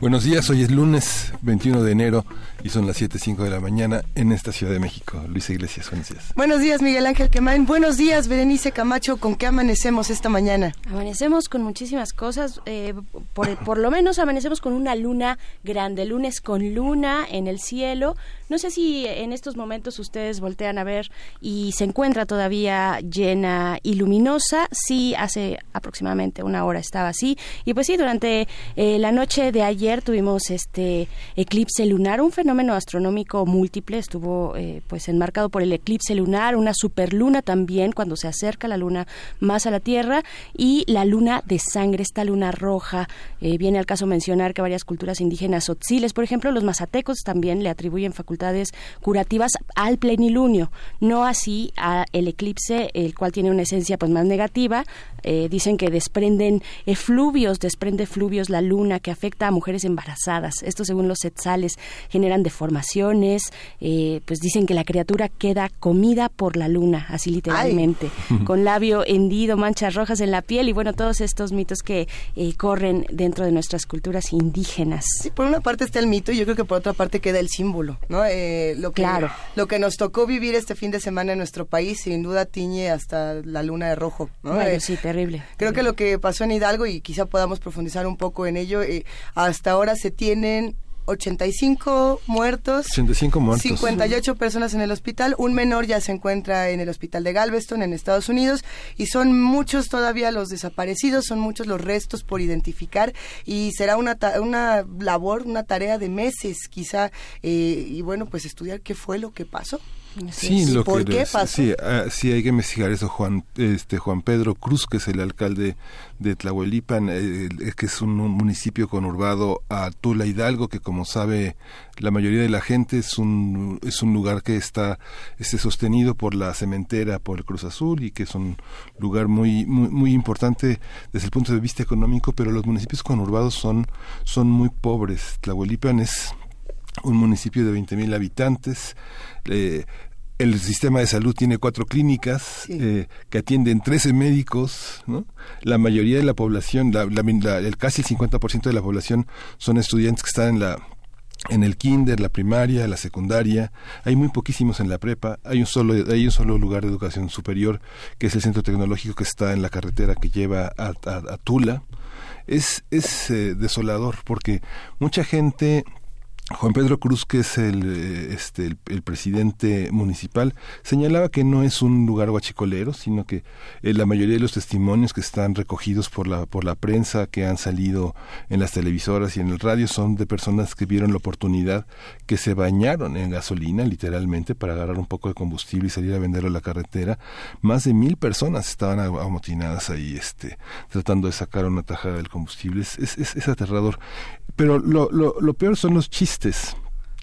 Buenos días, hoy es lunes 21 de enero y son las 7.05 de la mañana en esta Ciudad de México. Luisa Iglesias, buenos días. Buenos días, Miguel Ángel Quemain. Buenos días, Berenice Camacho. ¿Con qué amanecemos esta mañana? Amanecemos con muchísimas cosas. Eh, por, por lo menos amanecemos con una luna grande, lunes con luna en el cielo. No sé si en estos momentos ustedes voltean a ver y se encuentra todavía llena y luminosa. Sí, hace aproximadamente una hora estaba así. Y pues sí, durante eh, la noche de ayer tuvimos este eclipse lunar, un fenómeno astronómico múltiple, estuvo eh, pues enmarcado por el eclipse lunar, una superluna también cuando se acerca la luna más a la Tierra y la luna de sangre, esta luna roja. Eh, viene al caso mencionar que varias culturas indígenas otziles, por ejemplo, los mazatecos también le atribuyen facultades curativas al plenilunio, no así al eclipse, el cual tiene una esencia pues más negativa. Eh, dicen que desprenden efluvios, desprende fluvios la luna que afecta a mujeres embarazadas. Esto según los setzales generan deformaciones, eh, pues dicen que la criatura queda comida por la luna, así literalmente, con labio hendido, manchas rojas en la piel y bueno, todos estos mitos que eh, corren dentro de nuestras culturas indígenas. Sí, por una parte está el mito y yo creo que por otra parte queda el símbolo, ¿no? Eh, lo que, claro. Lo que nos tocó vivir este fin de semana en nuestro país sin duda tiñe hasta la luna de rojo, ¿no? sí, terrible. Creo que lo que pasó en Hidalgo y quizá podamos profundizar un poco en ello, hasta ahora se tienen 85 muertos. 85 muertos. 58 personas en el hospital. Un menor ya se encuentra en el hospital de Galveston, en Estados Unidos. Y son muchos todavía los desaparecidos, son muchos los restos por identificar. Y será una, una labor, una tarea de meses, quizá. Eh, y bueno, pues estudiar qué fue lo que pasó. Sí, lo que Sí, ah, sí, hay que investigar eso. Juan, este, Juan Pedro Cruz, que es el alcalde de Tlahuelipan, eh, que es un, municipio conurbado a Tula Hidalgo, que como sabe la mayoría de la gente es un, es un lugar que está este, sostenido por la cementera, por el Cruz Azul, y que es un lugar muy, muy, muy importante desde el punto de vista económico, pero los municipios conurbados son, son muy pobres. Tlahuelipan es un municipio de 20.000 habitantes. Eh, el sistema de salud tiene cuatro clínicas eh, que atienden 13 médicos. ¿no? La mayoría de la población, la, el casi el 50% de la población son estudiantes que están en la en el kinder, la primaria, la secundaria, hay muy poquísimos en la prepa, hay un solo, hay un solo lugar de educación superior, que es el centro tecnológico que está en la carretera que lleva a, Tula. Es, es eh, desolador porque mucha gente Juan Pedro Cruz, que es el, eh, este, el, presidente municipal, señalaba que no es un lugar guachicolero, sino que eh, la mayoría de los testimonios que están recogidos por la, por la prensa, que han salido en las televisoras y en el radio, son de personas que vieron la oportunidad, que se bañaron en gasolina, literalmente, para agarrar un poco de combustible y salir a venderlo a la carretera. Más de mil personas estaban amotinadas ahí, este, tratando de sacar una tajada del combustible. Es, es, es aterrador. Pero lo, lo, lo peor son los chistes.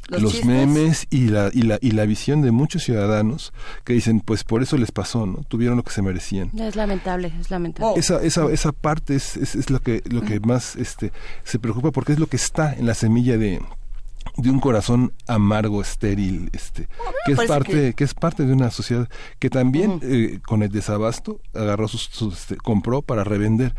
Los, memes y la, y, la, y la visión de muchos ciudadanos que dicen, pues por eso les pasó, ¿no? Tuvieron lo que se merecían. Es lamentable, es lamentable. Esa, esa, esa parte es, es, lo que, lo que más este, se preocupa porque es lo que está en la semilla de, de un corazón amargo, estéril, este, que es parte, que... es parte de una sociedad que también eh, con el desabasto agarró sus, este, compró para revender.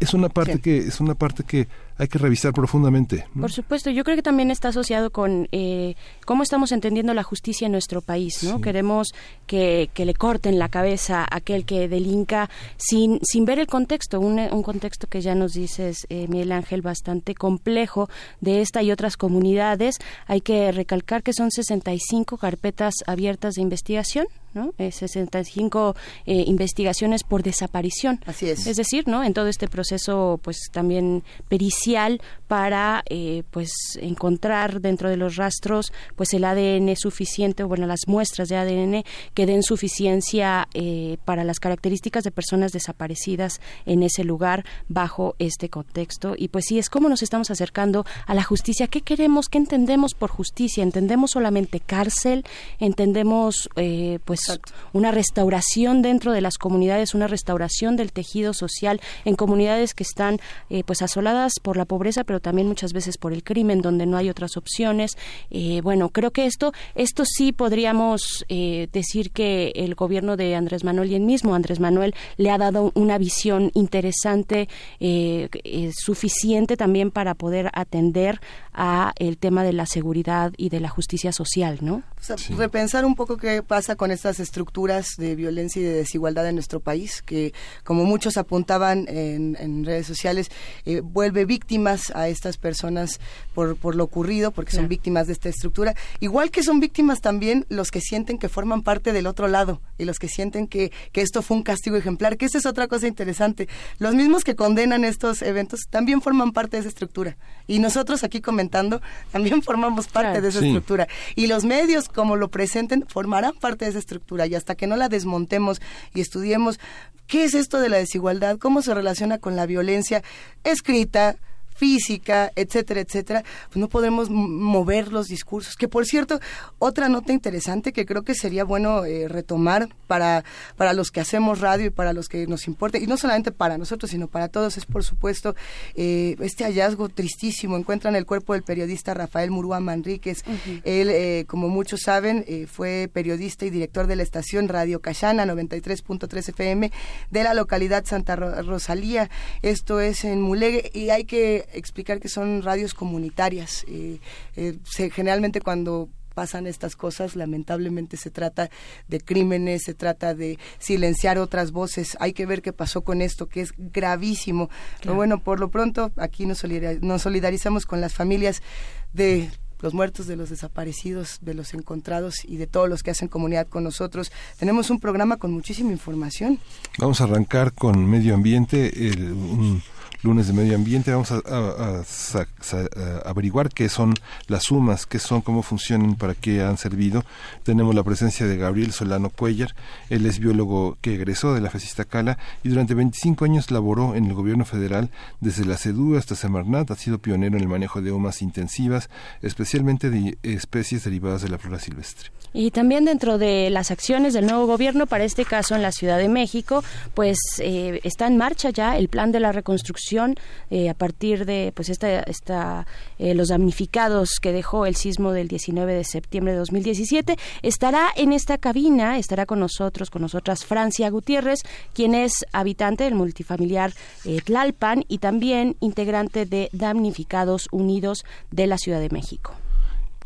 Es una parte que, es una parte que hay que revisar profundamente. Por supuesto, yo creo que también está asociado con eh, cómo estamos entendiendo la justicia en nuestro país, ¿no? Queremos que, que, le corten la cabeza a aquel que delinca sin, sin ver el contexto, un, un contexto que ya nos dices, eh, Miguel Ángel, bastante complejo de esta y otras comunidades. Hay que recalcar que son 65 carpetas abiertas de investigación, ¿no? 65 eh, eh, investigaciones por desaparición. Así es. Es decir, ¿no? En todo este proceso, pues también pericial para eh, pues encontrar dentro de los rastros pues el ADN suficiente o bueno las muestras de ADN que den suficiencia eh, para las características de personas desaparecidas en ese lugar bajo este contexto. Y pues sí es como nos estamos acercando a la justicia. Qué queremos qué entendemos por justicia entendemos solamente cárcel entendemos eh, pues una restauración dentro de las comunidades una restauración del tejido social en comunidades que están pues asoladas por la pobreza pero también muchas veces por el crimen, donde no hay otras opciones. Eh, bueno, creo que esto, esto sí podríamos eh, decir que el gobierno de Andrés Manuel y el mismo Andrés Manuel le ha dado una visión interesante, eh, suficiente también para poder atender a el tema de la seguridad y de la justicia social, ¿no? Repensar un poco qué pasa con estas estructuras de violencia y de desigualdad en nuestro país, que como muchos apuntaban en, redes sociales, vuelve víctimas a estas personas por, por lo ocurrido, porque son víctimas de esta estructura, igual que son víctimas también los que sienten que forman parte del otro lado y los que sienten que, que esto fue un castigo ejemplar, que esa es otra cosa interesante. Los mismos que condenan estos eventos también forman parte de esa estructura. Y nosotros aquí comentando también formamos parte de esa estructura. Y los medios, como lo presenten, formarán parte de esa estructura. Y hasta que no la desmontemos y estudiemos qué es esto de la desigualdad, cómo se relaciona con la violencia escrita, física, etcétera, etcétera, pues no podemos mover los discursos. Que por cierto, otra nota interesante que creo que sería bueno eh, retomar para, para los que hacemos radio y para los que nos importa, y no solamente para nosotros, sino para todos, es por supuesto eh, este hallazgo tristísimo. Encuentran el cuerpo del periodista Rafael Murúa Manríquez. Él, eh, como muchos saben, fue periodista y director de la estación Radio Cayana 93.3 FM de la localidad Santa Rosalía. Esto es en Mulegue y hay que explicar que son radios comunitarias. Eh, eh, generalmente cuando pasan estas cosas, lamentablemente se trata de crímenes, se trata de silenciar otras voces. Hay que ver qué pasó con esto, que es gravísimo. Pero bueno, por lo pronto aquí nos, nos solidarizamos con las familias de los muertos, de los desaparecidos, de los encontrados y de todos los que hacen comunidad con nosotros. Tenemos un programa con muchísima información. Vamos a arrancar con medio ambiente, el, un lunes de medio ambiente, vamos a, averiguar qué son las sumas, qué son, cómo funcionan, para qué han servido. Tenemos la presencia de Gabriel Solano Cuellar, él es biólogo que egresó de la FESISTA Cala y durante 25 años laboró en el gobierno federal desde la CEDU hasta Semarnat, ha sido pionero en el manejo de humas intensivas, especialmente de especies derivadas de la flora silvestre. Y también dentro de las acciones del nuevo gobierno, para este caso en la Ciudad de México, pues eh, está en marcha ya el plan de la reconstrucción eh, a partir de pues esta, esta eh, los damnificados que dejó el sismo del 19 de septiembre de 2017. Estará en esta cabina, estará con nosotros, con nosotras Francia Gutiérrez, quien es habitante del multifamiliar Tlalpan y también integrante de Damnificados Unidos de la Ciudad de México.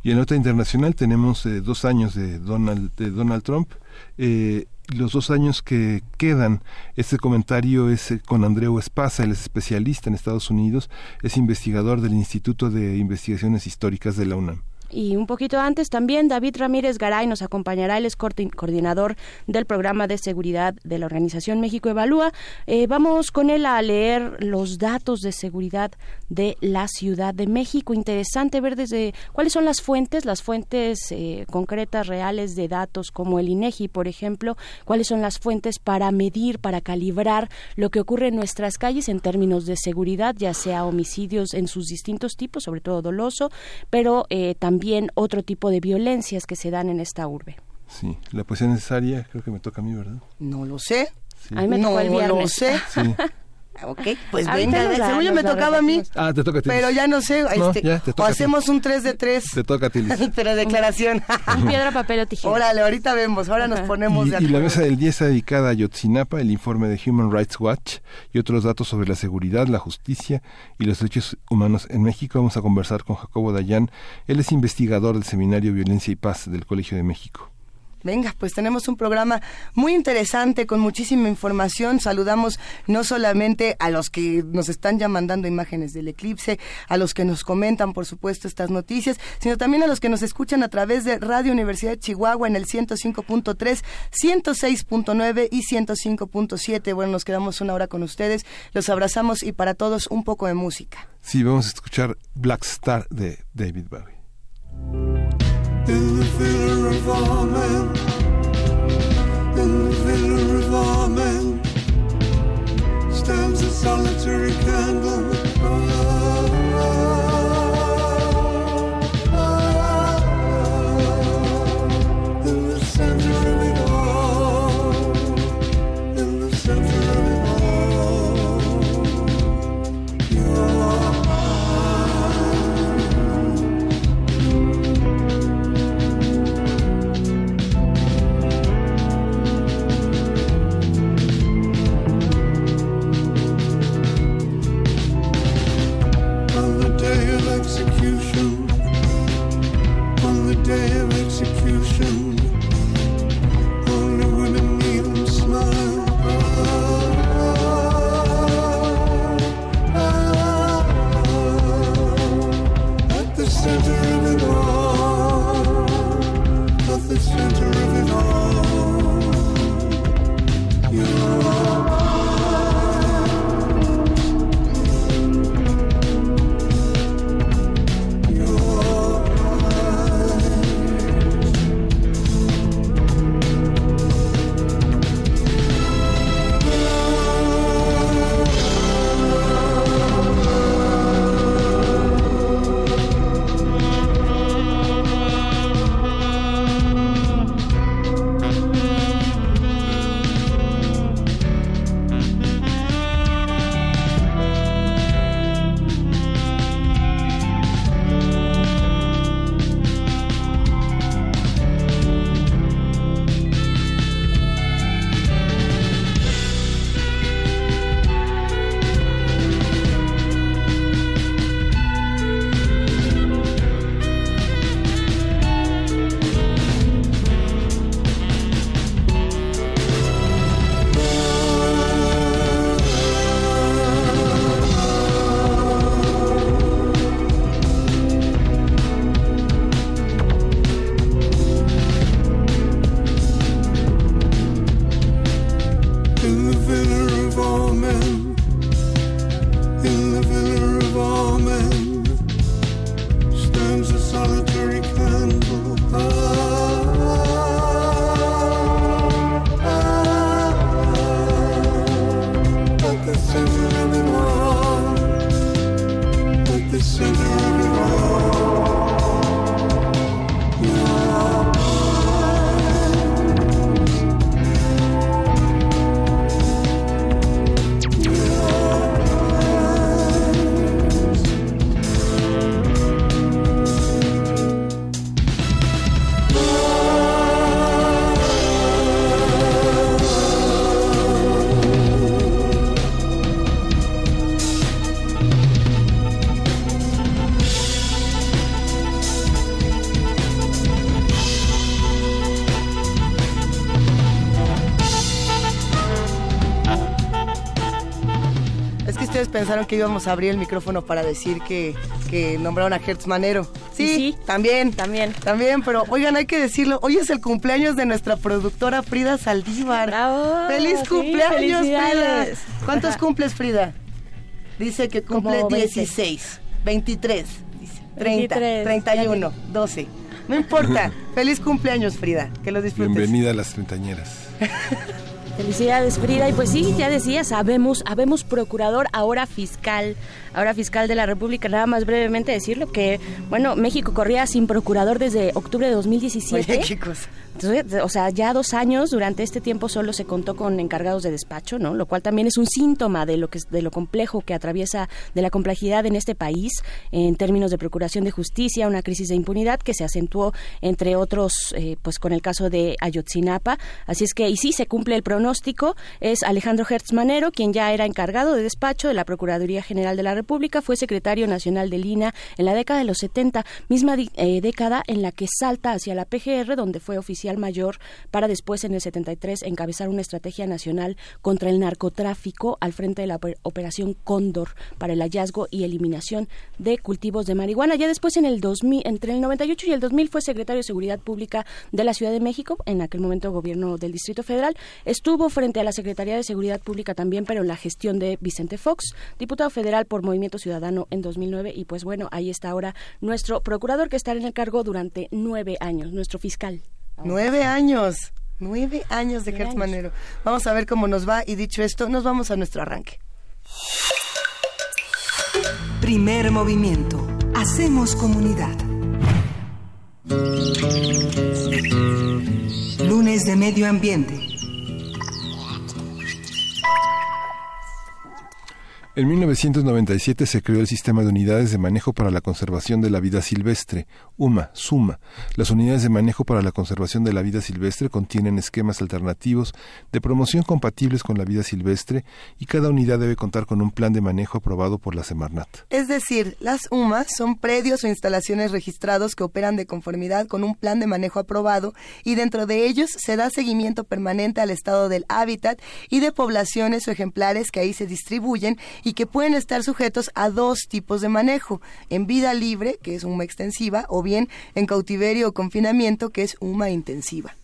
Y en otra internacional tenemos eh, dos años de Donald, de Donald Trump. Eh, los dos años que quedan, este comentario es eh, con Andreu Espasa, él es especialista en Estados Unidos, es investigador del Instituto de Investigaciones Históricas de la UNAM. Y un poquito antes también David Ramírez Garay nos acompañará, él es coordinador del programa de seguridad de la Organización México Evalúa. Eh, vamos con él a leer los datos de seguridad de la Ciudad de México. Interesante ver desde cuáles son las fuentes, las fuentes eh, concretas, reales de datos como el INEGI, por ejemplo, cuáles son las fuentes para medir, para calibrar lo que ocurre en nuestras calles en términos de seguridad, ya sea homicidios en sus distintos tipos, sobre todo doloso, pero eh, también también otro tipo de violencias que se dan en esta urbe. Sí, la poesía necesaria creo que me toca a mí, ¿verdad? No lo sé. A mí me no el lo sé. Sí. Ok, pues venga, según yo me tocaba a mí. Ah, te toca a ti. Pero ya no sé, este, o hacemos un 3 de 3. Te toca a ti. Pero declaración. Piedra, papel o tijera. Órale, ahorita vemos, ahora nos ponemos y, de acuerdo. Y la mesa del día está dedicada a Yotzinapa, el informe de Human Rights Watch y otros datos sobre la seguridad, la justicia y los derechos humanos en México. Vamos a conversar con Jacobo Dayan. Él es investigador del Seminario Violencia y Paz del Colegio de México. Venga, pues tenemos un programa muy interesante con muchísima información. Saludamos no solamente a los que nos están ya mandando imágenes del eclipse, a los que nos comentan, por supuesto, estas noticias, sino también a los que nos escuchan a través de Radio Universidad de Chihuahua en el 105.3, 106.9 y 105.7. Bueno, nos quedamos una hora con ustedes. Los abrazamos y para todos un poco de música. Sí, vamos a escuchar Black Star de David Bowie. In the villa of all men, in the villa of stands a solitary candle. Pensaron que íbamos a abrir el micrófono para decir que, que nombraron a Hertz Manero. Sí, también. También. También, pero oigan, hay que decirlo. Hoy es el cumpleaños de nuestra productora Frida Saldívar. Bravo, ¡Feliz sí, cumpleaños, Frida! ¿Cuántos cumples, Frida? Dice que cumple Como 20. 16, 23, dice, 30, 23, 31, 12. No importa. Feliz cumpleaños, Frida. Que lo disfrutes. Bienvenida a las treintañeras. Felicidades, Frida. Y pues sí, ya decía, sabemos, habemos procurador, ahora fiscal, ahora fiscal de la República. Nada más brevemente decirlo que, bueno, México corría sin procurador desde octubre de 2017. Oye, chicos. Entonces, o sea, ya dos años, durante este tiempo solo se contó con encargados de despacho, ¿no? Lo cual también es un síntoma de lo que de lo complejo que atraviesa, de la complejidad en este país en términos de procuración de justicia, una crisis de impunidad que se acentuó, entre otros, eh, pues con el caso de Ayotzinapa. Así es que, y sí, se cumple el pronóstico es Alejandro Hertz Manero, quien ya era encargado de despacho de la Procuraduría General de la República, fue secretario nacional del INA en la década de los 70, misma eh, década en la que salta hacia la PGR, donde fue oficial mayor, para después en el 73 encabezar una estrategia nacional contra el narcotráfico al frente de la operación Cóndor para el hallazgo y eliminación de cultivos de marihuana. Ya después en el 2000, entre el 98 y el 2000 fue secretario de Seguridad Pública de la Ciudad de México, en aquel momento gobierno del Distrito Federal. Estuvo frente a la Secretaría de Seguridad Pública también, pero en la gestión de Vicente Fox, diputado federal por Movimiento Ciudadano en 2009. Y pues bueno, ahí está ahora nuestro procurador que estará en el cargo durante nueve años, nuestro fiscal. Nueve años. Nueve años de Gertz Manero. Vamos a ver cómo nos va y dicho esto, nos vamos a nuestro arranque. Primer movimiento. Hacemos comunidad. Lunes de Medio Ambiente. Tchau, tchau. En 1997 se creó el Sistema de Unidades de Manejo para la Conservación de la Vida Silvestre, UMA, SUMA. Las unidades de manejo para la conservación de la vida silvestre contienen esquemas alternativos de promoción compatibles con la vida silvestre y cada unidad debe contar con un plan de manejo aprobado por la Semarnat. Es decir, las UMA son predios o instalaciones registrados que operan de conformidad con un plan de manejo aprobado y dentro de ellos se da seguimiento permanente al estado del hábitat y de poblaciones o ejemplares que ahí se distribuyen y que pueden estar sujetos a dos tipos de manejo, en vida libre, que es UMA extensiva, o bien en cautiverio o confinamiento, que es UMA intensiva.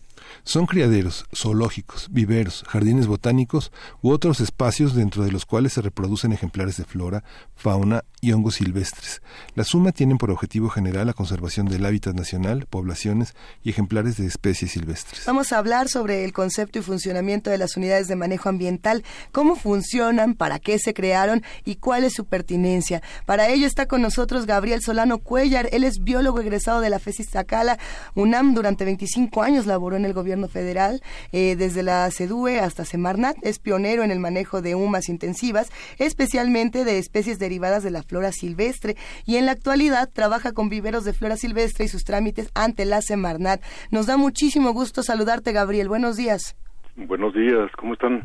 Son criaderos, zoológicos, viveros, jardines botánicos u otros espacios dentro de los cuales se reproducen ejemplares de flora, fauna y hongos silvestres. La suma tienen por objetivo general la conservación del hábitat nacional, poblaciones y ejemplares de especies silvestres. Vamos a hablar sobre el concepto y funcionamiento de las unidades de manejo ambiental, cómo funcionan, para qué se crearon y cuál es su pertinencia. Para ello está con nosotros Gabriel Solano Cuellar, él es biólogo egresado de la FESIS Zacala, UNAM durante 25 años laboró en el gobierno federal, eh, desde la CEDUE hasta Semarnat, es pionero en el manejo de humas intensivas, especialmente de especies derivadas de la flora silvestre y en la actualidad trabaja con viveros de flora silvestre y sus trámites ante la Semarnat. Nos da muchísimo gusto saludarte, Gabriel. Buenos días. Buenos días, ¿cómo están?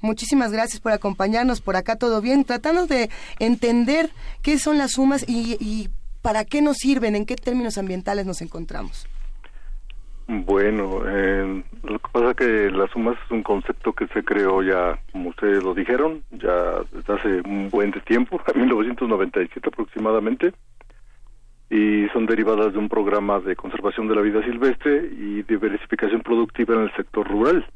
Muchísimas gracias por acompañarnos por acá todo bien, tratando de entender qué son las sumas y, y para qué nos sirven, en qué términos ambientales nos encontramos. Bueno, eh, lo que pasa es que las sumas es un concepto que se creó ya, como ustedes lo dijeron, ya desde hace un buen tiempo, en 1997 aproximadamente, y son derivadas de un programa de conservación de la vida silvestre y diversificación productiva en el sector rural.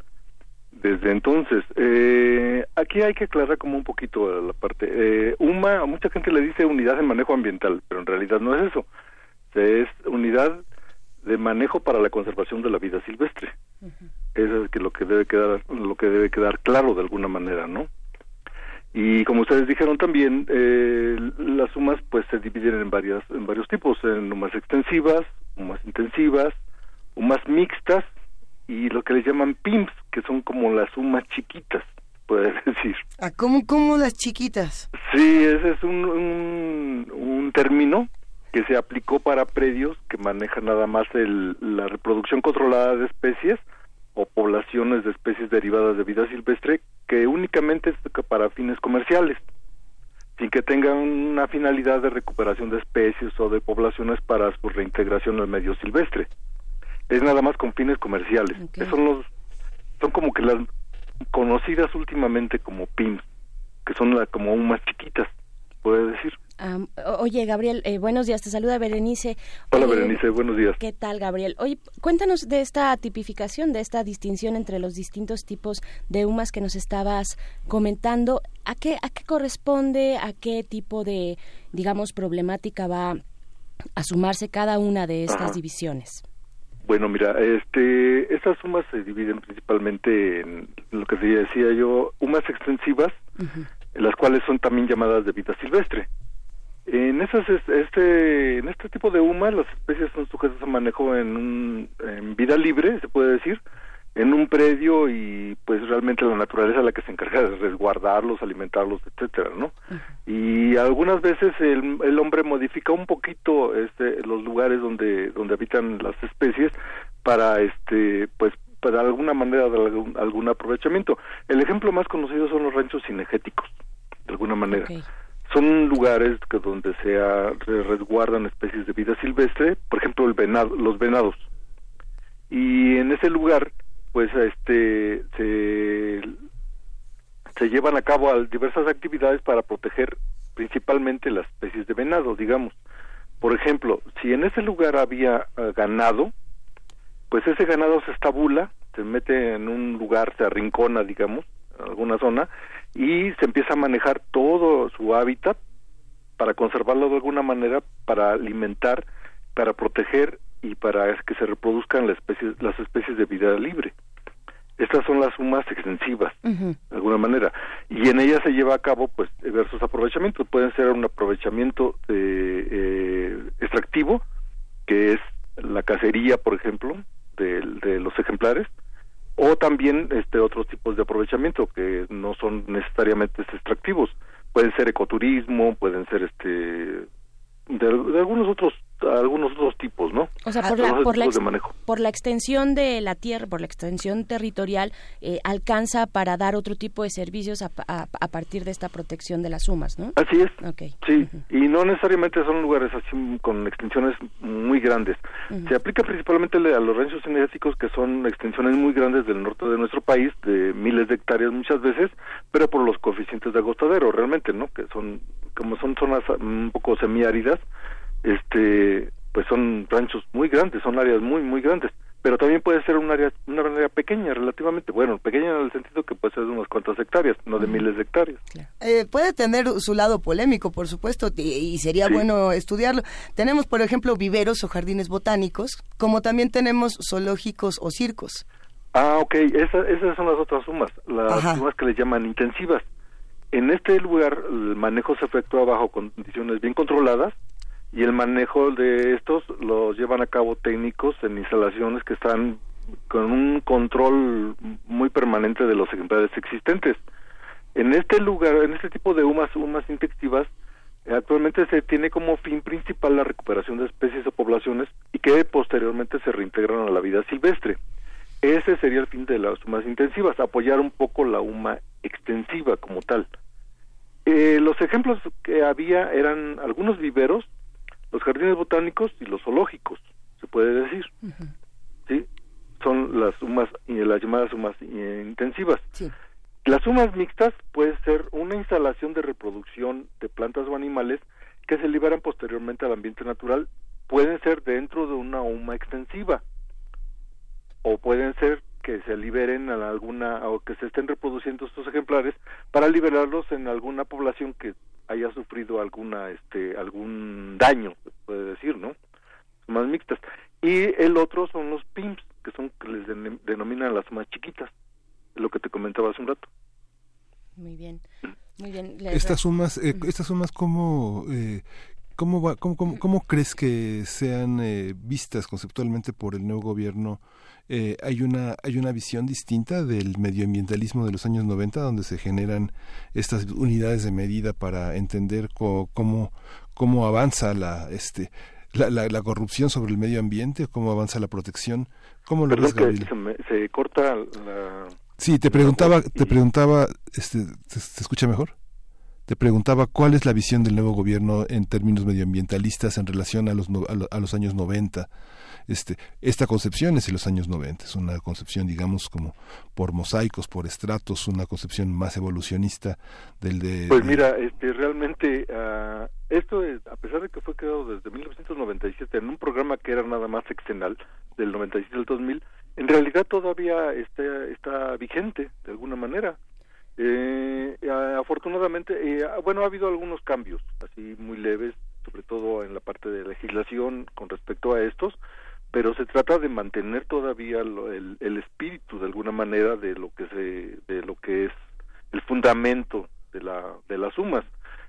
Desde entonces, eh, aquí hay que aclarar como un poquito la parte. Eh, UMA, a mucha gente le dice unidad de manejo ambiental, pero en realidad no es eso. Es unidad de manejo para la conservación de la vida silvestre. Eso es que lo que debe quedar lo que debe quedar claro de alguna manera, ¿no? Y como ustedes dijeron también, eh, las sumas pues se dividen en varias en varios tipos, en umas extensivas, umas intensivas, umas mixtas y lo que le llaman PIMS, que son como las sumas chiquitas, puedes decir. ¿A cómo, cómo las chiquitas? Sí, ese es un, un, un término que se aplicó para predios que manejan nada más el, la reproducción controlada de especies o poblaciones de especies derivadas de vida silvestre que únicamente es para fines comerciales, sin que tengan una finalidad de recuperación de especies o de poblaciones para su reintegración al medio silvestre. Es nada más con fines comerciales. Son los son como que las conocidas últimamente como PIMS, que son la, como aún más chiquitas, puede decir oye, Gabriel, eh, buenos días, te saluda Berenice. Hola, Berenice, buenos días. ¿Qué tal, Gabriel? Oye, cuéntanos de esta tipificación, de esta distinción entre los distintos tipos de humas que nos estabas comentando. ¿A qué, a qué corresponde, a qué tipo de, digamos, problemática va a sumarse cada una de estas divisiones? Bueno, mira, este, estas sumas se dividen principalmente en lo que decía yo, humas extensivas, las cuales son también llamadas de vida silvestre. En esas, este, en este tipo de humas las especies son sujetas a manejo en, un, en vida libre, se puede decir, en un predio y pues realmente la naturaleza es la que se encarga de resguardarlos, alimentarlos, etcétera, ¿no? Y algunas veces el, el, hombre modifica un poquito este, los lugares donde donde habitan las especies para este pues para alguna manera de algún, aprovechamiento. El ejemplo más conocido son los ranchos cinegéticos, de alguna manera. Son lugares que donde se, resguardan especies de vida silvestre, por ejemplo el venado, los venados. Y en ese lugar, pues este se, llevan a cabo diversas actividades para proteger principalmente las especies de venado, digamos. Por ejemplo, si en ese lugar había eh, ganado, pues ese ganado se estabula, se mete en un lugar, se arrincona, digamos, alguna zona, y se empieza a manejar todo su hábitat para conservarlo de alguna manera, para alimentar, para proteger y para que se reproduzcan las especies, las especies de vida libre. Estas son las sumas extensivas, de alguna manera, y en ellas se lleva a cabo pues diversos aprovechamientos. Pueden ser un aprovechamiento eh, extractivo, que es la cacería, por ejemplo, de, los ejemplares o también este otros tipos de aprovechamiento que no son necesariamente extractivos. Pueden ser ecoturismo pueden ser este de algunos otros algunos otros tipos, ¿no? O sea, por la, por la, por la, extensión de la tierra, por la extensión territorial, eh, alcanza para dar otro tipo de servicios a, a, partir de esta protección de las sumas, ¿no? Así es. Sí, y no necesariamente son lugares así con extensiones muy grandes. Se aplica principalmente a los ranchos energéticos que son extensiones muy grandes del norte de nuestro país, de miles de hectáreas muchas veces, pero por los coeficientes de agostadero, realmente, ¿no? Que son, como son zonas un poco semiáridas, este pues son ranchos muy grandes, son áreas muy muy grandes, pero también puede ser un área una área pequeña relativamente, bueno, pequeña en el sentido que puede ser de unas cuantas hectáreas, no de miles de hectáreas. Eh, puede tener su lado polémico, por supuesto, y, sería bueno estudiarlo. Tenemos, por ejemplo, viveros o jardines botánicos, como también tenemos zoológicos o circos. Ah, ok, esas son las otras sumas, las sumas que le llaman intensivas. En este lugar el manejo se efectúa bajo condiciones bien controladas, y el manejo de estos los llevan a cabo técnicos en instalaciones que están con un control muy permanente de los ejemplares existentes. En este lugar, en este tipo de humas, humas intensivas, actualmente se tiene como fin principal la recuperación de especies o poblaciones y que posteriormente se reintegran a la vida silvestre. Ese sería el fin de las humas intensivas, apoyar un poco la huma extensiva como tal. Eh, los ejemplos que había eran algunos viveros los jardines botánicos y los zoológicos, se puede decir. ¿Sí? Son las sumas, las llamadas sumas intensivas. Las sumas mixtas puede ser una instalación de reproducción de plantas o animales que se liberan posteriormente al ambiente natural. Pueden ser dentro de una huma extensiva o pueden ser que se liberen en alguna o que se estén reproduciendo estos ejemplares para liberarlos en alguna población que haya sufrido alguna este algún daño se puede decir no más mixtas. Y el otro son los pimps que son que les denominan las más chiquitas lo que te comentaba hace un rato. Muy bien. Muy bien estas sumas eh, estas sumas cómo eh, ¿Cómo, va, cómo, cómo, crees que sean eh, vistas conceptualmente por el nuevo gobierno eh, hay una hay una visión distinta del medioambientalismo de los años 90 donde se generan estas unidades de medida para entender cómo cómo avanza la este la, la, corrupción sobre el medio ambiente cómo avanza la protección. Cómo lo ves se, corta la sí te preguntaba te preguntaba este ¿te, escucha mejor te preguntaba cuál es la visión del nuevo gobierno en términos medioambientalistas en relación a los, a los años 90 este, esta concepción es de los años 90, es una concepción, digamos, como por mosaicos, por estratos, una concepción más evolucionista del de... Pues mira, este, realmente uh, esto, es, a pesar de que fue creado desde 1997 en un programa que era nada más sexenal, del 97 al 2000, en realidad todavía está, está vigente, de alguna manera. Eh, afortunadamente, eh, bueno, ha habido algunos cambios, así muy leves, sobre todo en la parte de legislación con respecto a estos, pero se trata de mantener todavía el, el, espíritu de alguna manera de lo que se de lo que es el fundamento de la de las sumas.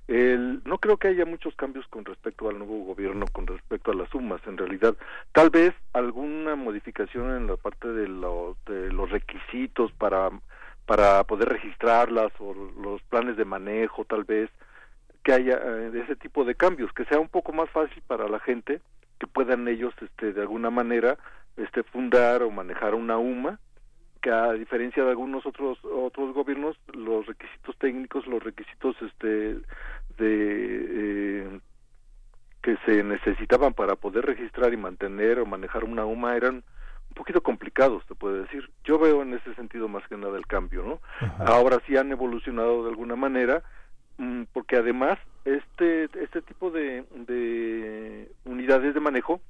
El, no creo que haya muchos cambios con respecto al nuevo gobierno con respecto a las sumas en realidad. Tal vez alguna modificación en la parte de los de los requisitos para para poder registrarlas o los planes de manejo tal vez que haya eh, ese tipo de cambios que sea un poco más fácil para la gente que puedan ellos este de alguna manera este fundar o manejar una UMA que a diferencia de algunos otros otros gobiernos los requisitos técnicos los requisitos este de eh, que se necesitaban para poder registrar y mantener o manejar una UMA eran un poquito complicados, te puedo decir. Yo veo en ese sentido más que nada el cambio, ¿no? Ahora sí han evolucionado de alguna manera, mm, porque además este este tipo de, de unidades de manejo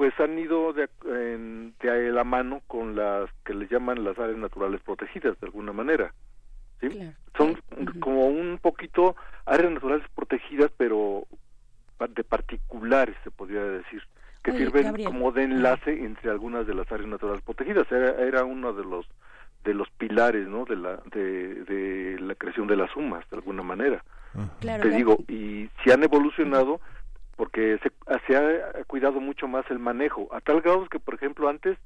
pues han ido de, de, la mano con las que les llaman las áreas naturales protegidas de alguna manera. ¿sí? Son como un poquito áreas naturales protegidas, pero de particulares, se podría decir, que sirven como de enlace entre algunas de las áreas naturales protegidas. Era, era uno de los de los pilares, ¿no? De la de, de la creación de las sumas, de alguna manera. Te digo, y si han evolucionado porque se, se, ha cuidado mucho más el manejo, a tal grado que, por ejemplo, antes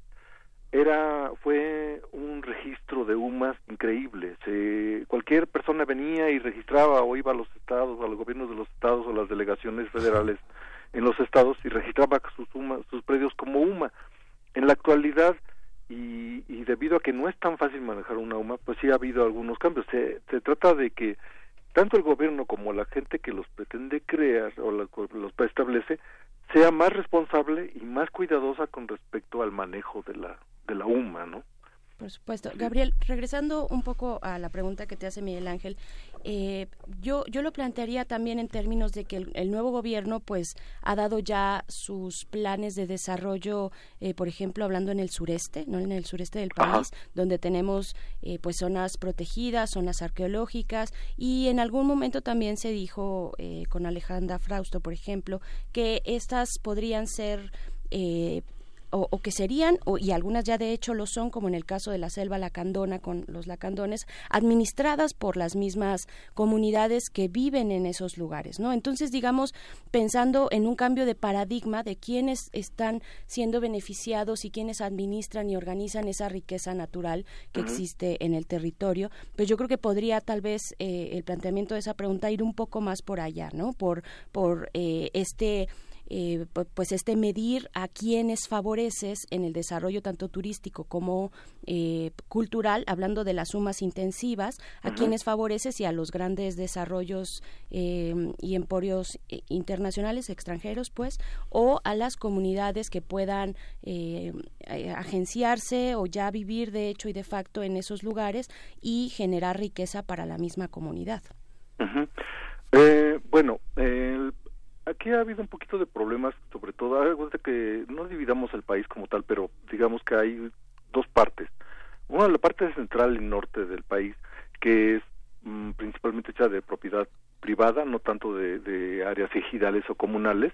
era fue un registro de UMAS increíble. Se, cualquier persona venía y registraba o iba a los estados, a los gobiernos de los estados o las delegaciones federales en los estados y registraba sus, sus predios como UMA. En la actualidad, y, y, debido a que no es tan fácil manejar una UMA, pues sí ha habido algunos cambios. Se, se trata de que tanto el gobierno como la gente que los pretende crear o los establece sea más responsable y más cuidadosa con respecto al manejo de la de la UMA, ¿no? Por supuesto. Gabriel, regresando un poco a la pregunta que te hace Miguel Ángel, eh, yo, yo lo plantearía también en términos de que el, nuevo gobierno pues ha dado ya sus planes de desarrollo, eh, por ejemplo, hablando en el sureste, no en el sureste del país, donde tenemos eh, pues zonas protegidas, zonas arqueológicas y en algún momento también se dijo con Alejandra Frausto, por ejemplo, que estas podrían ser eh, o, que serían, y algunas ya de hecho lo son, como en el caso de la selva lacandona con los lacandones, administradas por las mismas comunidades que viven en esos lugares, ¿no? Entonces, digamos, pensando en un cambio de paradigma de quiénes están siendo beneficiados y quiénes administran y organizan esa riqueza natural que existe en el territorio, pues yo creo que podría tal vez eh, el planteamiento de esa pregunta ir un poco más por allá, ¿no? Por, por eh, este eh, pues este medir a quienes favoreces en el desarrollo tanto turístico como eh, cultural, hablando de las sumas intensivas, a quienes favoreces y a los grandes desarrollos em, y emporios eh, internacionales, extranjeros, pues, o a las comunidades que puedan agenciarse o ya vivir de hecho y de facto en esos lugares y generar riqueza para la misma comunidad. bueno, el aquí ha habido un poquito de problemas, sobre todo, algo de que no dividamos el país como tal, pero digamos que hay dos partes. Una, la parte central y norte del país, que es mm, principalmente hecha de propiedad privada, no tanto de, áreas ejidales o comunales,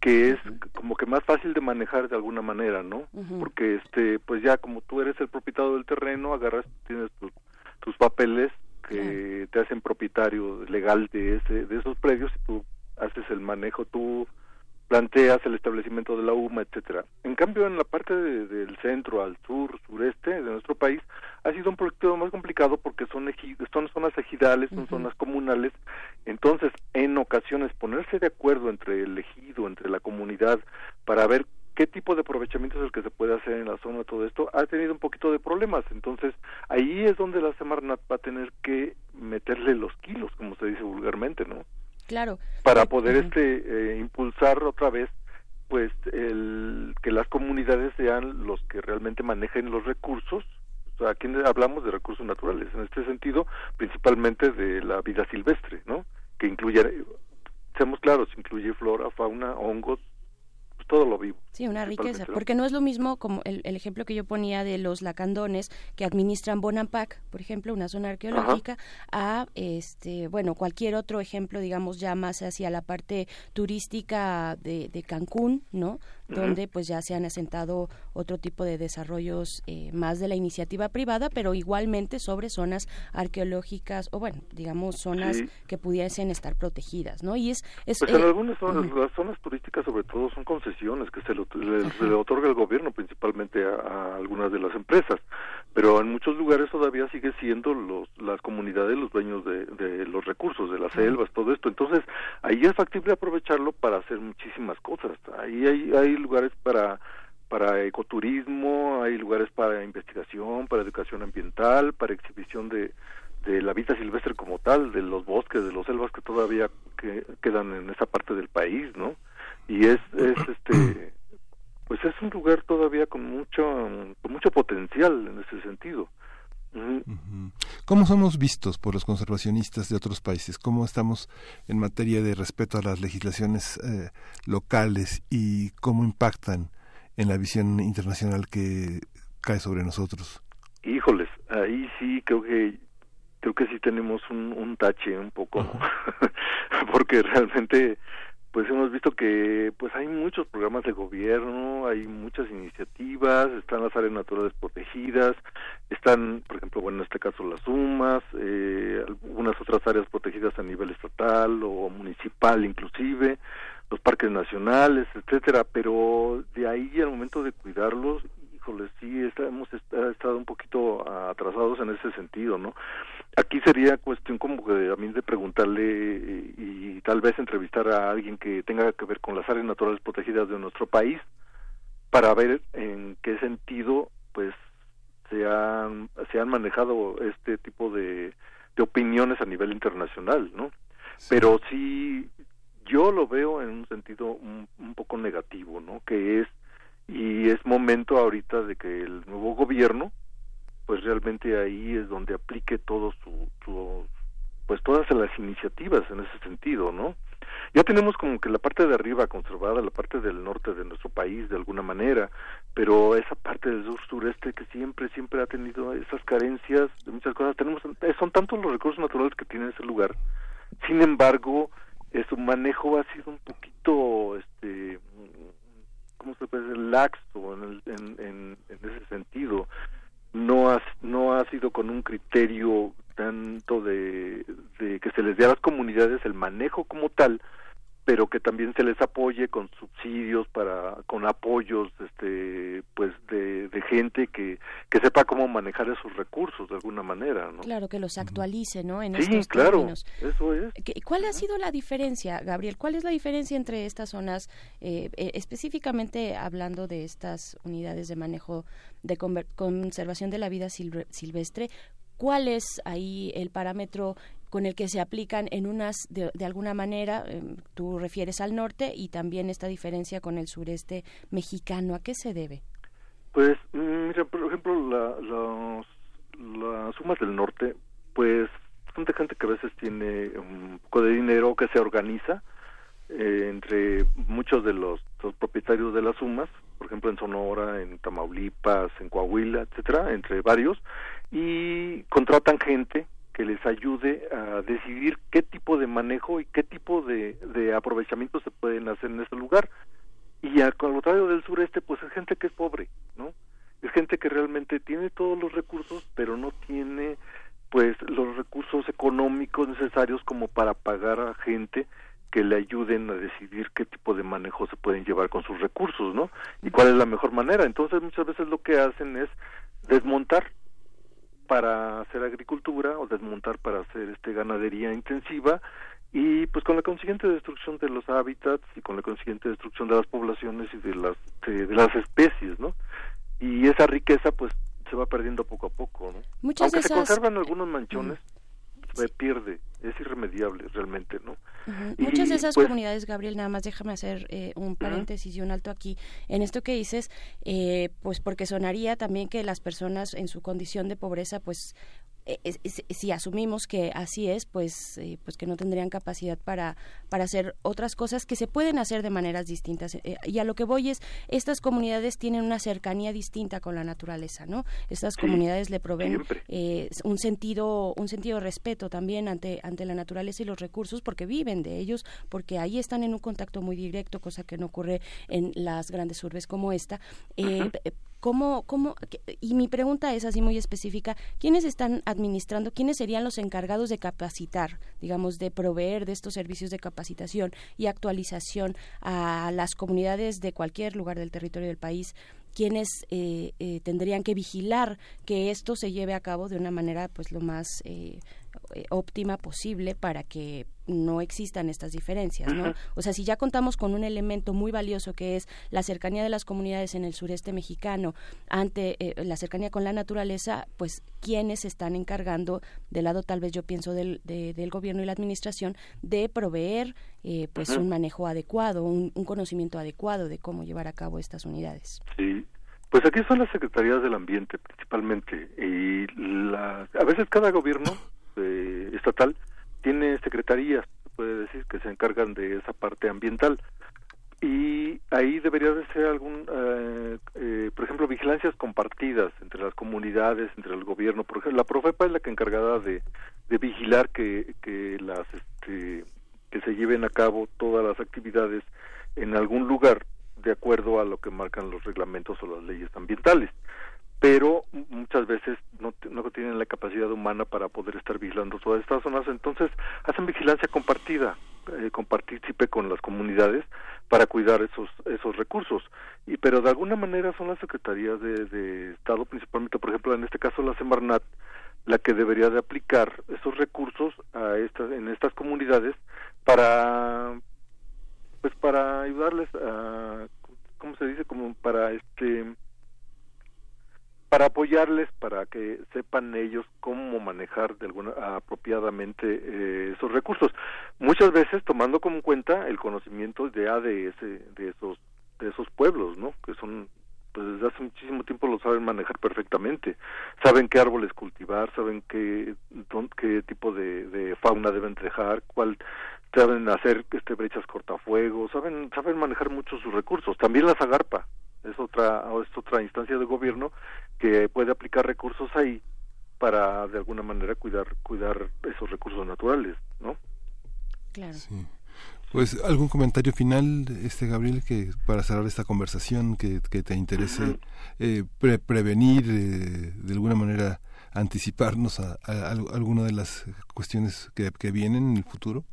que es como que más fácil de manejar de alguna manera, ¿no? Porque, este, pues ya como tú eres el propietario del terreno, agarras, tienes tus papeles que te hacen propietario legal de ese de esos predios y tú haces el manejo tú, planteas el establecimiento de la UMA, etcétera. En cambio, en la parte del centro al sur, sureste de nuestro país, ha sido un proyecto más complicado porque son, son zonas ejidales, son zonas comunales. Entonces, en ocasiones, ponerse de acuerdo entre el ejido, entre la comunidad, para ver qué tipo de aprovechamiento es el que se puede hacer en la zona, todo esto, ha tenido un poquito de problemas. Entonces, ahí es donde la Semarnat va a tener que meterle los kilos, como se dice vulgarmente, ¿no? Claro. Para poder este eh, impulsar otra vez pues el que las comunidades sean los que realmente manejen los recursos o sea, aquí hablamos de recursos naturales, en este sentido, principalmente de la vida silvestre, ¿no? Que incluye, seamos claros, incluye flora, fauna, hongos, todo lo vivo. Sí, una riqueza, porque no es lo mismo como el, ejemplo que yo ponía de los lacandones que administran Bonampak, por ejemplo, una zona arqueológica, a este, bueno, cualquier otro ejemplo, digamos, ya más hacia la parte turística de, de Cancún, ¿no? Donde pues ya se han asentado otro tipo de desarrollos eh, más de la iniciativa privada, pero igualmente sobre zonas arqueológicas o bueno, digamos zonas que pudiesen estar protegidas, ¿no? Y es, es pues en eh, algunas zonas, las zonas turísticas sobre todo son concesiones que se le, otorga el gobierno principalmente a, algunas de las empresas, pero en muchos lugares todavía sigue siendo los, las comunidades los dueños de, de los recursos, de las selvas, todo esto. Entonces, ahí es factible aprovecharlo para hacer muchísimas cosas. Ahí hay, hay lugares para para ecoturismo, hay lugares para investigación, para educación ambiental, para exhibición de, de la vida silvestre como tal, de los bosques, de los selvas que todavía que, quedan en esa parte del país, ¿no? Y es, es este, pues es un lugar todavía con mucho, con mucho potencial en ese sentido. ¿Cómo somos vistos por los conservacionistas de otros países? ¿Cómo estamos en materia de respeto a las legislaciones eh, locales y cómo impactan en la visión internacional que cae sobre nosotros? Híjoles, ahí sí creo que creo que sí tenemos un, un tache un poco, porque realmente pues hemos visto que pues hay muchos programas de gobierno, hay muchas iniciativas, están las áreas naturales protegidas, están, por ejemplo, bueno, en este caso las UMAS, eh, algunas otras áreas protegidas a nivel estatal o municipal inclusive, los parques nacionales, etcétera, pero de ahí al momento de cuidarlos, híjole, sí hemos estado un poquito atrasados en ese sentido, ¿no? Aquí sería cuestión como que a mí de preguntarle eh, y, tal vez entrevistar a alguien que tenga que ver con las áreas naturales protegidas de nuestro país para ver en qué sentido pues se han, se han manejado este tipo de, de opiniones a nivel internacional, ¿no? Pero sí yo lo veo en un sentido un, poco negativo, ¿no? Que es y es momento ahorita de que el nuevo gobierno, pues realmente ahí es donde aplique todo su, pues todas las iniciativas en ese sentido, ¿no? Ya tenemos como que la parte de arriba conservada, la parte del norte de nuestro país de alguna manera, pero esa parte del sur sureste que siempre, siempre ha tenido esas carencias de muchas cosas, tenemos, son tantos los recursos naturales que tiene ese lugar. Sin embargo, su manejo ha sido un poquito, este, ¿cómo se puede decir? Laxo en, en, en, ese sentido. No ha, no ha sido con un criterio tanto de, de que se les dé a las comunidades el manejo como tal, pero que también se les apoye con subsidios para con apoyos este pues de, de gente que, que sepa cómo manejar esos recursos de alguna manera ¿no? claro que los actualice no en sí, estos claro eso es. Cuál ha sido la diferencia Gabriel cuál es la diferencia entre estas zonas eh, eh, específicamente hablando de estas unidades de manejo de conservación de la vida silvestre cuál es ahí el parámetro con el que se aplican en unas de, alguna manera, em, tú refieres al norte y también esta diferencia con el sureste mexicano, ¿a qué se debe? Pues, mm, mira, por ejemplo, la, las sumas del norte, pues de gente que a veces tiene un poco de dinero que se organiza eh, entre muchos de los, propietarios de las sumas, por ejemplo en Sonora, en Tamaulipas, en Coahuila, etcétera, entre varios, y contratan gente que les ayude a decidir qué tipo de manejo y qué tipo de, de aprovechamiento se pueden hacer en ese lugar. Y al contrario del sureste, pues es gente que es pobre, ¿no? Es gente que realmente tiene todos los recursos, pero no tiene pues los recursos económicos necesarios como para pagar a gente que le ayuden a decidir qué tipo de manejo se pueden llevar con sus recursos, ¿no? Y cuál es la mejor manera. Entonces muchas veces lo que hacen es desmontar para hacer agricultura o desmontar para hacer este ganadería intensiva y pues con la consiguiente destrucción de los hábitats y con la consiguiente destrucción de las poblaciones y de las de, las especies, ¿no? Y esa riqueza pues se va perdiendo poco a poco, ¿no? Muchas Aunque se conservan algunos manchones, se pierde, es irremediable realmente, ¿no? Muchas de esas pues comunidades, Gabriel, nada más déjame hacer eh, un paréntesis y un alto aquí en esto que dices, eh, pues porque sonaría también que las personas en su condición de pobreza, pues si asumimos que así es, pues, eh, pues que no tendrían capacidad para, para hacer otras cosas que se pueden hacer de maneras distintas. Eh, y a lo que voy es, estas comunidades tienen una cercanía distinta con la naturaleza, ¿no? Estas comunidades le proveen eh, un sentido, un sentido de respeto también ante, ante la naturaleza y los recursos porque viven de ellos, porque ahí están en un contacto muy directo, cosa que no ocurre en las grandes urbes como esta. ¿Cómo, cómo, y mi pregunta es así muy específica, ¿quiénes están administrando, quiénes serían los encargados de capacitar, digamos, de proveer de estos servicios de capacitación y actualización a las comunidades de cualquier lugar del territorio del país? quienes eh, eh, tendrían que vigilar que esto se lleve a cabo de una manera pues lo más eh, óptima posible para que no existan estas diferencias, ¿no? O sea, si ya contamos con un elemento muy valioso que es la cercanía de las comunidades en el sureste mexicano ante eh, la cercanía con la naturaleza, pues quienes están encargando del lado tal vez yo pienso del, del gobierno y la administración de proveer eh, pues un manejo adecuado, un, conocimiento adecuado de cómo llevar a cabo estas unidades. Sí, pues aquí son las secretarías del ambiente principalmente y la, a veces cada gobierno eh, estatal tiene secretarías, se puede decir, que se encargan de esa parte ambiental. Y ahí debería de ser algún, eh, eh, por ejemplo, vigilancias compartidas entre las comunidades, entre el gobierno. Por ejemplo, la Profepa es la que encargada de, de vigilar que, que las, este, que se lleven a cabo todas las actividades en algún lugar de acuerdo a lo que marcan los reglamentos o las leyes ambientales pero muchas veces no, no tienen la capacidad humana para poder estar vigilando todas estas zonas, entonces hacen vigilancia compartida, eh, con las comunidades para cuidar esos esos recursos. Y pero de alguna manera son las secretarías de, de Estado principalmente por ejemplo en este caso la Semarnat la que debería de aplicar esos recursos a estas en estas comunidades para pues para ayudarles a cómo se dice como para este para apoyarles para que sepan ellos cómo manejar de alguna apropiadamente eh, esos recursos. Muchas veces tomando como cuenta el conocimiento de ADS de esos de esos pueblos no que son pues desde hace muchísimo tiempo lo saben manejar perfectamente. Saben qué árboles cultivar saben qué qué tipo de, de fauna deben dejar cuál saben hacer este brechas cortafuegos saben saben manejar mucho sus recursos. También la Zagarpa es otra es otra instancia de gobierno que puede aplicar recursos ahí para de alguna manera cuidar cuidar esos recursos naturales, ¿no? Claro. Pues algún comentario final, este Gabriel, que para cerrar esta conversación que, que te interese eh, prevenir, eh, de alguna manera anticiparnos a, a, alguna de las cuestiones que, que vienen en el futuro.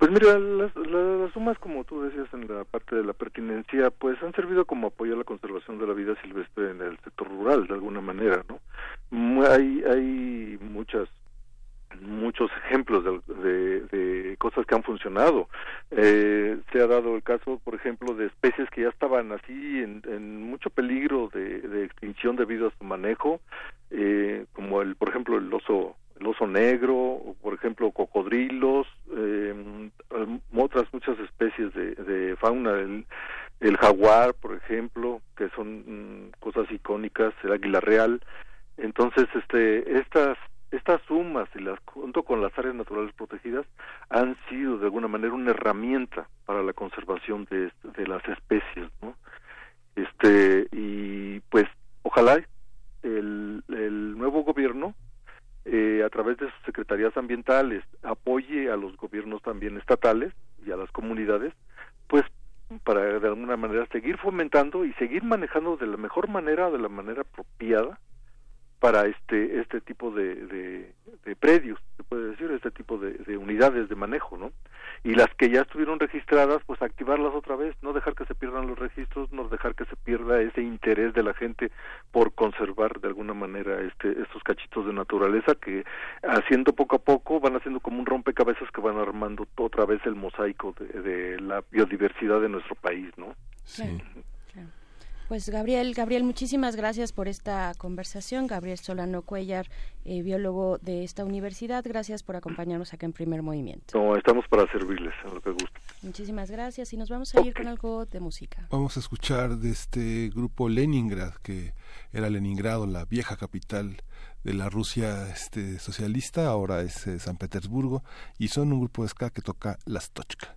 Pues mira, las, las, sumas, como tú decías en la parte de la pertinencia, pues han servido como apoyo a la conservación de la vida silvestre en el sector rural, de alguna manera, ¿no? Hay, hay muchas muchos ejemplos de, de, cosas que han funcionado. Eh, se ha dado el caso, por ejemplo, de especies que ya estaban así en, mucho peligro de, de, extinción debido a su manejo, eh, como el, por ejemplo, el oso el oso negro, por ejemplo cocodrilos, eh, otras muchas especies de, de fauna, el, el, jaguar, por ejemplo, que son mm, cosas icónicas, el águila real. Entonces, este, estas estas sumas y las junto con las áreas naturales protegidas han sido de alguna manera una herramienta para la conservación de, de las especies, ¿no? Este y pues ojalá el, el nuevo gobierno eh, a través de sus secretarías ambientales apoye a los gobiernos también estatales y a las comunidades, pues para de alguna manera seguir fomentando y seguir manejando de la mejor manera, de la manera apropiada, para este este tipo de, de, de predios, se puede decir, este tipo de, de, unidades de manejo, ¿no? Y las que ya estuvieron registradas, pues activarlas otra vez, no dejar que se pierdan los registros, no dejar que se pierda ese interés de la gente por conservar de alguna manera este estos cachitos de naturaleza que haciendo poco a poco van haciendo como un rompecabezas que van armando otra vez el mosaico de, de la biodiversidad de nuestro país, ¿no? Sí. Pues Gabriel, Gabriel, muchísimas gracias por esta conversación. Gabriel Solano Cuellar, eh, biólogo de esta universidad, gracias por acompañarnos acá en Primer Movimiento. No, estamos para servirles en lo que guste. Muchísimas gracias y nos vamos a ir con algo de música. Vamos a escuchar de este grupo Leningrad, que era Leningrado, la vieja capital de la Rusia este, socialista, ahora es eh, San Petersburgo, y son un grupo de ska que toca las tochka.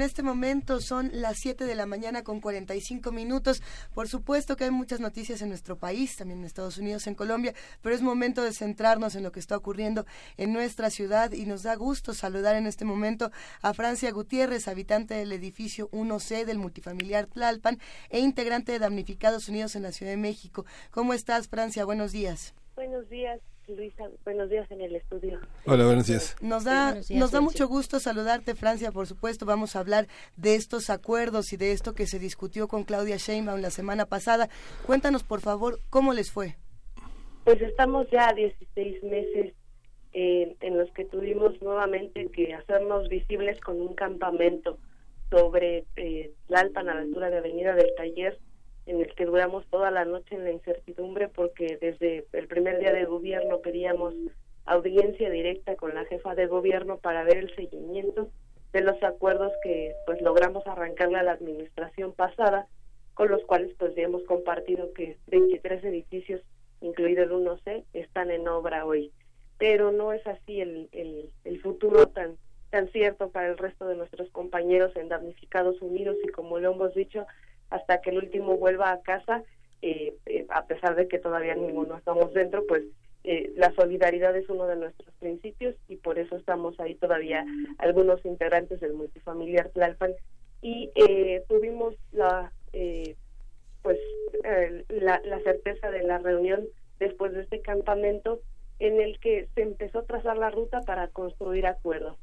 en este momento son las 7 de la mañana con 45 minutos. Por supuesto que hay muchas noticias en nuestro país, también en Estados Unidos, en Colombia, pero es momento de centrarnos en lo que está ocurriendo en nuestra ciudad y nos da gusto saludar en este momento a Francia Gutiérrez, habitante del edificio 1C del multifamiliar Tlalpan e integrante de Damnificados Unidos en la Ciudad de México. ¿Cómo estás, Francia? Buenos días. Buenos días. Luisa, buenos días en el estudio. Hola, buenos días. Nos da, nos da mucho gusto saludarte, Francia, por supuesto. Vamos a hablar de estos acuerdos y de esto que se discutió con Claudia Sheinbaum la semana pasada. Cuéntanos, por favor, cómo les fue. Pues estamos ya 16 meses eh, en los que tuvimos nuevamente que hacernos visibles con un campamento sobre eh, Lalpan a la altura de Avenida del Taller en el que duramos toda la noche en la incertidumbre porque desde el primer día de gobierno pedíamos audiencia directa con la jefa de gobierno para ver el seguimiento de los acuerdos que pues logramos arrancarle a la administración pasada con los cuales pues ya hemos compartido que 23 edificios incluido el 1C están en obra hoy. Pero no es así el, el, el futuro tan tan cierto para el resto de nuestros compañeros en damnificados unidos y como lo hemos dicho hasta que el último vuelva a casa, eh, eh, a pesar de que todavía ninguno estamos dentro, pues eh, la solidaridad es uno de nuestros principios y por eso estamos ahí todavía algunos integrantes del multifamiliar Tlalpan y tuvimos la pues la, la certeza de la reunión después de este campamento en el que se empezó a trazar la ruta para construir acuerdos.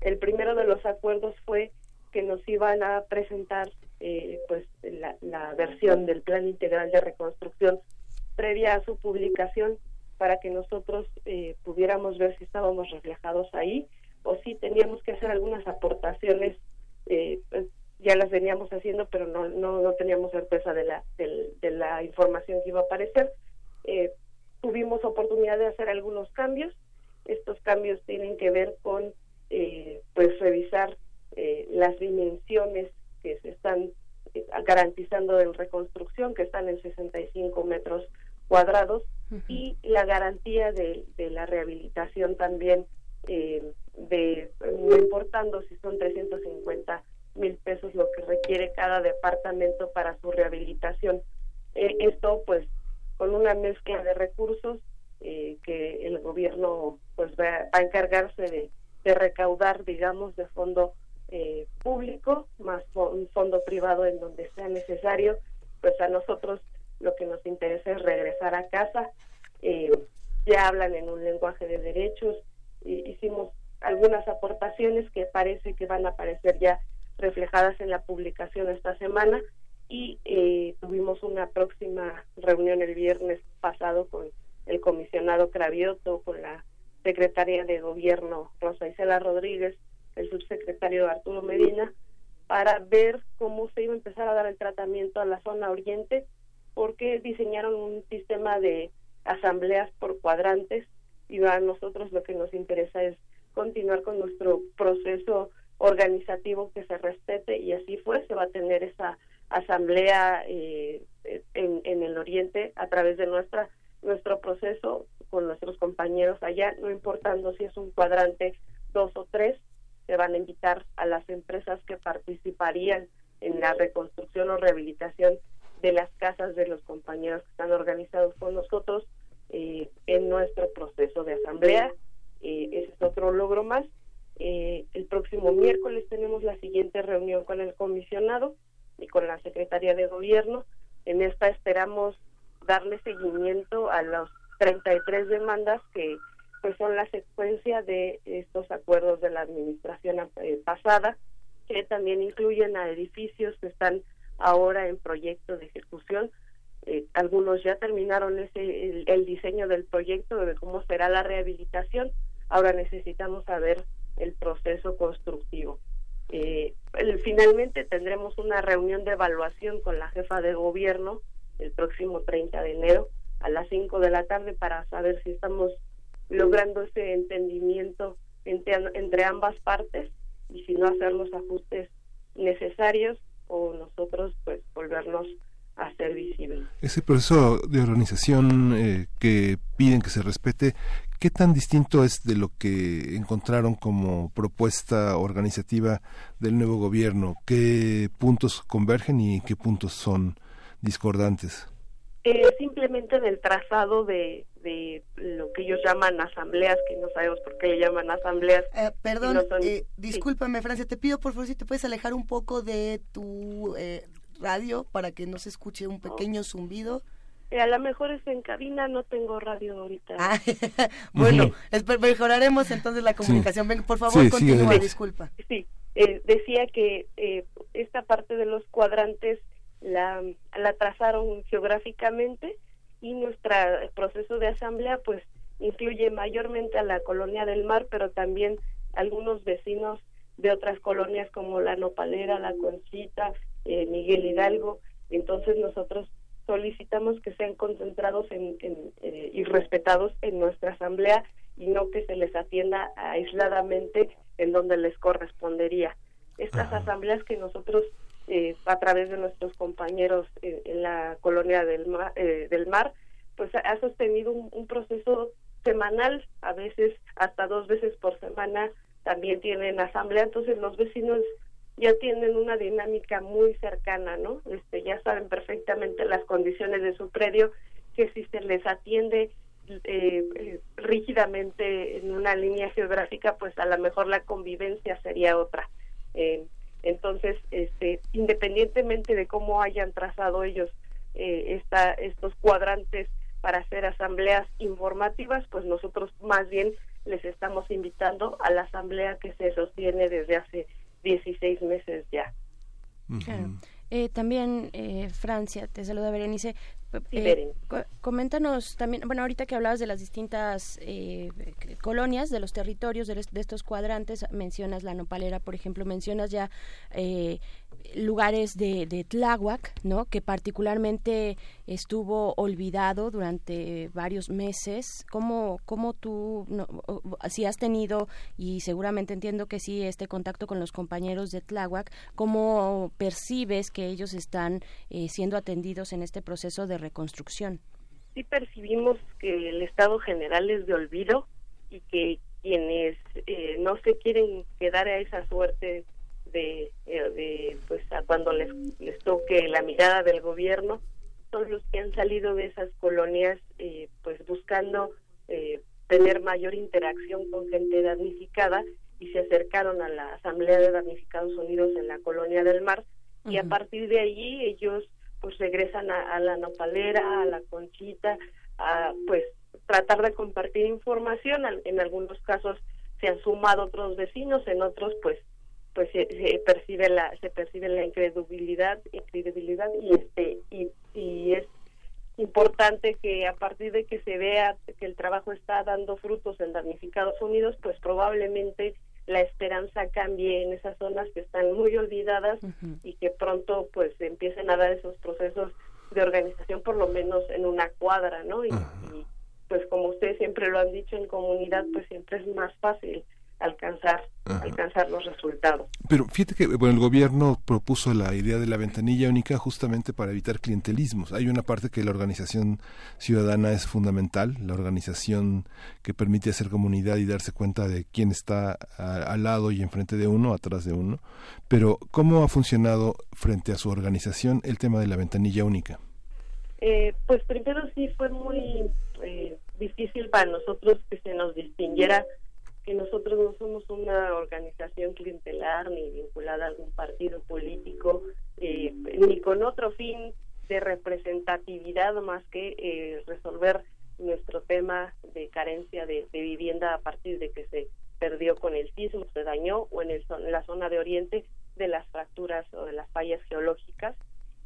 El primero de los acuerdos fue que nos iban a presentar eh, pues la, versión del plan integral de reconstrucción previa a su publicación para que nosotros eh, pudiéramos ver si estábamos reflejados ahí o si teníamos que hacer algunas aportaciones eh, pues, ya las veníamos haciendo pero no no, no teníamos certeza de la de, la información que iba a aparecer. Tuvimos oportunidad de hacer algunos cambios. Estos cambios tienen que ver con pues revisar las dimensiones que se están eh, garantizando en reconstrucción, que están en 65 metros cuadrados, y la garantía de, la rehabilitación también, eh, de no importando si son 350 mil pesos lo que requiere cada departamento para su rehabilitación. Eh, esto, pues, con una mezcla de recursos que el gobierno pues va, a encargarse de, de recaudar, digamos, de fondo eh, público más un fondo privado en donde sea necesario, pues a nosotros lo que nos interesa es regresar a casa. Eh, ya hablan en un lenguaje de derechos, hicimos algunas aportaciones que parece que van a aparecer ya reflejadas en la publicación esta semana y eh, tuvimos una próxima reunión el viernes pasado con el comisionado Cravioto, con la secretaria de gobierno Rosa Isela Rodríguez, el subsecretario Arturo Medina, para ver cómo se iba a empezar a dar el tratamiento a la zona oriente, porque diseñaron un sistema de asambleas por cuadrantes y a nosotros lo que nos interesa es continuar con nuestro proceso organizativo que se respete y así fue, se va a tener esa asamblea eh, en, en, el oriente a través de nuestra nuestro proceso con nuestros compañeros allá, no importando si es un cuadrante dos o tres, se van a invitar a las empresas que participarían en la reconstrucción o rehabilitación de las casas de los compañeros que están organizados con nosotros eh, en nuestro proceso de asamblea. Eh, ese es otro logro más. Eh, el próximo miércoles tenemos la siguiente reunión con el comisionado y con la Secretaría de Gobierno. En esta esperamos darle seguimiento a las 33 demandas que pues son la secuencia de estos acuerdos de la administración eh, pasada que también incluyen a edificios que están ahora en proyecto de ejecución. Eh, algunos ya terminaron ese el, diseño del proyecto de cómo será la rehabilitación. Ahora necesitamos saber el proceso constructivo. Eh, finalmente tendremos una reunión de evaluación con la jefa de gobierno el próximo 30 de enero a las 5 de la tarde para saber si estamos logrando ese entendimiento entre, entre ambas partes y si no hacer los ajustes necesarios o nosotros pues volvernos a ser visibles. Ese proceso de organización eh, que piden que se respete, ¿qué tan distinto es de lo que encontraron como propuesta organizativa del nuevo gobierno? ¿Qué puntos convergen y qué puntos son discordantes? Eh, simplemente del trazado de, de lo que ellos llaman asambleas, que no sabemos por qué le llaman asambleas. Eh, perdón, eh, discúlpame, Francia, te pido por favor si te puedes alejar un poco de tu eh, radio para que no se escuche un pequeño zumbido. Eh, a lo mejor es en cabina, no tengo radio ahorita. Ah, bueno, mejoraremos entonces la comunicación. Ven, por favor, continúa, disculpa. Sí, decía que esta parte de los cuadrantes la, la trazaron geográficamente y nuestro proceso de asamblea pues incluye mayormente a la colonia del mar, pero también algunos vecinos de otras colonias como la Nopalera, la Conchita, eh, Miguel Hidalgo. Entonces nosotros solicitamos que sean concentrados en, eh, y respetados en nuestra asamblea y no que se les atienda aisladamente en donde les correspondería. Estas asambleas que nosotros eh, a través de nuestros compañeros en, la colonia del mar, eh, del mar pues ha sostenido un, proceso semanal, a veces hasta dos veces por semana también tienen asamblea, entonces los vecinos ya tienen una dinámica muy cercana, ¿no? Este, ya saben perfectamente las condiciones de su predio, que si se les atiende eh, eh rígidamente en una línea geográfica, pues a lo mejor la convivencia sería otra. Eh, entonces, este, independientemente de cómo hayan trazado ellos eh, esta, estos cuadrantes para hacer asambleas informativas, pues nosotros más bien les estamos invitando a la asamblea que se sostiene desde hace 16 meses ya. Eh, también, eh, Francia, te saluda Berenice. Eh, coméntanos también, bueno, ahorita que hablabas de las distintas eh, colonias, de los territorios de, estos cuadrantes, mencionas la nopalera, por ejemplo, mencionas ya eh, lugares de, de Tláhuac, ¿no? Que particularmente estuvo olvidado durante varios meses. ¿Cómo, cómo tú, si has tenido, y seguramente entiendo que sí, este contacto con los compañeros de Tláhuac, cómo percibes que ellos están siendo atendidos en este proceso de reconstrucción. Sí percibimos que el estado general es de olvido y que quienes eh, no se quieren quedar a esa suerte de, eh, de pues a cuando les, les toque la mirada del gobierno son los que han salido de esas colonias eh, pues buscando tener mayor interacción con gente damnificada y se acercaron a la Asamblea de Damnificados Unidos en la Colonia del Mar y a partir de allí ellos pues regresan a, la nopalera, a la conchita, a pues tratar de compartir información. En algunos casos se han sumado otros vecinos, en otros pues pues se, percibe la se percibe la incredulidad incredulidad y este y, y es importante que a partir de que se vea que el trabajo está dando frutos en damnificados unidos pues probablemente la esperanza cambie en esas zonas que están muy olvidadas y que pronto pues empiecen a dar esos procesos de organización por lo menos en una cuadra no y pues como ustedes siempre lo han dicho en comunidad pues siempre es más fácil alcanzar alcanzar los resultados. Pero fíjate que bueno, el gobierno propuso la idea de la ventanilla única justamente para evitar clientelismos. Hay una parte que la organización ciudadana es fundamental, la organización que permite hacer comunidad y darse cuenta de quién está al lado y enfrente de uno, atrás de uno. Pero ¿cómo ha funcionado frente a su organización el tema de la ventanilla única? Eh, pues primero sí fue muy eh, difícil para nosotros que se nos distinguiera que nosotros no somos una organización clientelar ni vinculada a algún partido político, eh, ni con otro fin de representatividad más que eh, resolver nuestro tema de carencia de, vivienda a partir de que se perdió con el sismo, se dañó o en, el, en la zona de oriente de las fracturas o de las fallas geológicas.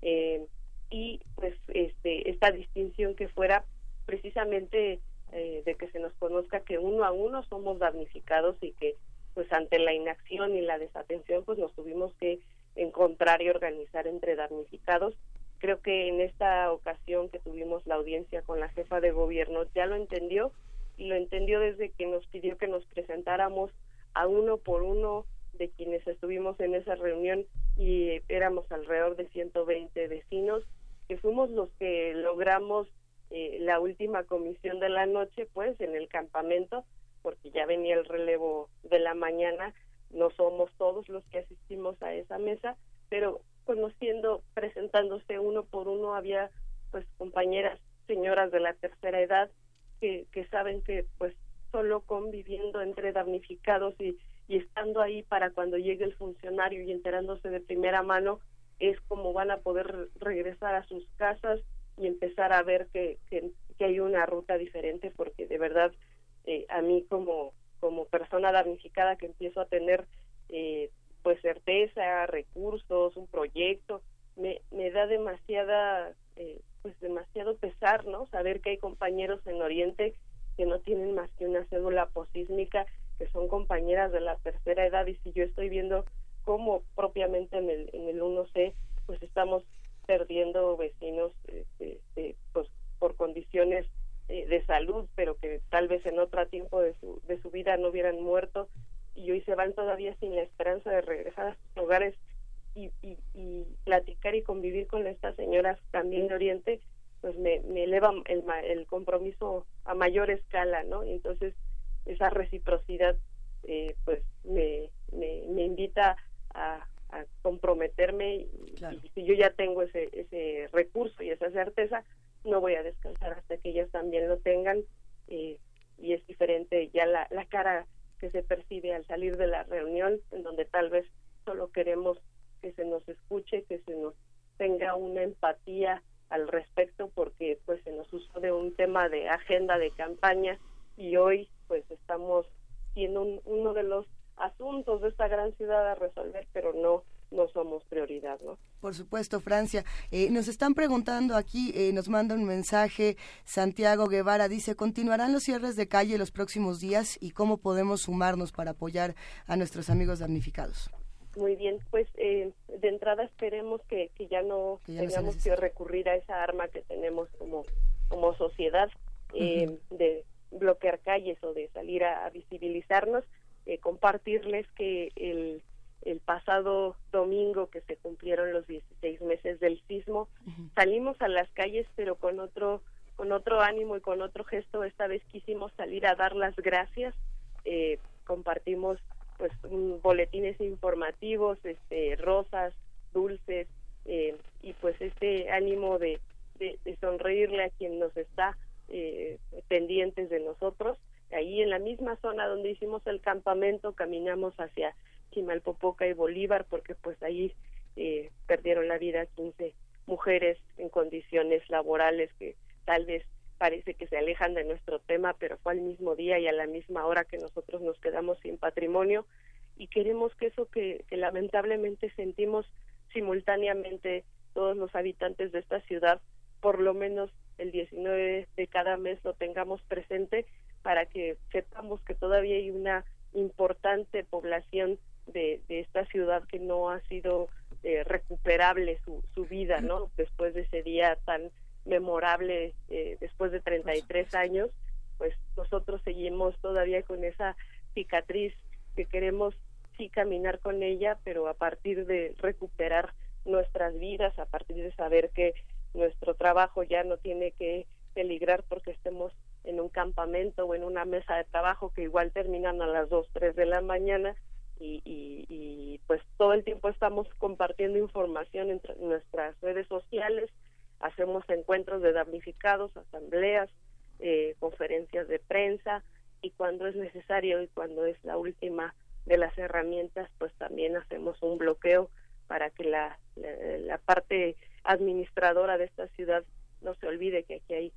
Eh, y pues este esta distinción que fuera precisamente eh, de que se nos conozca que uno a uno somos damnificados y que pues ante la inacción y la desatención pues nos tuvimos que encontrar y organizar entre damnificados. Creo que en esta ocasión que tuvimos la audiencia con la jefa de gobierno ya lo entendió y lo entendió desde que nos pidió que nos presentáramos a uno por uno de quienes estuvimos en esa reunión y éramos alrededor de 120 vecinos que fuimos los que logramos eh, la última comisión de la noche, pues en el campamento, porque ya venía el relevo de la mañana, no somos todos los que asistimos a esa mesa, pero conociendo, presentándose uno por uno, había pues compañeras, señoras de la tercera edad, que, que saben que pues solo conviviendo entre damnificados y, y estando ahí para cuando llegue el funcionario y enterándose de primera mano, es como van a poder regresar a sus casas y empezar a ver que, que, hay una ruta diferente porque de verdad eh, a mí como como persona damnificada que empiezo a tener eh, pues certeza recursos un proyecto me, me da demasiada eh, pues demasiado pesar no saber que hay compañeros en Oriente que no tienen más que una cédula posísmica que son compañeras de la tercera edad y si yo estoy viendo cómo propiamente en el en el 1C pues estamos perdiendo vecinos este, pues, por condiciones eh, de salud, pero que tal vez en otro tiempo de su, de su vida no hubieran muerto y hoy se van todavía sin la esperanza de regresar a sus hogares y, y, platicar y convivir con estas señoras también de Oriente, pues me, me eleva el, el compromiso a mayor escala, ¿no? Entonces esa reciprocidad eh, pues me, me, me invita a, a comprometerme y, si yo ya tengo ese, ese recurso y esa certeza, no voy a descansar hasta que ellas también lo tengan eh, y es diferente ya la, la cara que se percibe al salir de la reunión en donde tal vez solo queremos que se nos escuche, que se nos tenga una empatía al respecto porque pues se nos usó de un tema de agenda de campaña y hoy pues estamos siendo uno de los asuntos de esta gran ciudad a resolver, pero no no somos prioridad, ¿no? Por supuesto, Francia. Eh, nos están preguntando aquí, eh, nos manda un mensaje, Santiago Guevara dice, ¿continuarán los cierres de calle los próximos días y cómo podemos sumarnos para apoyar a nuestros amigos damnificados? Muy bien, pues eh, de entrada esperemos que, que ya no tengamos que recurrir a esa arma que tenemos como, como sociedad de bloquear calles o de salir a visibilizarnos eh, compartirles que el, el pasado domingo que se cumplieron los 16 meses del sismo, salimos a las calles pero con otro con otro ánimo y con otro gesto. Esta vez quisimos salir a dar las gracias. Eh, compartimos pues boletines informativos, este, rosas, dulces eh, y pues este ánimo de, de, de, sonreírle a quien nos está eh, pendientes de nosotros ahí en la misma zona donde hicimos el campamento caminamos hacia Chimalpopoca y Bolívar porque pues ahí eh, perdieron la vida 15 mujeres en condiciones laborales que tal vez parece que se alejan de nuestro tema, pero fue al mismo día y a la misma hora que nosotros nos quedamos sin patrimonio. Y queremos que eso que, lamentablemente sentimos simultáneamente todos los habitantes de esta ciudad, por lo menos el 19 de cada mes lo tengamos presente para que sepamos que todavía hay una importante población de, esta ciudad que no ha sido eh, recuperable su, su vida, ¿no? Después de ese día tan memorable eh, después de 33 años, pues nosotros seguimos todavía con esa cicatriz que queremos sí caminar con ella, pero a partir de recuperar nuestras vidas, a partir de saber que nuestro trabajo ya no tiene que peligrar porque estemos en un campamento o en una mesa de trabajo que igual terminan a las 2, 3 de la mañana y, y, y pues todo el tiempo estamos compartiendo información entre nuestras redes sociales, hacemos encuentros de damnificados, asambleas, eh, conferencias de prensa y cuando es necesario y cuando es la última de las herramientas, pues también hacemos un bloqueo para que la, la, parte administradora de esta ciudad no se olvide que aquí hay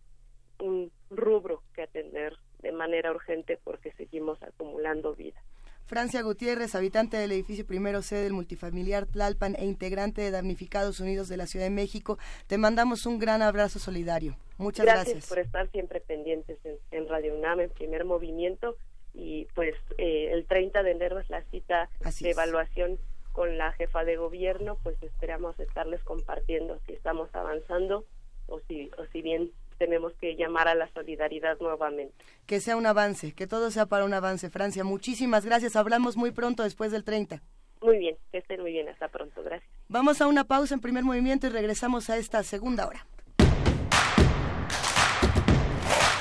un rubro que atender de manera urgente porque seguimos acumulando vida. Francia Gutiérrez, habitante del edificio primero C del multifamiliar Tlalpan e integrante de Damnificados Unidos de la Ciudad de México, te mandamos un gran abrazo solidario. Muchas gracias. Gracias por estar siempre pendientes en, Radio UNAM, en primer movimiento. Y pues eh, el 30 de enero es la cita de evaluación con la jefa de gobierno, pues esperamos estarles compartiendo si estamos avanzando o si, o si bien tenemos que llamar a la solidaridad nuevamente. Que sea un avance, que todo sea para un avance, Francia. Muchísimas gracias. Hablamos muy pronto después del 30. Muy bien, que estén muy bien. Hasta pronto. Gracias. Vamos a una pausa en primer movimiento y regresamos a esta segunda hora.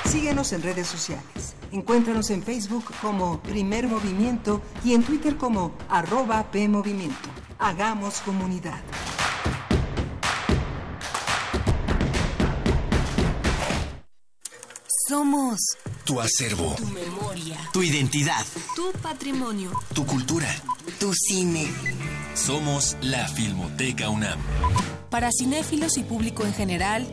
Síguenos en redes sociales. Encuéntranos en Facebook como Primer Movimiento y en Twitter como arroba PMovimiento. Hagamos comunidad. Somos tu acervo, tu memoria, tu identidad, tu patrimonio, tu cultura, tu cine. Somos la Filmoteca UNAM. Para cinéfilos y público en general,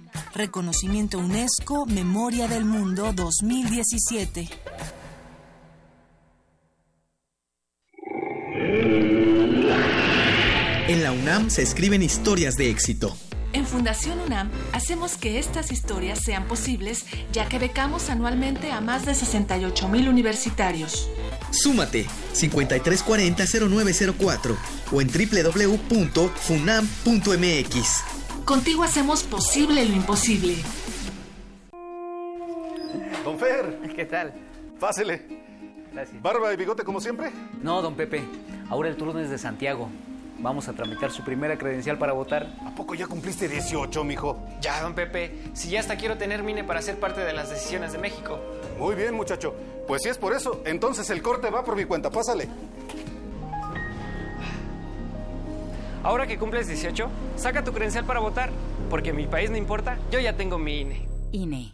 Reconocimiento UNESCO Memoria del Mundo 2017. En la UNAM se escriben historias de éxito en Fundación UNAM hacemos que estas historias sean posibles ya que becamos anualmente a más de 68 mil universitarios. Súmate 5340-0904 o en www.funam.mx. Contigo hacemos posible lo imposible. Don Fer. ¿Qué tal? Pásele. Gracias. ¿Barba y bigote como siempre? No, don Pepe. Ahora el turno es de Santiago. Vamos a tramitar su primera credencial para votar. ¿A poco ya cumpliste 18, mijo? Ya, don Pepe. Si ya hasta quiero tener mine para ser parte de las decisiones de México. Muy bien, muchacho. Pues si es por eso, entonces el corte va por mi cuenta. Pásale. Ahora que cumples 18, saca tu credencial para votar. Porque mi país no importa, yo ya tengo mi INE. INE.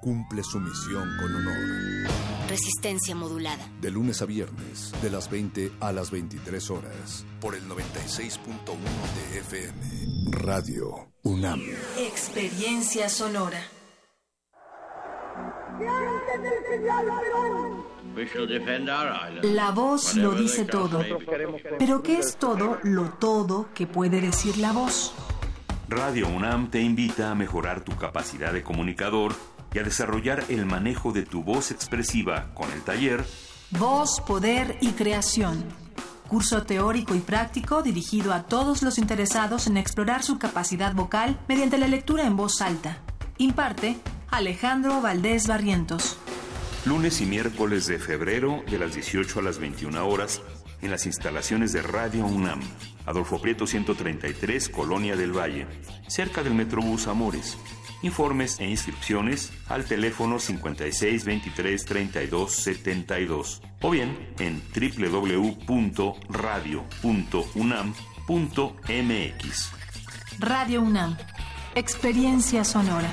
cumple su misión con honor. Resistencia modulada. De lunes a viernes, de las 20 a las 23 horas, por el 96.1 de FM. Radio UNAM. Experiencia sonora. La voz lo dice todo. Pero ¿qué es todo lo todo que puede decir la voz? Radio UNAM te invita a mejorar tu capacidad de comunicador y a desarrollar el manejo de tu voz expresiva con el taller Voz, Poder y Creación. Curso teórico y práctico dirigido a todos los interesados en explorar su capacidad vocal mediante la lectura en voz alta. Imparte Alejandro Valdés Barrientos. Lunes y miércoles de febrero de las 18 a las 21 horas en las instalaciones de Radio UNAM, Adolfo Prieto 133, Colonia del Valle, cerca del Metrobús Amores. Informes e inscripciones al teléfono 56 23 32 72 o bien en www.radio.unam.mx. Radio UNAM. Experiencia sonora.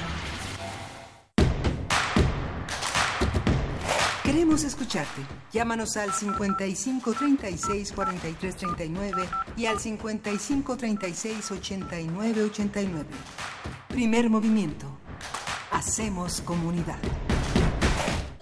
Queremos escucharte. Llámanos al 55 36 43 39 y al 55 36 89 89. Primer movimiento. Hacemos comunidad.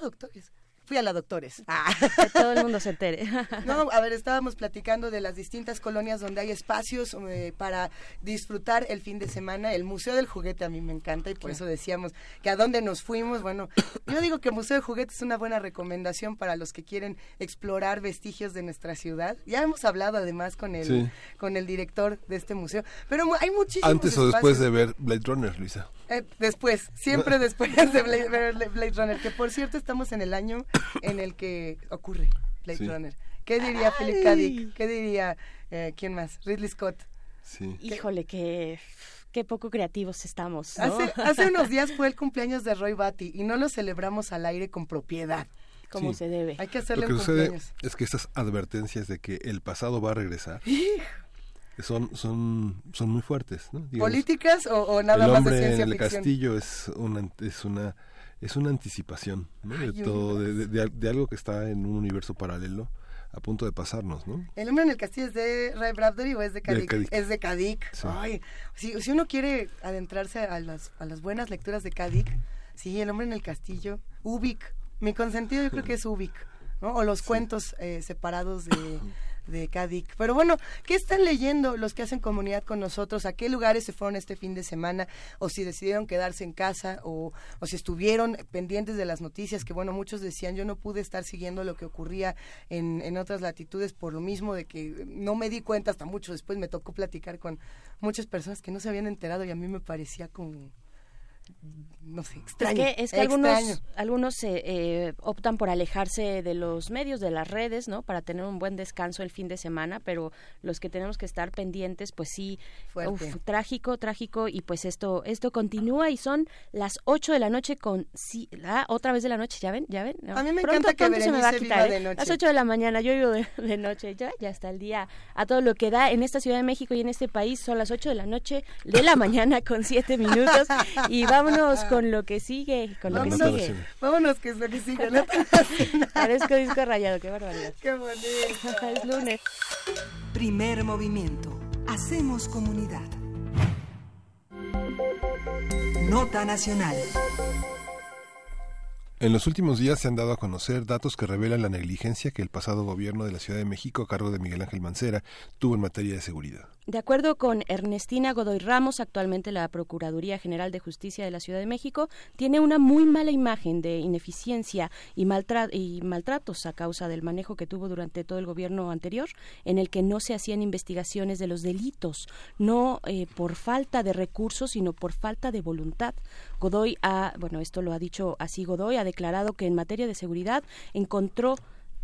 Doctores. Fui a la doctores. Ah. Que todo el mundo se entere. No, a ver, estábamos platicando de las distintas colonias donde hay espacios eh, para disfrutar el fin de semana. El Museo del Juguete a mí me encanta y por eso decíamos que a dónde nos fuimos. Bueno, yo digo que el Museo del Juguete es una buena recomendación para los que quieren explorar vestigios de nuestra ciudad. Ya hemos hablado además con el, Sí. con el director de este museo. Pero hay muchísimos Antes o después de ver Blade Runner, Luisa. Eh, después, siempre después de Blade, ver Blade Runner, que por cierto estamos en el año en el que ocurre Blade Sí. Runner. ¿Qué diría Philip K. Dick? ¿Qué diría, eh, quién más? Ridley Scott. Sí. Híjole, qué, qué poco creativos estamos. ¿no? Hace, hace unos días fue el cumpleaños de Roy Batty y no lo celebramos al aire con propiedad. Como Sí. se debe. Hay que Lo hacerle que un sucede cumpleaños. es que estas advertencias de que el pasado va a regresar son son son muy fuertes, ¿no? Digamos, ¿Políticas o, o nada el más de hombre ciencia en el ficción? castillo es una es una es una anticipación ¿no? de Ay, todo de, de- de- de algo que está en un universo paralelo a punto de pasarnos, ¿no? ¿El hombre en el castillo es de Ray Bradbury o es de Kadik? Kadik. Es de Kadik. Sí. Ay, si, si uno quiere adentrarse a las, a las buenas lecturas de Kadik, sí, El hombre en el castillo, Ubik. Mi consentido yo creo que es Ubik, ¿no? O los cuentos eh, separados de, de Kadik. Pero bueno, ¿qué están leyendo los que hacen comunidad con nosotros? ¿A qué lugares se fueron este fin de semana? ¿O si decidieron quedarse en casa? ¿O, o si estuvieron pendientes de las noticias? Que bueno, muchos decían, yo no pude estar siguiendo lo que ocurría en, en otras latitudes por lo mismo de que no me di cuenta hasta mucho después. Me tocó platicar con muchas personas que no se habían enterado y a mí me parecía como no sé, extraño. Es que, es que extraño. algunos, algunos eh, eh, optan por alejarse de los medios, de las redes, ¿no? Para tener un buen descanso el fin de semana, pero los que tenemos que estar pendientes, pues sí, uf, trágico, trágico, y pues esto esto continúa y son las 8 de la noche con... Sí, ah, otra vez de la noche, ¿ya ven? ¿Ya ven? No, A mí me pronto, encanta que pronto se me va a quitar, ¿eh? de noche. Las 8 de la mañana, yo vivo de, de noche, ya, ya está el día a todo lo que da en esta Ciudad de México y en este país, son las 8 de la noche de la mañana con 7 minutos, y vámonos con lo que sigue, con lo que Vámonos, sigue. vámonos, que es lo que sigue. ¿no? Parezco disco rayado, qué barbaridad. Qué bonito. es lunes. Primer movimiento. Hacemos comunidad. Nota nacional. En los últimos días se han dado a conocer datos que revelan la negligencia que el pasado gobierno de la Ciudad de México, a cargo de Miguel Ángel Mancera, tuvo en materia de seguridad. De acuerdo con Ernestina Godoy Ramos, actualmente la Procuraduría General de Justicia de la Ciudad de México tiene una muy mala imagen de ineficiencia y, maltra- y maltratos a causa del manejo que tuvo durante todo el gobierno anterior, en el que no se hacían investigaciones de los delitos, no eh, por falta de recursos, sino por falta de voluntad. Godoy ha, bueno, esto lo ha dicho así Godoy, ha declarado que en materia de seguridad encontró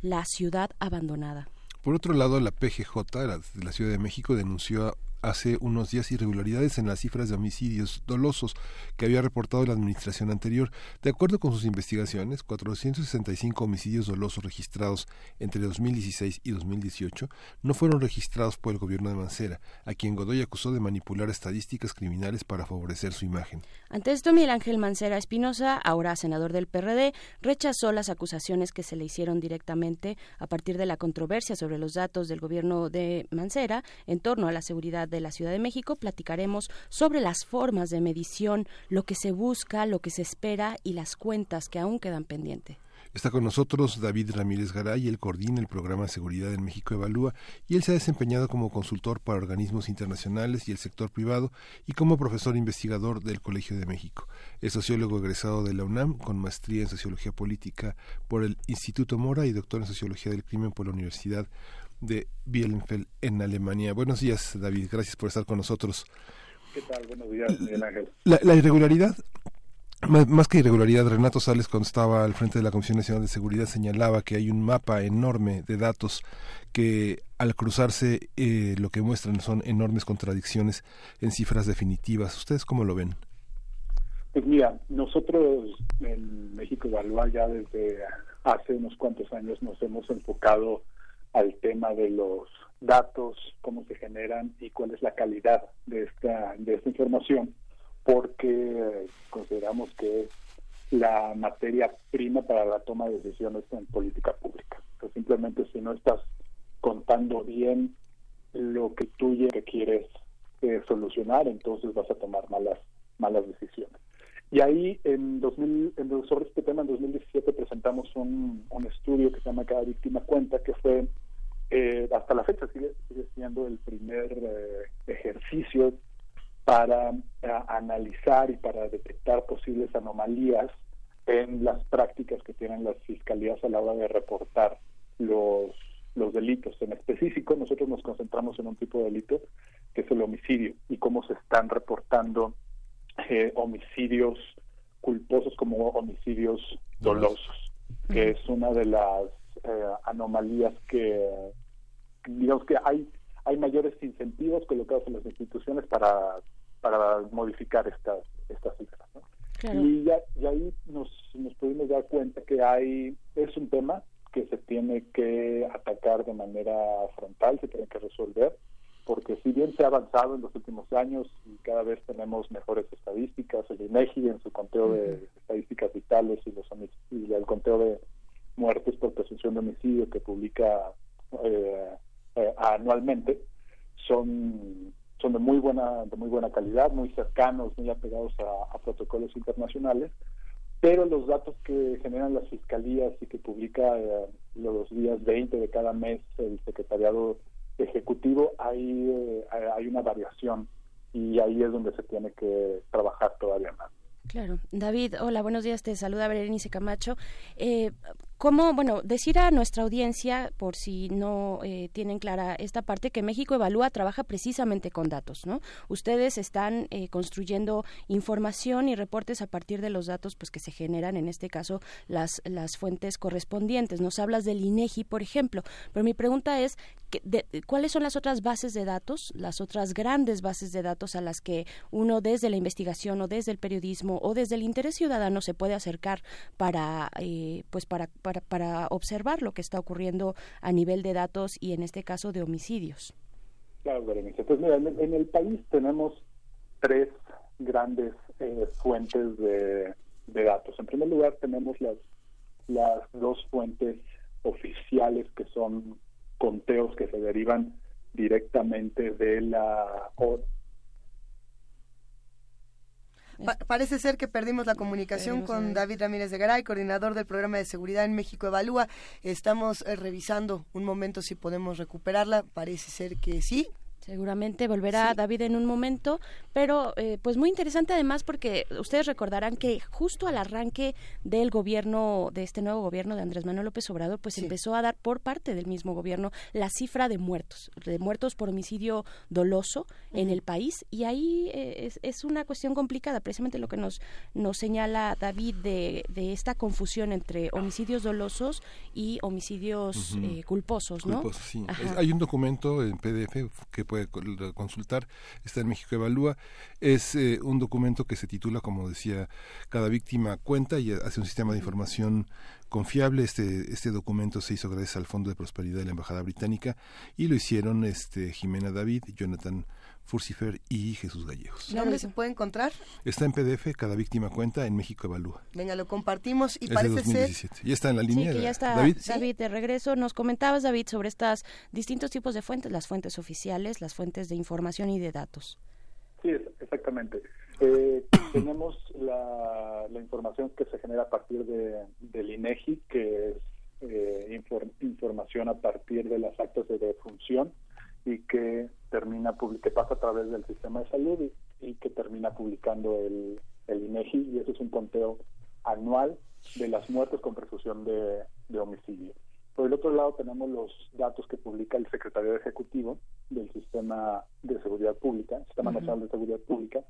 la ciudad abandonada. Por otro lado, la PGJ la- de la Ciudad de México denunció hace unos días irregularidades en las cifras de homicidios dolosos que había reportado la administración anterior. De acuerdo con sus investigaciones, 465 homicidios dolosos registrados entre 2016 y 2018 no fueron registrados por el gobierno de Mancera, a quien Godoy acusó de manipular estadísticas criminales para favorecer su imagen. Ante esto, Miguel Ángel Mancera Espinosa, ahora senador del PRD, rechazó las acusaciones que se le hicieron directamente a partir de la controversia sobre los datos del gobierno de Mancera en torno a la seguridad de la Ciudad de México. Platicaremos sobre las formas de medición, lo que se busca, lo que se espera y las cuentas que aún quedan pendientes. Está con nosotros David Ramírez Garay, él coordina el programa seguridad en México Evalúa y él se ha desempeñado como consultor para organismos internacionales y el sector privado y como profesor investigador del Colegio de México. Es sociólogo egresado de la UNAM con maestría en sociología política por el Instituto Mora y doctor en sociología del crimen por la Universidad de Bielefeld en Alemania. Buenos días, David. Gracias por estar con nosotros. ¿Qué tal? Buenos días, Miguel Ángel. la irregularidad más, que irregularidad, Renato Sales, cuando estaba al frente de la Comisión Nacional de Seguridad, señalaba que hay un mapa enorme de datos que al cruzarse eh, lo que muestran son enormes contradicciones en cifras definitivas. ¿Ustedes cómo lo ven? Pues mira, nosotros en México Evalúa ya desde hace unos cuantos años nos hemos enfocado al tema de los datos, cómo se generan y cuál es la calidad de esta, de esta información porque consideramos que es la materia prima para la toma de decisiones en política pública. simplemente si no estás contando bien lo que tú quieres eh, solucionar, entonces vas a tomar malas malas decisiones. Y ahí, en 2000, en, sobre este tema, en 2017 presentamos un, un estudio que se llama Cada víctima cuenta, que fue, eh, hasta la fecha sigue, sigue siendo el primer eh, ejercicio para eh, analizar y para detectar posibles anomalías en las prácticas que tienen las fiscalías a la hora de reportar los, los delitos. En específico, nosotros nos concentramos en un tipo de delito que es el homicidio y cómo se están reportando eh, homicidios culposos como homicidios dolosos, que es una de las eh, anomalías que digamos que hay hay mayores incentivos colocados en las instituciones para, para modificar estas, estas cifras. Y, ya, y ahí nos, nos pudimos dar cuenta que hay es un tema que se tiene que atacar de manera frontal, se tiene que resolver, porque si bien se ha avanzado en los últimos años y cada vez tenemos mejores estadísticas, el INEGI en su conteo de estadísticas vitales y, los, y el conteo de muertes por presunción de homicidio que publica eh, eh, anualmente son son de muy buena de muy buena calidad muy cercanos muy apegados a, protocolos internacionales pero los datos que generan las fiscalías y que publica eh, los días 20 de cada mes el secretariado ejecutivo hay eh, hay una variación y ahí es donde se tiene que trabajar todavía más Claro. David, hola, buenos días. Te saluda Berenice Camacho. Eh, ¿Cómo, bueno, decir a nuestra audiencia, por si no eh, tienen clara esta parte, que México Evalúa trabaja precisamente con datos, ¿no? Ustedes están eh, construyendo información y reportes a partir de los datos pues que se generan, en este caso, las, las fuentes correspondientes. Nos hablas del INEGI, por ejemplo, pero mi pregunta es, ¿cuáles son las otras bases de datos, las otras grandes bases de datos a las que uno desde la investigación o desde el periodismo o desde el interés ciudadano se puede acercar para, eh, pues para para, observar lo que está ocurriendo a nivel de datos y en este caso de homicidios. Claro, Berenice. Pues mira, en, el país tenemos tres grandes eh, fuentes de, datos. En primer lugar, tenemos las, las dos fuentes oficiales que son conteos que se derivan directamente de la parece ser que perdimos la comunicación con David Ramírez de Garay, coordinador del programa de seguridad en México Evalúa. Estamos eh, revisando un momento si podemos recuperarla. Parece ser que sí. Seguramente volverá David en un momento, pero eh, pues muy interesante además porque ustedes recordarán que justo al arranque del gobierno, de este nuevo gobierno de Andrés Manuel López Obrador, pues empezó a dar por parte del mismo gobierno la cifra de muertos, de muertos por homicidio doloso en el país. Y ahí eh, es, una cuestión complicada, precisamente lo que nos, nos señala David de, de esta confusión entre homicidios dolosos y homicidios eh, culposos, ¿no? Hay un documento en PDF que puede consultar, está en México Evalúa. Es eh, un documento que se titula, como decía, Cada víctima cuenta y hace un sistema de información confiable. Este, este documento se hizo gracias al Fondo de Prosperidad de la Embajada Británica y lo hicieron este, Jimena David, Jonathan Furcifer y Jesús Gallegos. ¿Dónde se puede encontrar? Está en PDF, cada víctima cuenta en México Evalúa. Venga, lo compartimos y parece ser... Ya está en la línea. Sí, que ya está David. David, de regreso. Nos comentabas, David, sobre estos distintos tipos de fuentes, las fuentes oficiales, las fuentes de información y de datos. Sí, exactamente. Eh, tenemos la, información que se genera a partir de, del INEGI, que es eh, información a partir de las actas de defunción y que termina que pasa a través del sistema de salud y, que termina publicando el, el, INEGI y eso es un conteo anual de las muertes con presunción de, homicidio. Por el otro lado tenemos los datos que publica el secretario ejecutivo del Sistema de Seguridad Pública, Sistema Nacional de Seguridad Pública,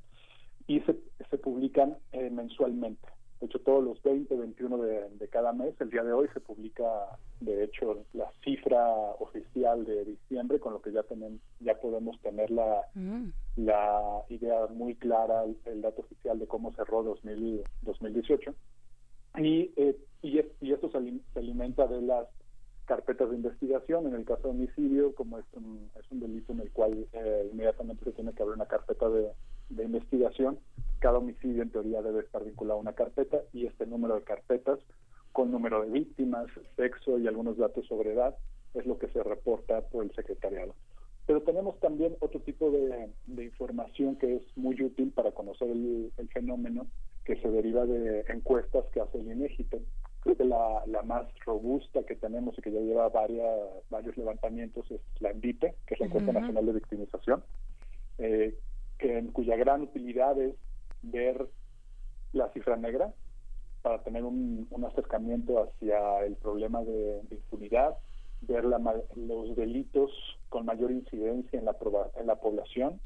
y se, se publican eh, mensualmente. De hecho, todos los 20, 21 de, cada mes, el día de hoy se publica, de hecho, la cifra oficial de diciembre, con lo que ya tenemos, ya podemos tener la, mm. la idea muy clara, el, dato oficial de cómo cerró 2000, 2018. Y, eh, y, y esto se, alimenta de las carpetas de investigación. En el caso de homicidio, como es un, es un delito en el cual eh, inmediatamente se tiene que abrir una carpeta de, de investigación, cada homicidio en teoría debe estar vinculado a una carpeta y este número de carpetas con número de víctimas, sexo y algunos datos sobre edad es lo que se reporta por el secretariado. Pero tenemos también otro tipo de, información que es muy útil para conocer el, fenómeno que se deriva de encuestas que hace el INEGI. Creo que la, más robusta que tenemos y que ya lleva varias, varios levantamientos es la ENVIPE, que es la Encuesta Nacional de Victimización, eh, en cuya gran utilidad es ver la cifra negra para tener un, acercamiento hacia el problema de, impunidad, ver los delitos con mayor incidencia en la, en la población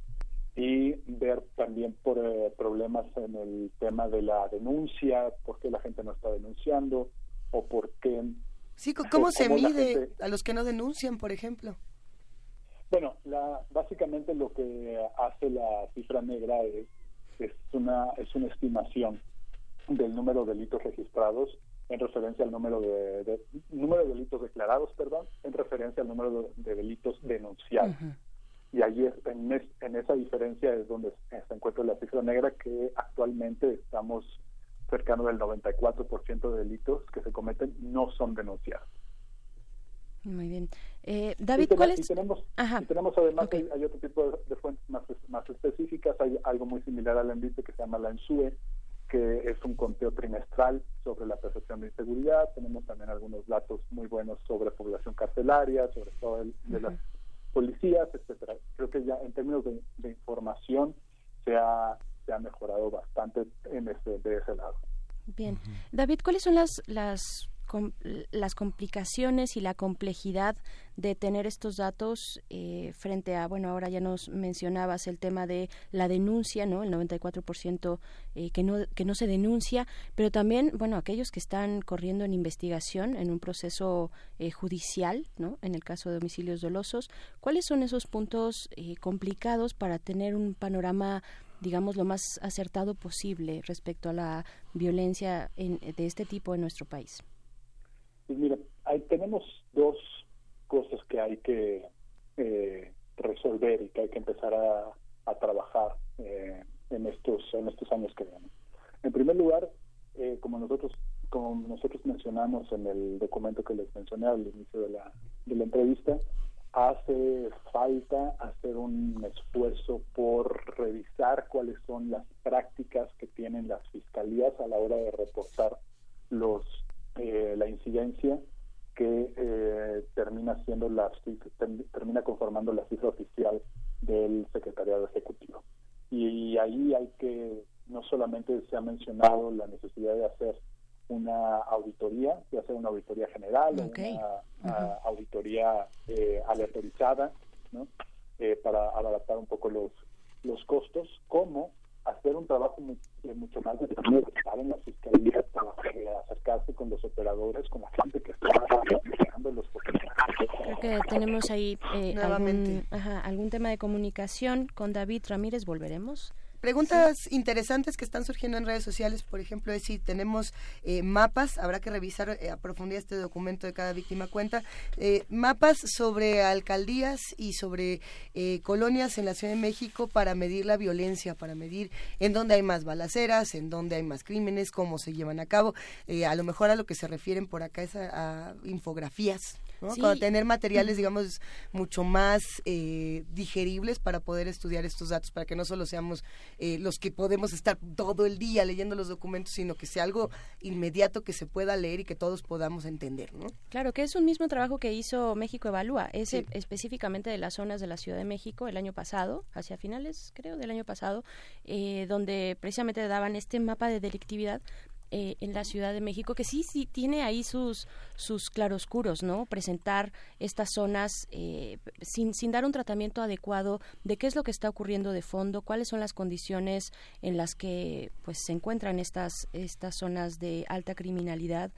y ver también por eh, problemas en el tema de la denuncia, por qué la gente no está denunciando o por qué... Sí, ¿cómo se mide a los que no denuncian, por ejemplo? Bueno, la, básicamente lo que hace la cifra negra es, es, una, es una estimación del número de delitos registrados en referencia al número de, número de delitos declarados, perdón, en referencia al número de, delitos denunciados. Y ahí en, en esa diferencia es donde se encuentra la cifra negra que actualmente estamos cercano del 94% de delitos que se cometen no son denunciados. Muy bien. Eh, David, ¿cuál es? Y tenemos, tenemos además, hay, otro tipo de, fuentes más, más específicas, hay algo muy similar al envite que se llama la ENSUE, que es un conteo trimestral sobre la percepción de inseguridad, tenemos también algunos datos muy buenos sobre población carcelaria, sobre todo el, de las policías, etcétera. Creo que ya en términos de, información se ha, se ha mejorado bastante en ese, de ese lado. Bien. David, ¿cuáles son las, las las complicaciones y la complejidad de tener estos datos eh, frente a, bueno, ahora ya nos mencionabas el tema de la denuncia, ¿no? El 94% eh, que, no, que no se denuncia, pero también, bueno, aquellos que están corriendo en investigación en un proceso eh, judicial, ¿no? En el caso de homicidios dolosos, ¿cuáles son esos puntos complicados para tener un panorama digamos, lo más acertado posible respecto a la violencia de este tipo en nuestro país? Pues mira, ahí tenemos dos cosas que hay que eh, resolver y que hay que empezar a, trabajar eh, en estos en estos años que vienen. En primer lugar, eh, como nosotros como nosotros mencionamos en el documento que les mencioné al inicio de la, de la entrevista, hace falta hacer un esfuerzo por revisar cuáles son las prácticas que tienen las fiscalías a la hora de reportar los eh, la incidencia que eh, termina siendo la termina conformando la cifra oficial del secretariado ejecutivo. Y ahí hay que no solamente se ha mencionado la necesidad de hacer una auditoría, de hacer una auditoría general, una auditoría eh, aleatorizada, ¿no? Eh, para adaptar un poco los los costos, como hacer un trabajo mucho más de estar en la fiscalía, acercarse con los operadores, con la gente que está investigando los Creo que tenemos ahí eh, algún, algún tema de comunicación con David Ramírez. Volveremos. Preguntas interesantes que están surgiendo en redes sociales, por ejemplo, es si tenemos eh, mapas, habrá que revisar eh, a profundidad este documento de cada víctima cuenta, eh, mapas sobre alcaldías y sobre colonias en la Ciudad de México para medir la violencia, para medir en dónde hay más balaceras, en dónde hay más crímenes, cómo se llevan a cabo. a lo mejor a lo que se refieren por acá es a infografías tener materiales, digamos, mucho más eh, digeribles para poder estudiar estos datos, para que no solo seamos eh, los que podemos estar todo el día leyendo los documentos, sino que sea algo inmediato que se pueda leer y que todos podamos entender, ¿no? Claro, que es un mismo trabajo que hizo México Evalúa, es específicamente de las zonas de la Ciudad de México el año pasado, hacia finales, creo, del año pasado, eh, donde precisamente daban este mapa de delictividad eh, en la Ciudad de México, que sí, sí tiene ahí sus, sus claroscuros, ¿no? Presentar estas zonas eh, sin, sin dar un tratamiento adecuado de qué es lo que está ocurriendo de fondo, cuáles son las condiciones en las que pues se encuentran estas, estas zonas de alta criminalidad,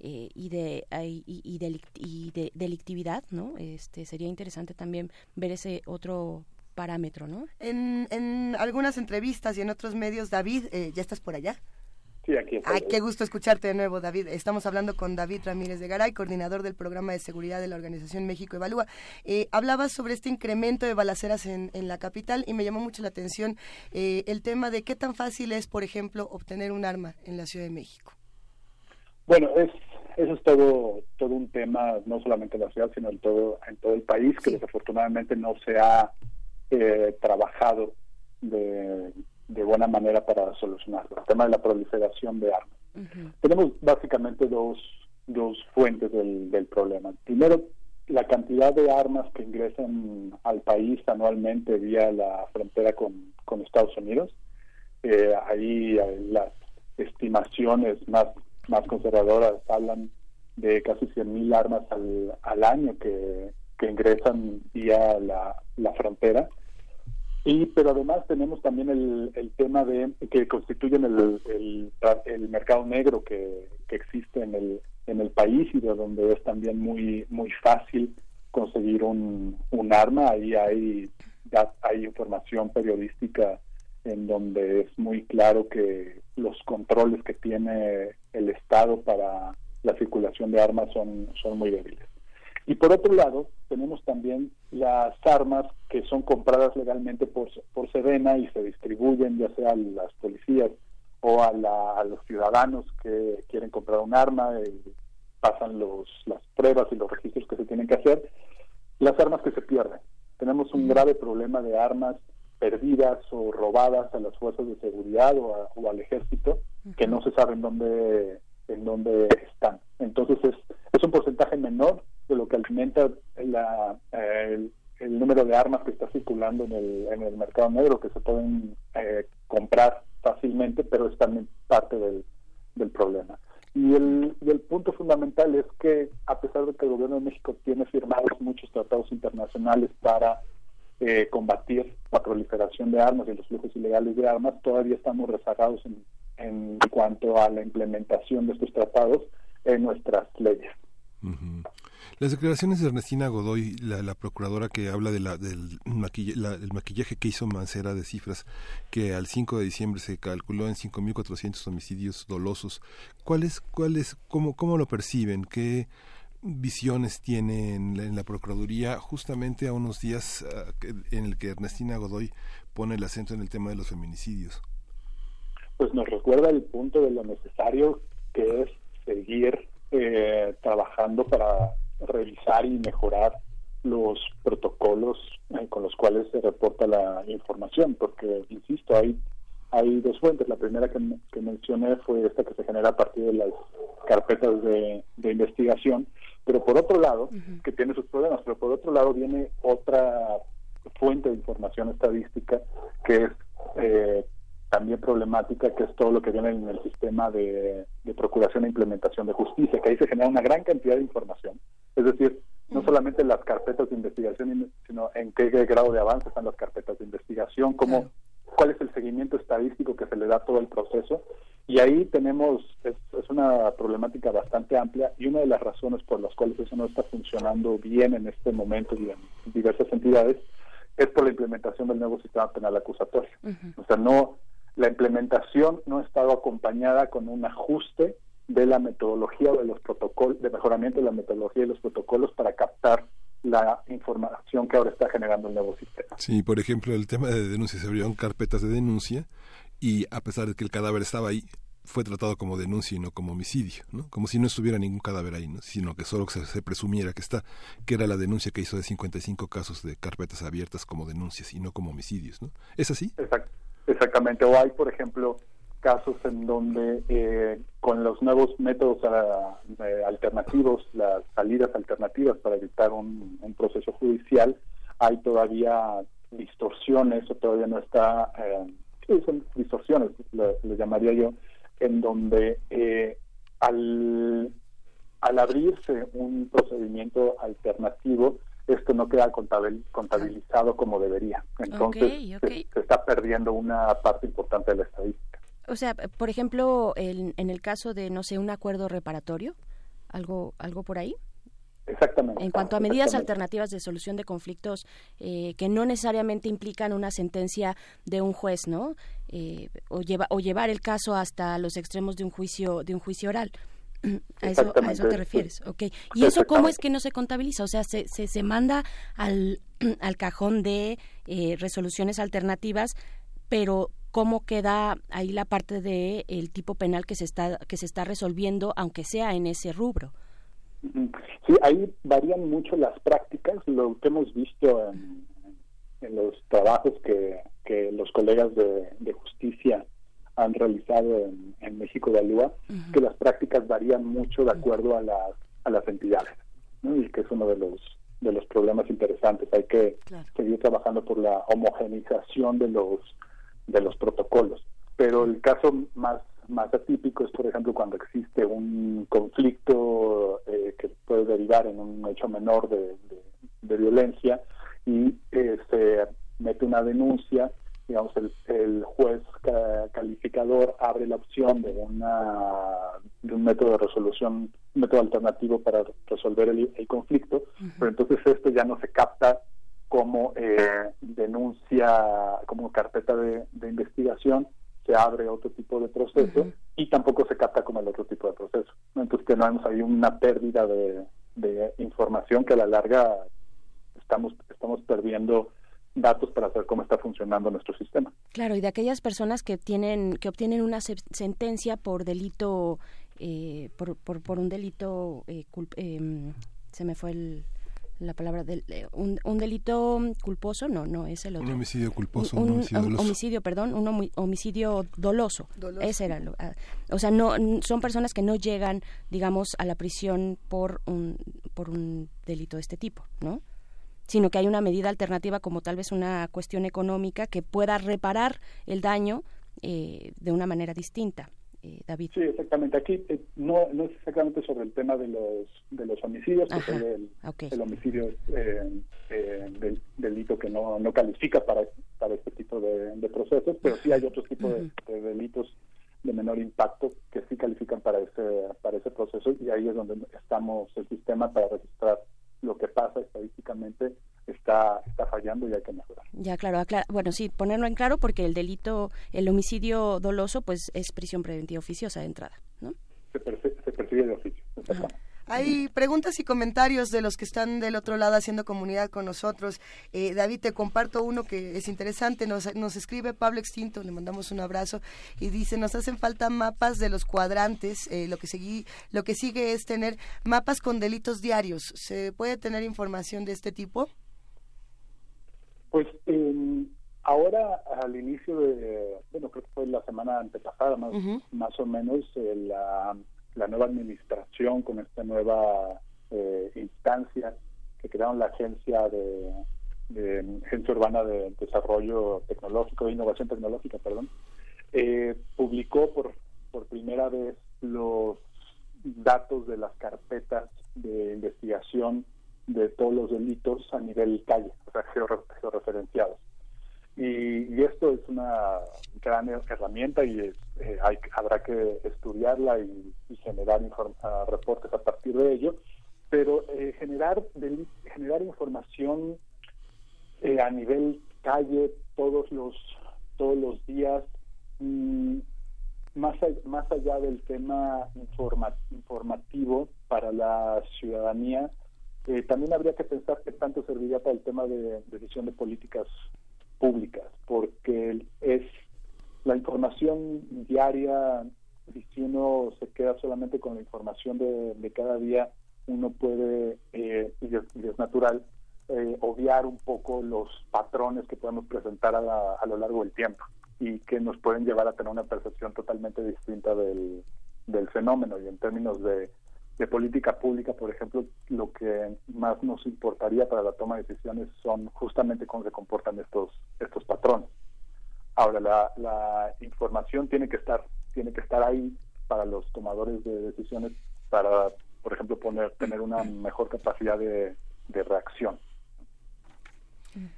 eh, y de y, y, de delictividad, ¿no? Este sería interesante también ver ese otro parámetro, ¿no? En, en algunas entrevistas y en otros medios, David, ¿ya estás por allá? Sí, aquí Ay, qué gusto escucharte de nuevo, David. Estamos hablando con David Ramírez de Garay, coordinador del programa de seguridad de la Organización México Evalúa. Eh, hablabas sobre este incremento de balaceras en, la capital y me llamó mucho la atención eh, el tema de qué tan fácil es, por ejemplo, obtener un arma en la Ciudad de México. Bueno, es, eso es todo, todo un tema, no solamente en la ciudad, sino en todo, en todo el país, que desafortunadamente no se ha eh, trabajado de de buena manera para solucionarlo. El tema de la proliferación de armas. Tenemos básicamente dos, dos fuentes del, del problema. Primero, la cantidad de armas que ingresan al país anualmente vía la frontera con, con Estados Unidos. Eh, ahí eh, las estimaciones más, más conservadoras hablan de casi 100.000 armas al, al año que, que ingresan vía la, la frontera. Y, pero además tenemos también el, el tema de que constituyen el, el, mercado negro que, existe en el, en el país y de donde es también muy, muy fácil conseguir un, un arma. Ahí hay, hay información periodística en donde es muy claro que los controles que tiene el Estado para la circulación de armas son, son muy débiles. Y por otro lado, tenemos también las armas que son compradas legalmente por, por Sedena y se distribuyen ya sea a las policías o a, los ciudadanos que quieren comprar un arma y pasan los, las pruebas y los registros que se tienen que hacer, las armas que se pierden. Tenemos un grave problema de armas perdidas o robadas a las fuerzas de seguridad o, o al ejército que no se sabe en dónde, en dónde están. Entonces es, es un porcentaje menor de lo que alimenta la, el, número de armas que está circulando en el, en el mercado negro, que se pueden eh, comprar fácilmente, pero es también parte del, del problema. Y el, el punto fundamental es que, a pesar de que el gobierno de México tiene firmados muchos tratados internacionales para eh, combatir la proliferación de armas y los flujos ilegales de armas, todavía estamos rezagados en, en cuanto a la implementación de estos tratados en nuestras leyes. Las declaraciones de Ernestina Godoy, la, procuradora que habla de la, del maquillaje que hizo Mancera de cifras, que al 5 de diciembre se calculó en 5.400 homicidios dolosos, ¿cuáles, cuáles, cómo, cómo lo perciben? ¿Qué visiones tiene en la, Procuraduría justamente a unos días ah, en el que Ernestina Godoy pone el acento en el tema de los feminicidios? Pues nos recuerda el punto de lo necesario que es seguir eh, trabajando para revisar y mejorar los protocolos eh, con los cuales se reporta la información, porque, insisto, hay, hay dos fuentes. La primera que, mencioné fue esta que se genera a partir de las carpetas de, investigación, pero por otro lado, que tiene sus problemas, pero por otro lado viene otra fuente de información estadística que es eh, también problemática, que es todo lo que viene en el sistema de, procuración e implementación de justicia, que ahí se genera una gran cantidad de información. Es decir, no solamente las carpetas de investigación, sino en qué grado de avance están las carpetas de investigación, cómo, cuál es el seguimiento estadístico que se le da a todo el proceso. Y ahí tenemos, es, es una problemática bastante amplia y una de las razones por las cuales eso no está funcionando bien en este momento y en diversas entidades es por la implementación del nuevo sistema penal acusatorio. O sea, no la implementación no ha estado acompañada con un ajuste de la metodología o de los protocolos, de mejoramiento de la metodología y los protocolos para captar la información que ahora está generando el nuevo sistema. Sí, por ejemplo, el tema de denuncia, se abrieron carpetas de denuncia y a pesar de que el cadáver estaba ahí, fue tratado como denuncia y no como homicidio, ¿no? Como si no estuviera ningún cadáver ahí, ¿no? Sino que solo se, se, presumiera que está, que era la denuncia que hizo de 55 casos de carpetas abiertas como denuncias y no como homicidios, ¿no? ¿Es así? Exactamente. O hay, por ejemplo, casos en donde eh, con los nuevos métodos eh, alternativos, las salidas alternativas para evitar un, proceso judicial, hay todavía distorsiones o todavía no está, eh, son distorsiones, le, llamaría yo, en donde eh, al, al abrirse un procedimiento alternativo, esto no queda contabilizado como debería. Entonces se, está perdiendo una parte importante de la estadística. O sea, por ejemplo, en, en el caso de, no sé, un acuerdo reparatorio, algo, algo por ahí. Exactamente. En cuanto a medidas alternativas de solución de conflictos eh, que no necesariamente implican una sentencia de un juez, ¿no? Eh, o, lleva, o llevar el caso hasta los extremos de un juicio de un juicio oral. A eso, a eso te refieres, ok. ¿Y eso cómo es que no se contabiliza? O sea, se, se, se manda al, al cajón de eh, resoluciones alternativas, pero cómo queda ahí la parte de el tipo penal que se está que se está resolviendo, aunque sea en ese rubro. Sí, ahí varían mucho las prácticas. Lo que hemos visto en, los trabajos que, que los colegas de, justicia han realizado en, México de Alúa, que las prácticas varían mucho de acuerdo a las, a las entidades, y que es uno de los de los problemas interesantes. Hay que seguir trabajando por la homogenización de los de los protocolos. Pero el caso más más atípico es, por ejemplo, cuando existe un conflicto eh, que puede derivar en un hecho menor de, violencia y eh, se mete una denuncia, digamos, el, juez calificador abre la opción de, una, de un método de resolución, un método alternativo para resolver el, conflicto, pero entonces esto ya no se capta como eh, denuncia, como carpeta de investigación, se abre otro tipo de proceso y tampoco se capta como el otro tipo de proceso. Entonces tenemos ahí una pérdida de, información que a la larga estamos, estamos perdiendo datos para saber cómo está funcionando nuestro sistema. Claro, y de aquellas personas que tienen que obtienen una sentencia por delito eh, por, por, por, un delito eh, em, se me fue el la palabra del eh, un, un, delito culposo no no es el otro un homicidio culposo un, homicidio, doloso. homicidio perdón un homicidio doloso, ese era lo, ah, o sea no son personas que no llegan digamos a la prisión por un por un delito de este tipo no sino que hay una medida alternativa como tal vez una cuestión económica que pueda reparar el daño eh, de una manera distinta eh, David. Sí, exactamente. Aquí eh, no, no es exactamente sobre el tema de los de los homicidios, que es el, homicidio eh, del delito que no, no califica para, para este tipo de, procesos, pero sí hay otros tipos de, delitos de menor impacto que sí califican para ese para ese proceso y ahí es donde estamos el sistema para registrar lo que pasa estadísticamente está, está fallando y hay que mejorar. Ya, claro, bueno, sí, ponerlo en claro porque el delito, el homicidio doloso, pues es prisión preventiva oficiosa de entrada, ¿no? Se, persigue de oficio, Hay preguntas y comentarios de los que están del otro lado haciendo comunidad con nosotros. Eh, David, te comparto uno que es interesante. Nos, nos escribe Pablo Extinto, le mandamos un abrazo y dice: Nos hacen falta mapas de los cuadrantes. Eh, lo, que seguí, lo que sigue es tener mapas con delitos diarios. ¿Se puede tener información de este tipo? Pues eh, ahora al inicio de, bueno, creo que fue la semana antepasada más, más o menos, eh, la, la, nueva administración con esta nueva eh, instancia que crearon la agencia de, de, agencia urbana de desarrollo tecnológico, de innovación tecnológica, perdón, eh, publicó por, por primera vez los datos de las carpetas de investigación de todos los delitos a nivel calle, o sea, georreferenciados. Y, y, esto es una gran herramienta y es, eh, hay, habrá que estudiarla y, generar ah, reportes a partir de ello, pero eh, generar, generar información eh, a nivel calle todos los, todos los días, mm, más, más allá del tema informativo para la ciudadanía, también habría que pensar qué tanto serviría para el tema de decisión de políticas públicas, porque es la información diaria, si uno se queda solamente con la información de, cada día, uno puede, eh, y, es, natural, eh, obviar un poco los patrones que podemos presentar a, a, lo largo del tiempo y que nos pueden llevar a tener una percepción totalmente distinta del, del fenómeno. Y en términos de de política pública, por ejemplo, lo que más nos importaría para la toma de decisiones son justamente cómo se comportan estos estos patrones. Ahora la, la información tiene que estar tiene que estar ahí para los tomadores de decisiones para, por ejemplo, poner tener una mejor capacidad de, de reacción.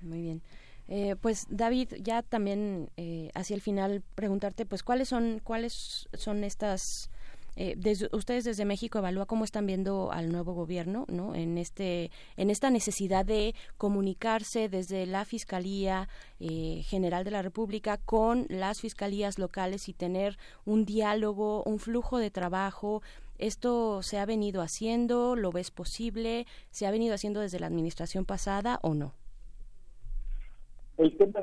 Muy bien. Eh, pues David, ya también eh, hacia el final preguntarte, pues cuáles son cuáles son estas eh, ustedes desde México evalúa cómo están viendo al nuevo gobierno, ¿no? En este, en esta necesidad de comunicarse desde la Fiscalía eh, General de la República con las fiscalías locales y tener un diálogo, un flujo de trabajo. Esto se ha venido haciendo, lo ves posible, se ha venido haciendo desde la administración pasada o no. El tema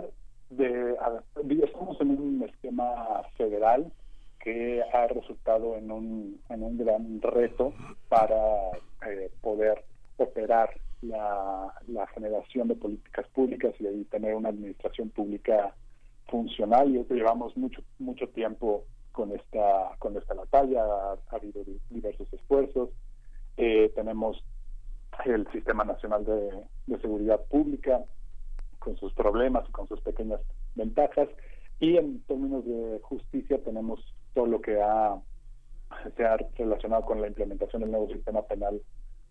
de, estamos en un esquema federal que ha resultado en un, en un gran reto para eh, poder operar la, generación de políticas públicas y ahí tener una administración pública funcional. Y llevamos mucho mucho tiempo con esta con esta batalla. Ha, habido diversos esfuerzos. Eh, tenemos el sistema nacional de, de seguridad pública con sus problemas y con sus pequeñas ventajas. Y en términos de justicia tenemos todo lo que ha, relacionado con la implementación del nuevo sistema penal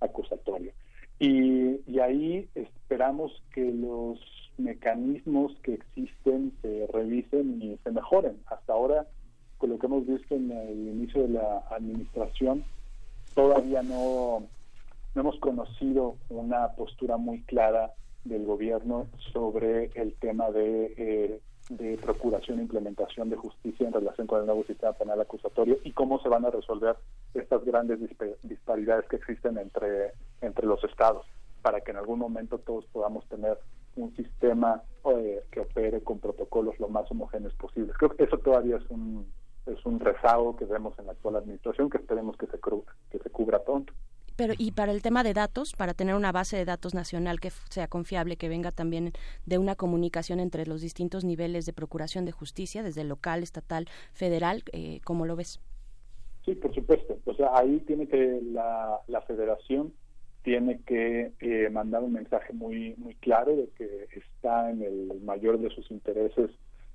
acusatorio. Y, y ahí esperamos que los mecanismos que existen se revisen y se mejoren. Hasta ahora, con lo que hemos visto en el inicio de la administración, todavía no, no hemos conocido una postura muy clara del gobierno sobre el tema de eh, de procuración e implementación de justicia en relación con el nuevo sistema penal acusatorio y cómo se van a resolver estas grandes disparidades que existen entre, entre los estados para que en algún momento todos podamos tener un sistema eh, que opere con protocolos lo más homogéneos posibles. Creo que eso todavía es un, es un rezago que vemos en la actual administración que esperemos que se, que se cubra pronto. Pero y para el tema de datos, para tener una base de datos nacional que sea confiable, que venga también de una comunicación entre los distintos niveles de procuración de justicia, desde local, estatal, federal, eh, ¿cómo lo ves? Sí, por supuesto. O sea, ahí tiene que la, la federación tiene que eh, mandar un mensaje muy muy claro de que está en el mayor de sus intereses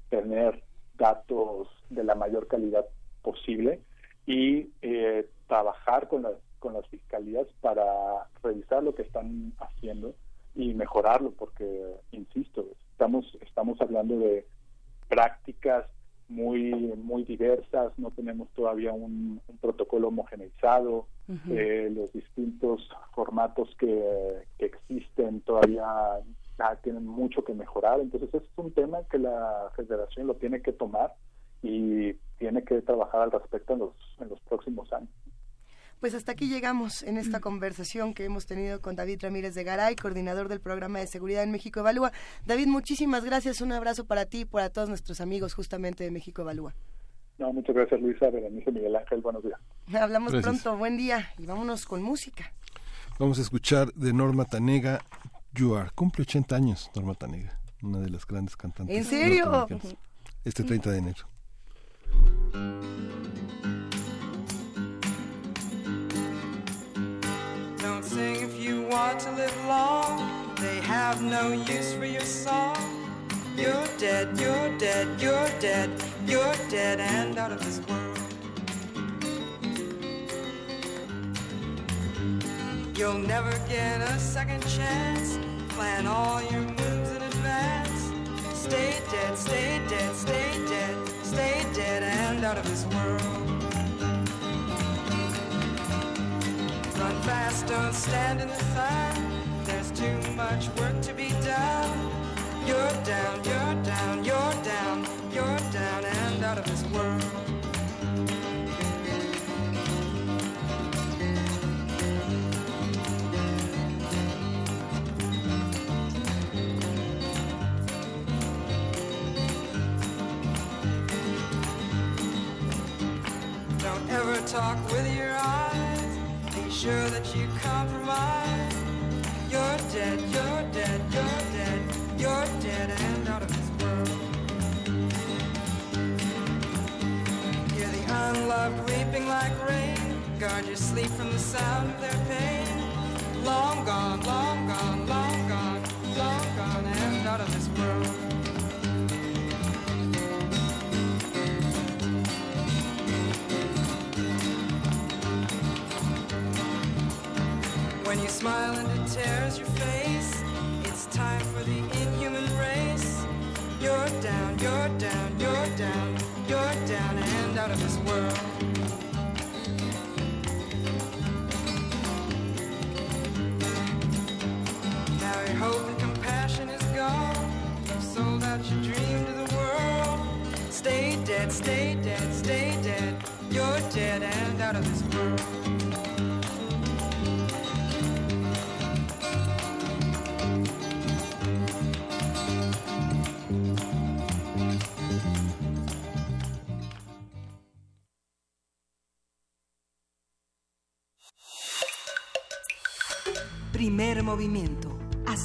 tener datos de la mayor calidad posible y eh, trabajar con las con las fiscalías para revisar lo que están haciendo y mejorarlo porque insisto estamos estamos hablando de prácticas muy muy diversas no tenemos todavía un, protocolo homogeneizado eh, los distintos formatos que, que existen todavía tienen mucho que mejorar entonces es un tema que la federación lo tiene que tomar y tiene que trabajar al respecto en los en los próximos años pues hasta aquí llegamos en esta conversación que hemos tenido con David Ramírez de Garay, coordinador del programa de seguridad en México Evalúa. David, muchísimas gracias, un abrazo para ti y para todos nuestros amigos justamente de México Evalúa. No, muchas gracias Luisa, Berenice Miguel Ángel, buenos días. Hablamos pronto, buen día y vámonos con música. Vamos a escuchar de Norma Tanega, You Are, cumple 80 años Norma Tanega, una de las grandes cantantes. ¿En serio? Este 30 de enero. Sing if you want to live long. They have no use for your song. You're dead, you're dead, you're dead, you're dead and out of this world. You'll never get a second chance. Plan all your moves in advance. Stay dead, stay dead, stay dead. Stay dead and out of this world. Fast, don't stand in the sun. There's too much work to be done. You're down, you're down, you're down, you're down and out of this world. Don't ever talk with. Be sure that you compromise. You're dead, you're dead, you're dead, you're dead and out of this world. Hear the unloved weeping like rain. Guard your sleep from the sound of their pain. Long gone, long gone, long gone, long gone and out of this smile and it tears your face, it's time for the inhuman race. You're down, you're down, you're down, you're down and out of this world. Now your hope and compassion is gone. You've sold out your dream to the world. Stay dead, stay dead, stay dead. You're dead and out of this world.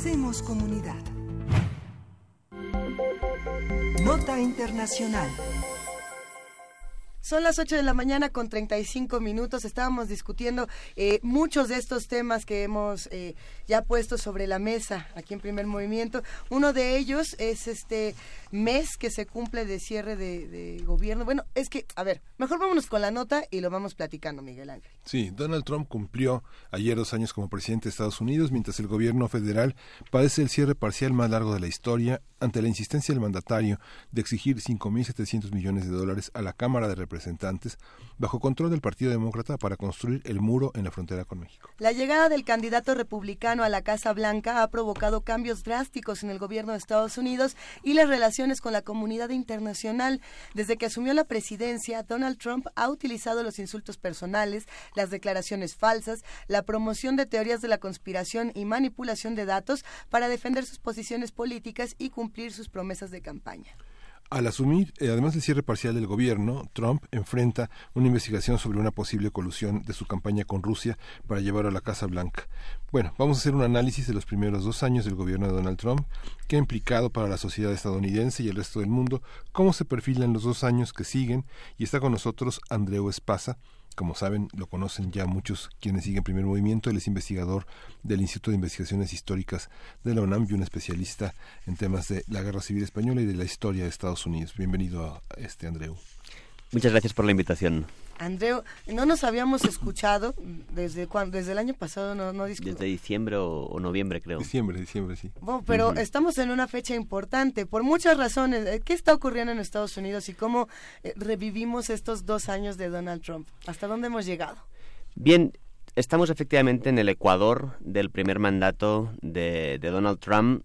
Hacemos comunidad. Nota Internacional. Son las 8 de la mañana con 35 minutos. Estábamos discutiendo eh, muchos de estos temas que hemos eh, ya puesto sobre la mesa aquí en primer movimiento. Uno de ellos es este mes que se cumple de cierre de, gobierno. Bueno, es que, a ver, mejor vámonos con la nota y lo vamos platicando, Miguel Ángel. Sí, Donald Trump cumplió ayer dos años como presidente de Estados Unidos, mientras el gobierno federal padece el cierre parcial más largo de la historia ante la insistencia del mandatario de exigir 5.700 millones de dólares a la Cámara de Representantes bajo control del Partido Demócrata para construir el muro en la frontera con México. La llegada del candidato republicano a la Casa Blanca ha provocado cambios drásticos en el gobierno de Estados Unidos y las relaciones con la comunidad internacional. Desde que asumió la presidencia, Donald Trump ha utilizado los insultos personales, las declaraciones falsas, la promoción de teorías de la conspiración y manipulación de datos para defender sus posiciones políticas y cumplir sus promesas de campaña. Al asumir, eh, además del cierre parcial del gobierno, Trump enfrenta una investigación sobre una posible colusión de su campaña con Rusia para llevar a la Casa Blanca. Bueno, vamos a hacer un análisis de los primeros dos años del gobierno de Donald Trump, qué ha implicado para la sociedad estadounidense y el resto del mundo, cómo se perfilan los dos años que siguen, y está con nosotros Andreu Espasa, como saben, lo conocen ya muchos quienes siguen Primer Movimiento. Él es investigador del Instituto de Investigaciones Históricas de la UNAM y un especialista en temas de la Guerra Civil Española y de la historia de Estados Unidos. Bienvenido a este, Andreu. Muchas gracias por la invitación. Andreu, no nos habíamos escuchado desde cuando, desde el año pasado, no, no Desde diciembre o, noviembre, creo. Diciembre, diciembre, sí. Bueno, pero estamos en una fecha importante, por muchas razones. Eh, ¿Qué está ocurriendo en Estados Unidos y cómo eh, revivimos estos dos años de Donald Trump? ¿Hasta dónde hemos llegado? Bien, estamos efectivamente en el ecuador del primer mandato de, de Donald Trump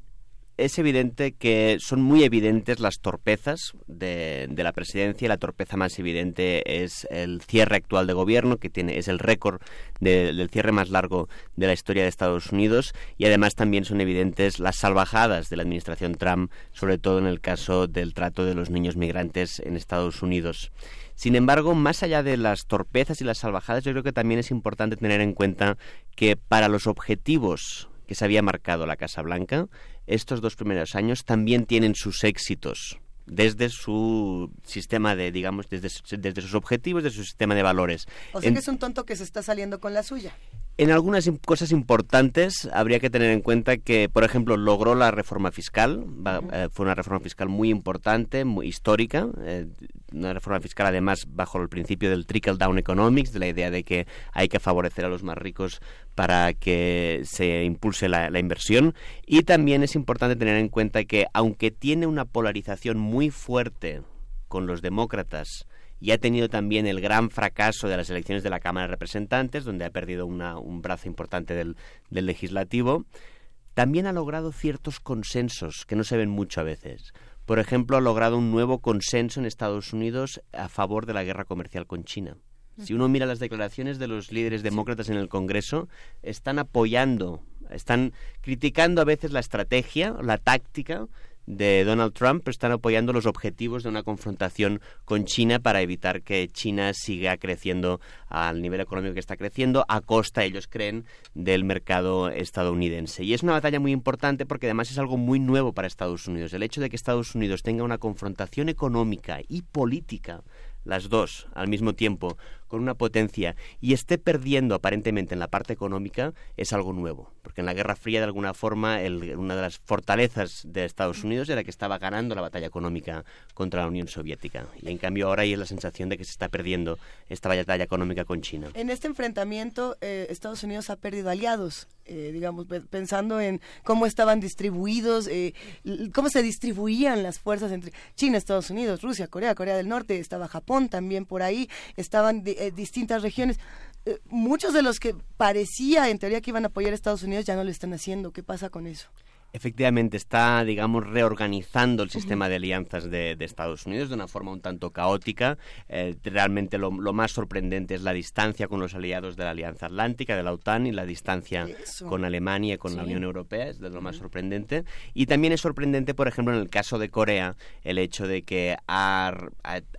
es evidente que son muy evidentes las torpezas de, la presidencia. La torpeza más evidente es el cierre actual de gobierno, que tiene, es el récord del cierre más largo de la historia de Estados Unidos. Y además también son evidentes las salvajadas de la administración Trump, sobre todo en el caso del trato de los niños migrantes en Estados Unidos. Sin embargo, más allá de las torpezas y las salvajadas, yo creo que también es importante tener en cuenta que para los objetivos que se había marcado la Casa Blanca, estos dos primeros años también tienen sus éxitos desde su sistema de, digamos, desde, desde sus objetivos, desde su sistema de valores. O sea que es un tonto que se está saliendo con la suya. En algunas cosas importantes habría que tener en cuenta que, por ejemplo, logró la reforma fiscal, eh, fue una reforma fiscal muy importante, muy histórica, eh, una reforma fiscal además bajo el principio del trickle down economics, de la idea de que hay que favorecer a los más ricos para que se impulse la, la inversión. Y también es importante tener en cuenta que, aunque tiene una polarización muy fuerte con los demócratas, y ha tenido también el gran fracaso de las elecciones de la Cámara de Representantes, donde ha perdido un brazo importante del, del legislativo, también ha logrado ciertos consensos que no se ven mucho a veces. Por ejemplo, ha logrado un nuevo consenso en Estados Unidos a favor de la guerra comercial con China. Si uno mira las declaraciones de los líderes demócratas en el Congreso, están apoyando, están criticando a veces la estrategia, la táctica de Donald Trump, están apoyando los objetivos de una confrontación con China para evitar que China siga creciendo al nivel económico que está creciendo a costa, ellos creen, del mercado estadounidense. Y es una batalla muy importante porque además es algo muy nuevo para Estados Unidos. El hecho de que Estados Unidos tenga una confrontación económica y política las dos al mismo tiempo con una potencia y esté perdiendo aparentemente en la parte económica es algo nuevo. Porque en la Guerra Fría, de alguna forma, una de las fortalezas de Estados Unidos era que estaba ganando la batalla económica contra la Unión Soviética. Y en cambio ahora hay la sensación de que se está perdiendo esta batalla económica con China. En este enfrentamiento, eh, Estados Unidos ha perdido aliados. Eh, digamos, pensando en cómo estaban distribuidos, eh, cómo se distribuían las fuerzas entre China, Estados Unidos, Rusia, Corea, Corea del Norte, estaba Japón también por ahí, estaban eh, distintas regiones. Eh, muchos de los que parecía en teoría que iban a apoyar a Estados Unidos ya no lo están haciendo. ¿Qué pasa con eso? Efectivamente está, digamos, reorganizando el sistema de alianzas de, Estados Unidos de una forma un tanto caótica. Eh, realmente lo, más sorprendente es la distancia con los aliados de la Alianza Atlántica, de la OTAN, y la distancia con Alemania y con la Unión Europea, es de lo más sorprendente. Y también es sorprendente, por ejemplo, en el caso de Corea, el hecho de que ha,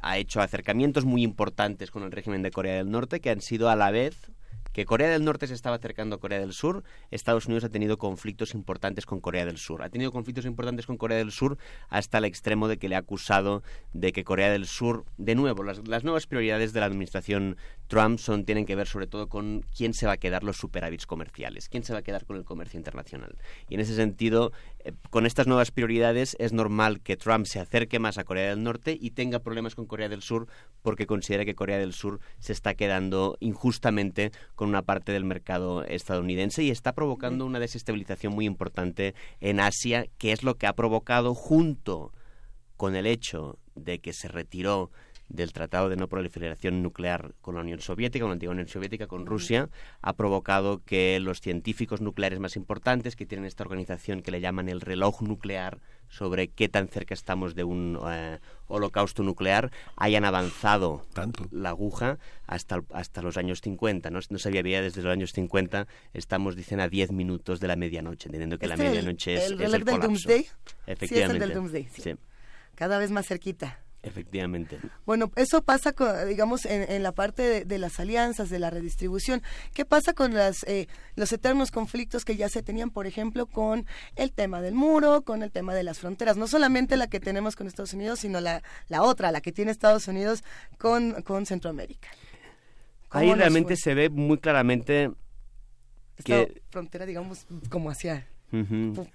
ha hecho acercamientos muy importantes con el régimen de Corea del Norte, que han sido a la vez que Corea del Norte se estaba acercando a Corea del Sur, Estados Unidos ha tenido conflictos importantes con Corea del Sur. Ha tenido conflictos importantes con Corea del Sur hasta el extremo de que le ha acusado de que Corea del Sur, de nuevo, las, nuevas prioridades de la administración Trump son, tienen que ver sobre todo con quién se va a quedar los superávits comerciales, quién se va a quedar con el comercio internacional. Y en ese sentido, eh, con estas nuevas prioridades es normal que Trump se acerque más a Corea del Norte y tenga problemas con Corea del Sur porque considera que Corea del Sur se está quedando injustamente con una parte del mercado estadounidense y está provocando una desestabilización muy importante en Asia, que es lo que ha provocado junto con el hecho de que se retiró del Tratado de No Proliferación Nuclear con la Unión Soviética, con la antigua Unión Soviética, con Rusia, ha provocado que los científicos nucleares más importantes, que tienen esta organización que le llaman el reloj nuclear, sobre qué tan cerca estamos de un eh, holocausto nuclear hayan avanzado la aguja hasta, hasta los años 50. No, no se había desde los años 50, estamos, dicen, a 10 minutos de la medianoche, entendiendo que la medianoche es, el, es el del Doomsday? Efectivamente. Sí, es el del sí. Cada vez más cerquita. Efectivamente. Bueno, eso pasa, digamos, en, la parte de, las alianzas, de la redistribución. ¿Qué pasa con las, eh, los eternos conflictos que ya se tenían, por ejemplo, con el tema del muro, con el tema de las fronteras? No solamente la que tenemos con Estados Unidos, sino la, la otra, la que tiene Estados Unidos con, con Centroamérica. Ahí realmente se ve muy claramente que... frontera, digamos, como hacia...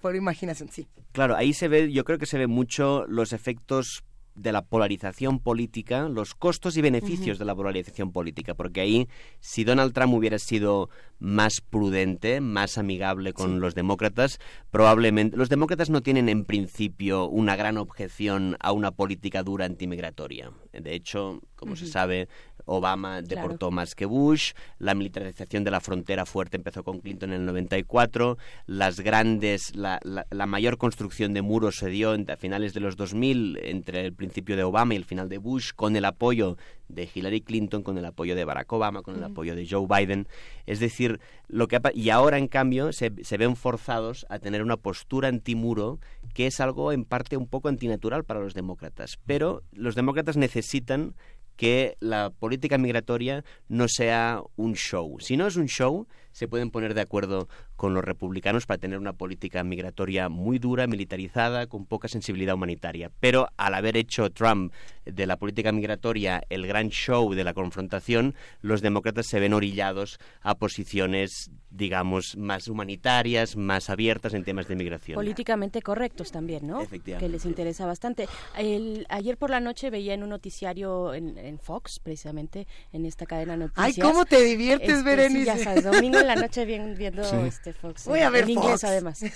por imaginación, sí. Claro, ahí se ve, yo creo que se ve mucho los efectos de la polarización política, los costos y beneficios de la polarización política, porque ahí si Donald Trump hubiera sido más prudente, más amigable con los demócratas, probablemente los demócratas no tienen en principio una gran objeción a una política dura antimigratoria. De hecho, como se sabe, Obama deportó más que Bush, la militarización de la frontera fuerte empezó con Clinton en el 94, las grandes, la, la, mayor construcción de muros se dio a finales de los 2000 entre el principio de Obama y el final de Bush, con el apoyo de Hillary Clinton, con el apoyo de Barack Obama, con el apoyo de Joe Biden. Es decir, lo que y ahora en cambio se, se ven forzados a tener una postura antimuro que es algo en parte un poco antinatural para los demócratas. Pero los demócratas necesitan que la política migratoria no sea un show. Si no es un show, se pueden poner de acuerdo con los republicanos para tener una política migratoria muy dura, militarizada, con poca sensibilidad humanitaria. Pero al haber hecho Trump de la política migratoria el gran show de la confrontación, los demócratas se ven orillados a posiciones, digamos, más humanitarias, más abiertas en temas de migración. Políticamente correctos también, ¿no? Efectivamente. Que les interesa bastante. El, ayer por la noche veía en un noticiario en, Fox, precisamente, en esta cadena de noticias. ¡Ay, cómo te diviertes, este, Berenice! ya sabes, domingo en la noche viendo este Fox. Voy a ver en inglés, además.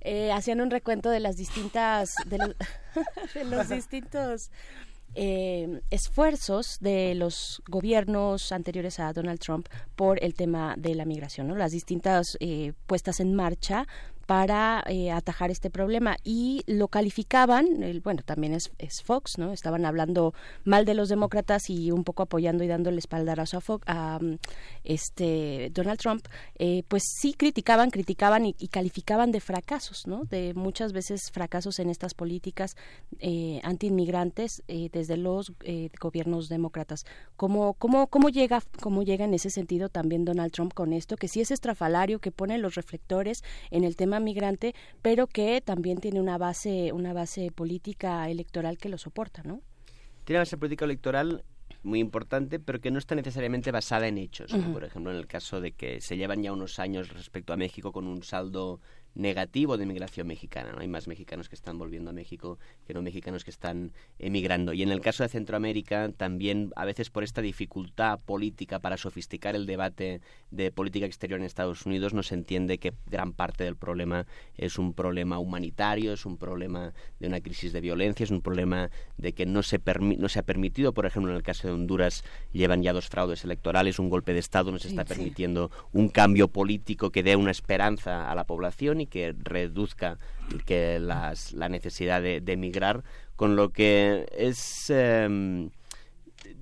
Eh, hacían un recuento de las distintas... de los, de los distintos eh, esfuerzos de los gobiernos anteriores a Donald Trump por el tema de la migración, ¿no? Las distintas eh, puestas en marcha para eh, atajar este problema y lo calificaban, el, bueno, también es, es, Fox, ¿no? Estaban hablando mal de los demócratas y un poco apoyando y dándole espaldarazo a, Fox, a este Donald Trump, eh, pues sí criticaban, criticaban y, calificaban de fracasos, ¿no? De muchas veces fracasos en estas políticas eh, antiinmigrantes eh, desde los eh, gobiernos demócratas. ¿Cómo, cómo, cómo, llega, ¿Cómo llega en ese sentido también Donald Trump con esto? Que sí es estrafalario, que pone los reflectores en el tema migrante, pero que también tiene una base, una base política electoral que lo soporta, ¿no? Tiene base política electoral muy importante, pero que no está necesariamente basada en hechos. Por ejemplo, en el caso de que se llevan ya unos años respecto a México con un saldo negativo de inmigración mexicana. ¿no? Hay más mexicanos que están volviendo a México que no mexicanos que están emigrando. Y en el caso de Centroamérica, también a veces por esta dificultad política para sofisticar el debate de política exterior en Estados Unidos, no se entiende que gran parte del problema es un problema humanitario, es un problema de una crisis de violencia, es un problema de que no se, no se ha permitido, por ejemplo, en el caso de Honduras, llevan ya dos fraudes electorales, un golpe de Estado, no se está permitiendo un cambio político que dé una esperanza a la población y que reduzca que las, la necesidad de, emigrar, con lo que es, em,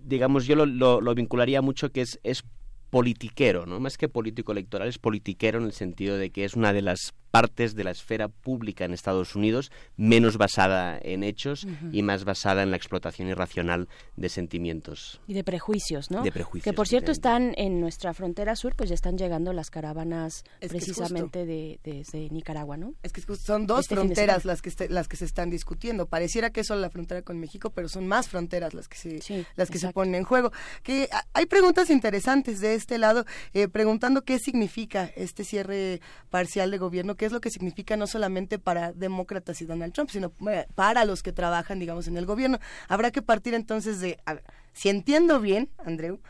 digamos, yo lo, lo, vincularía mucho que es, es politiquero, ¿no? Más que político electoral, es politiquero en el sentido de que es una de las partes de la esfera pública en Estados Unidos menos basada en hechos y más basada en la explotación irracional de sentimientos. Y de prejuicios, ¿no? De prejuicios. Que por cierto están en nuestra frontera sur, pues ya están llegando las caravanas precisamente de, desde Nicaragua, ¿no? Es que son dos este fronteras las que, las que se están discutiendo. Pareciera que es solo la frontera con México, pero son más fronteras las que se, las que se ponen en juego. Que hay preguntas interesantes de este lado, eh, preguntando qué significa este cierre parcial de gobierno, qué es lo que significa no solamente para demócratas y Donald Trump, sino eh, para los que trabajan, digamos, en el gobierno. Habrá que partir entonces de, si entiendo bien, Andreu,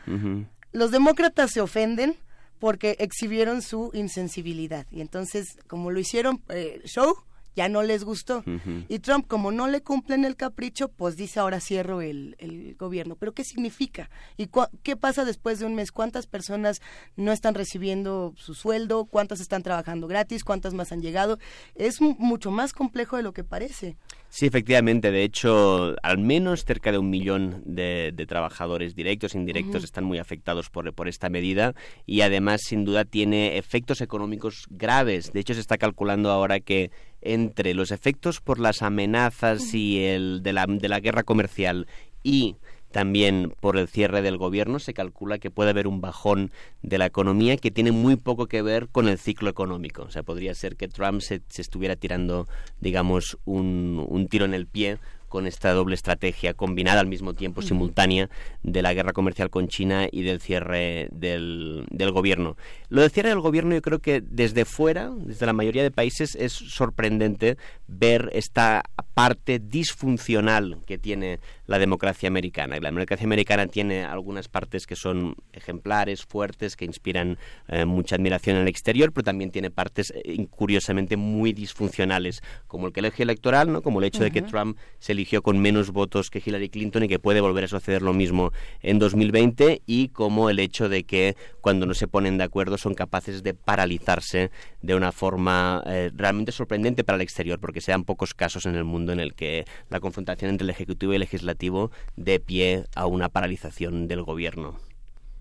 los demócratas se ofenden porque exhibieron su insensibilidad. Y entonces, como lo hicieron eh, show, ya no les gustó. Y Trump, como no le cumplen el capricho, pues dice ahora cierro el, el gobierno. ¿Pero qué significa? ¿Y qué pasa después de un mes? ¿Cuántas personas no están recibiendo su sueldo? ¿Cuántas están trabajando gratis? ¿Cuántas más han llegado? Es mucho más complejo de lo que parece. Sí, efectivamente. De hecho, al menos cerca de un millón de, trabajadores directos e indirectos están muy afectados por, por esta medida y además, sin duda, tiene efectos económicos graves. De hecho, se está calculando ahora que entre los efectos por las amenazas y el de la, de la guerra comercial y también por el cierre del gobierno se calcula que puede haber un bajón de la economía que tiene muy poco que ver con el ciclo económico. O sea, podría ser que Trump se, estuviera tirando, digamos, un, un tiro en el pie con esta doble estrategia combinada al mismo tiempo, simultánea, de la guerra comercial con China y del cierre del, del gobierno. Lo del cierre del gobierno yo creo que desde fuera, desde la mayoría de países, es sorprendente ver esta parte disfuncional que tiene la democracia americana. Y la democracia americana tiene algunas partes que son ejemplares, fuertes, que inspiran eh, mucha admiración en el exterior, pero también tiene partes eh, curiosamente muy disfuncionales, como el colegio electoral, ¿no? como el hecho de que Trump se eligió con menos votos que Hillary Clinton y que puede volver a suceder lo mismo en 2020, y como el hecho de que cuando no se ponen de acuerdo son capaces de paralizarse de una forma eh, realmente sorprendente para el exterior, porque se dan pocos casos en el mundo en el que la confrontación entre el Ejecutivo y el Legislativo dé pie a una paralización del gobierno.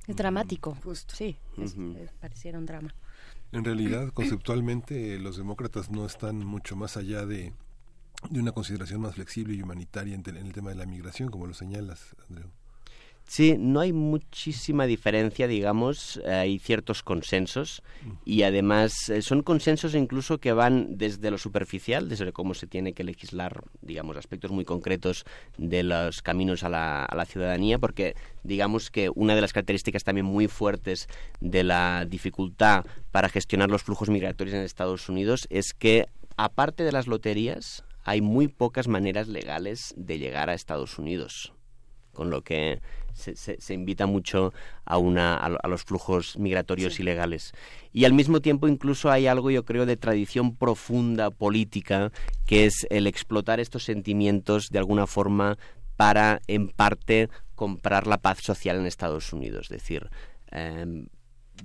Es dramático, justo. Sí, pareciera un drama. En realidad, conceptualmente, los demócratas no están mucho más allá de, de una consideración más flexible y humanitaria en, en el tema de la migración, como lo señalas, Andreu. Sí, no hay muchísima diferencia, digamos, hay ciertos consensos y además eh, son consensos incluso que van desde lo superficial, desde cómo se tiene que legislar, digamos, aspectos muy concretos de los caminos a la, a la ciudadanía, porque digamos que una de las características también muy fuertes de la dificultad para gestionar los flujos migratorios en Estados Unidos es que, aparte de las loterías, hay muy pocas maneras legales de llegar a Estados Unidos con lo que se, invita mucho a, una, a, los flujos migratorios ilegales. Y al mismo tiempo incluso hay algo, yo creo, de tradición profunda política, que es el explotar estos sentimientos de alguna forma para, en parte, comprar la paz social en Estados Unidos. Es decir, em,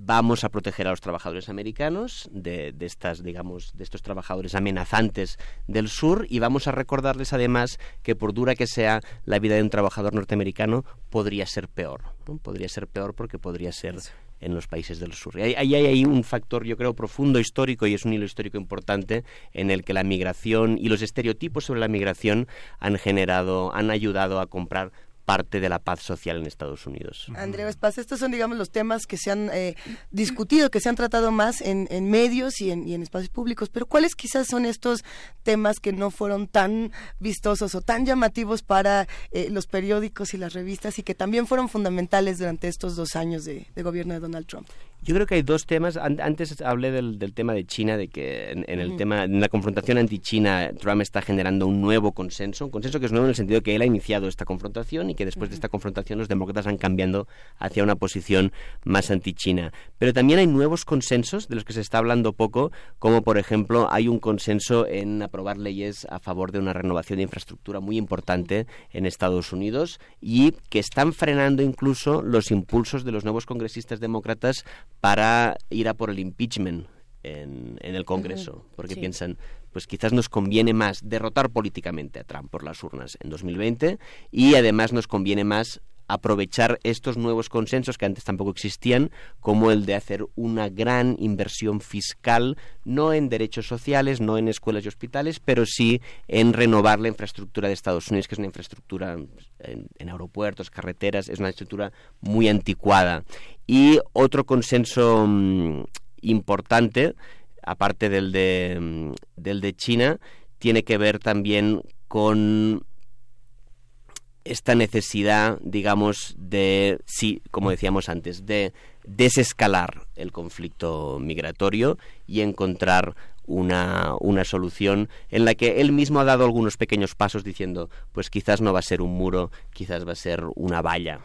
vamos a proteger a los trabajadores americanos de, estas, digamos, de estos trabajadores amenazantes del sur y vamos a recordarles además que por dura que sea la vida de un trabajador norteamericano podría ser peor, podría ser peor porque podría ser en los países del sur. Y ahí hay, hay un factor, yo creo, profundo histórico y es un hilo histórico importante en el que la migración y los estereotipos sobre la migración han generado, han ayudado a comprar parte de la paz social en Estados Unidos. Andrea Espaz, estos son, digamos, los temas que se han eh, discutido, que se han tratado más en, medios y en, espacios públicos, pero ¿cuáles quizás son estos temas que no fueron tan vistosos o tan llamativos para eh, los periódicos y las revistas y que también fueron fundamentales durante estos dos años de gobierno de Donald Trump? Yo creo que hay dos temas. Antes hablé del, tema de China, de que en, el tema, en la confrontación anti-China, Trump está generando un nuevo consenso, un consenso que es nuevo en el sentido de que él ha iniciado esta confrontación y que después de esta confrontación los demócratas han cambiando hacia una posición más anti-China. Pero también hay nuevos consensos de los que se está hablando poco, como por ejemplo hay un consenso en aprobar leyes a favor de una renovación de infraestructura muy importante en Estados Unidos y que están frenando incluso los impulsos de los nuevos congresistas demócratas para ir a por el impeachment en, el Congreso, porque piensan, pues quizás nos conviene más derrotar políticamente a Trump por las urnas en 2020 y además nos conviene más aprovechar estos nuevos consensos que antes tampoco existían, como el de hacer una gran inversión fiscal, no en derechos sociales, no en escuelas y hospitales, pero sí en renovar la infraestructura de Estados Unidos, que es una infraestructura en, aeropuertos, carreteras, es una infraestructura muy anticuada. Y otro consenso mm, importante, aparte del de, mm, del de China, tiene que ver también con esta necesidad, digamos, de, sí, como decíamos antes, de desescalar el conflicto migratorio y encontrar una, una, solución en la que él mismo ha dado algunos pequeños pasos diciendo, pues quizás no va a ser un muro, quizás va a ser una valla.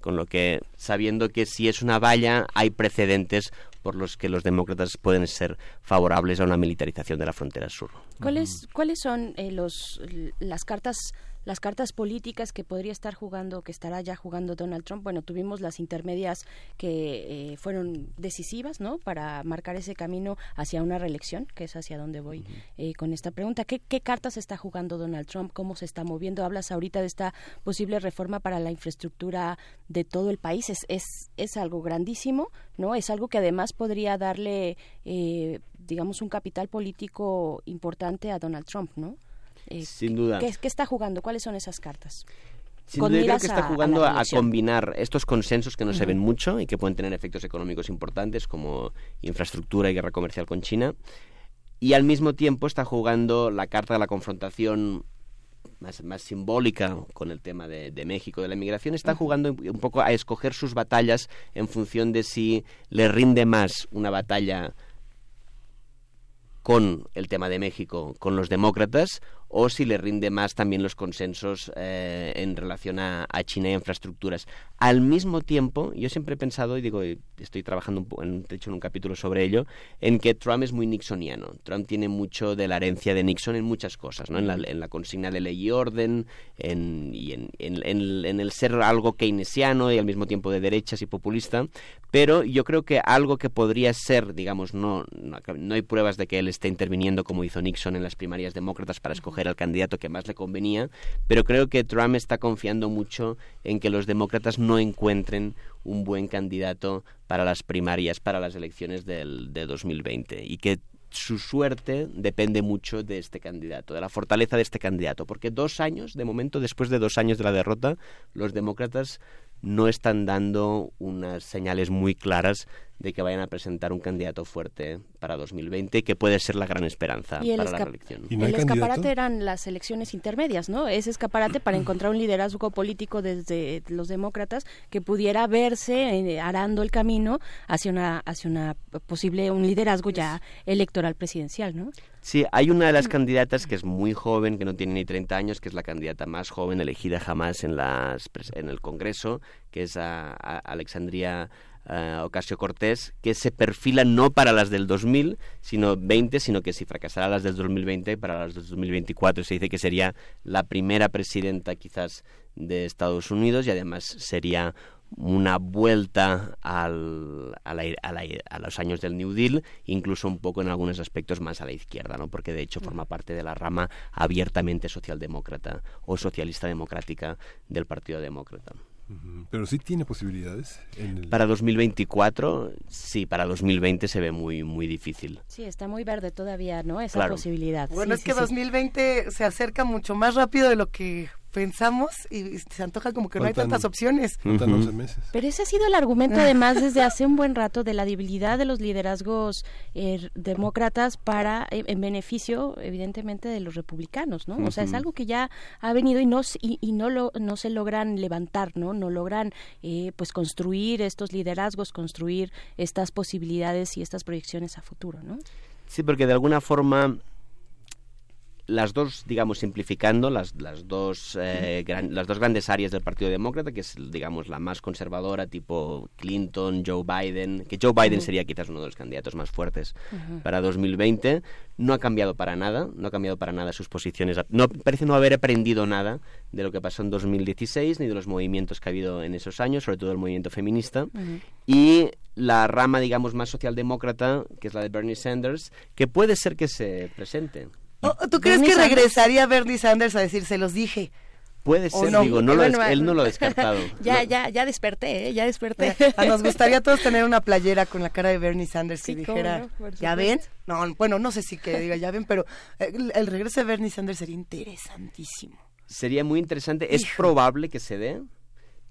Con lo que, sabiendo que si es una valla, hay precedentes por los que los demócratas pueden ser favorables a una militarización de la frontera sur. ¿Cuáles, ¿cuáles son eh, los, las cartas las cartas políticas que podría estar jugando, que estará ya jugando Donald Trump. Bueno, tuvimos las intermedias que eh, fueron decisivas, ¿no? Para marcar ese camino hacia una reelección, que es hacia donde voy eh, con esta pregunta. ¿Qué, cartas está jugando Donald Trump? ¿Cómo se está moviendo? Hablas ahorita de esta posible reforma para la infraestructura de todo el país. Es, es, es algo grandísimo, ¿no? Es algo que además podría darle, eh, digamos, un capital político importante a Donald Trump, ¿no? Eh, Sin duda. ¿qué, está jugando? ¿Cuáles son esas cartas? Sin duda, creo que está jugando a, combinar estos consensos que no se ven mucho y que pueden tener efectos económicos importantes como infraestructura y guerra comercial con China. Y al mismo tiempo está jugando la carta de la confrontación más, más simbólica con el tema de, México, de la inmigración, está jugando un poco a escoger sus batallas en función de si le rinde más una batalla con el tema de México, con los demócratas, o si le rinde más también los consensos eh, en relación a, China y infraestructuras. Al mismo tiempo, yo siempre he pensado, y digo, estoy trabajando en, de hecho un capítulo sobre ello, en que Trump es muy nixoniano. Trump tiene mucho de la herencia de Nixon en muchas cosas, ¿no? en, la, consigna de ley y orden, en, y en, en, el ser algo keynesiano y al mismo tiempo de derechas y populista, pero yo creo que algo que podría ser, digamos, no, no hay pruebas de que él esté interviniendo como hizo Nixon en las primarias demócratas para escoger era el candidato que más le convenía, pero creo que Trump está confiando mucho en que los demócratas no encuentren un buen candidato para las primarias, para las elecciones del, de 2020 y que su suerte depende mucho de este candidato, de la fortaleza de este candidato, porque dos años, de momento, después de dos años de la derrota, los demócratas no están dando unas señales muy claras de que vayan a presentar un candidato fuerte para 2020, que puede ser la gran esperanza para la reelección. el escaparate eran las elecciones intermedias, ¿no? Ese escaparate para encontrar un liderazgo político desde los demócratas que pudiera verse eh, arando el camino hacia una hacia una posible un liderazgo ya electoral presidencial, ¿no? Sí, hay una de las candidatas que es muy joven, que no tiene ni 30 años, que es la candidata más joven elegida jamás en, las, en el Congreso, que es a, Alexandria uh, Ocasio Cortés, que se perfila no para las del 2000, sino 20, sino que si fracasara las del 2020, para las del 2024 se dice que sería la primera presidenta quizás de Estados Unidos y además sería una vuelta al, a, a, los años del New Deal, incluso un poco en algunos aspectos más a la izquierda, ¿no? porque de hecho forma parte de la rama abiertamente socialdemócrata o socialista democrática del Partido Demócrata. Pero sí tiene posibilidades. Para 2024, sí, para 2020 se ve muy muy difícil. Sí, está muy verde todavía, ¿no? Esa posibilidad. Bueno, es que 2020 se acerca mucho más rápido de lo que pensamos y se antoja como que no hay tantas opciones. Pero ese ha sido el argumento además desde hace un buen rato de la debilidad de los liderazgos eh, demócratas para eh, en beneficio evidentemente de los republicanos, ¿no? O sea, es algo que ya ha venido y no y, no lo no se logran levantar, ¿no? No logran eh, pues construir estos liderazgos, construir estas posibilidades y estas proyecciones a futuro, ¿no? Sí, porque de alguna forma las dos, digamos, simplificando, las, las, dos, eh, las dos grandes áreas del Partido Demócrata, que es, digamos, la más conservadora, tipo Clinton, Joe Biden, que Joe Biden sería quizás uno de los candidatos más fuertes para 2020, no ha cambiado para nada, no ha cambiado para nada sus posiciones, no, parece no haber aprendido nada de lo que pasó en 2016, ni de los movimientos que ha habido en esos años, sobre todo el movimiento feminista, y la rama, digamos, más socialdemócrata, que es la de Bernie Sanders, que puede ser que se presente. Oh, ¿Tú crees que regresaría Bernie Sanders a decir, se los dije? Puede ser, digo, no lo él no lo ha descartado. ya, ya, ya desperté, ¿eh? ya desperté. Nos gustaría todos tener una playera con la cara de Bernie Sanders que dijera, ¿ya ven? No, bueno, no sé si que diga, ya ven, pero el, regreso de Bernie Sanders sería interesantísimo. Sería muy interesante, es probable que se dé,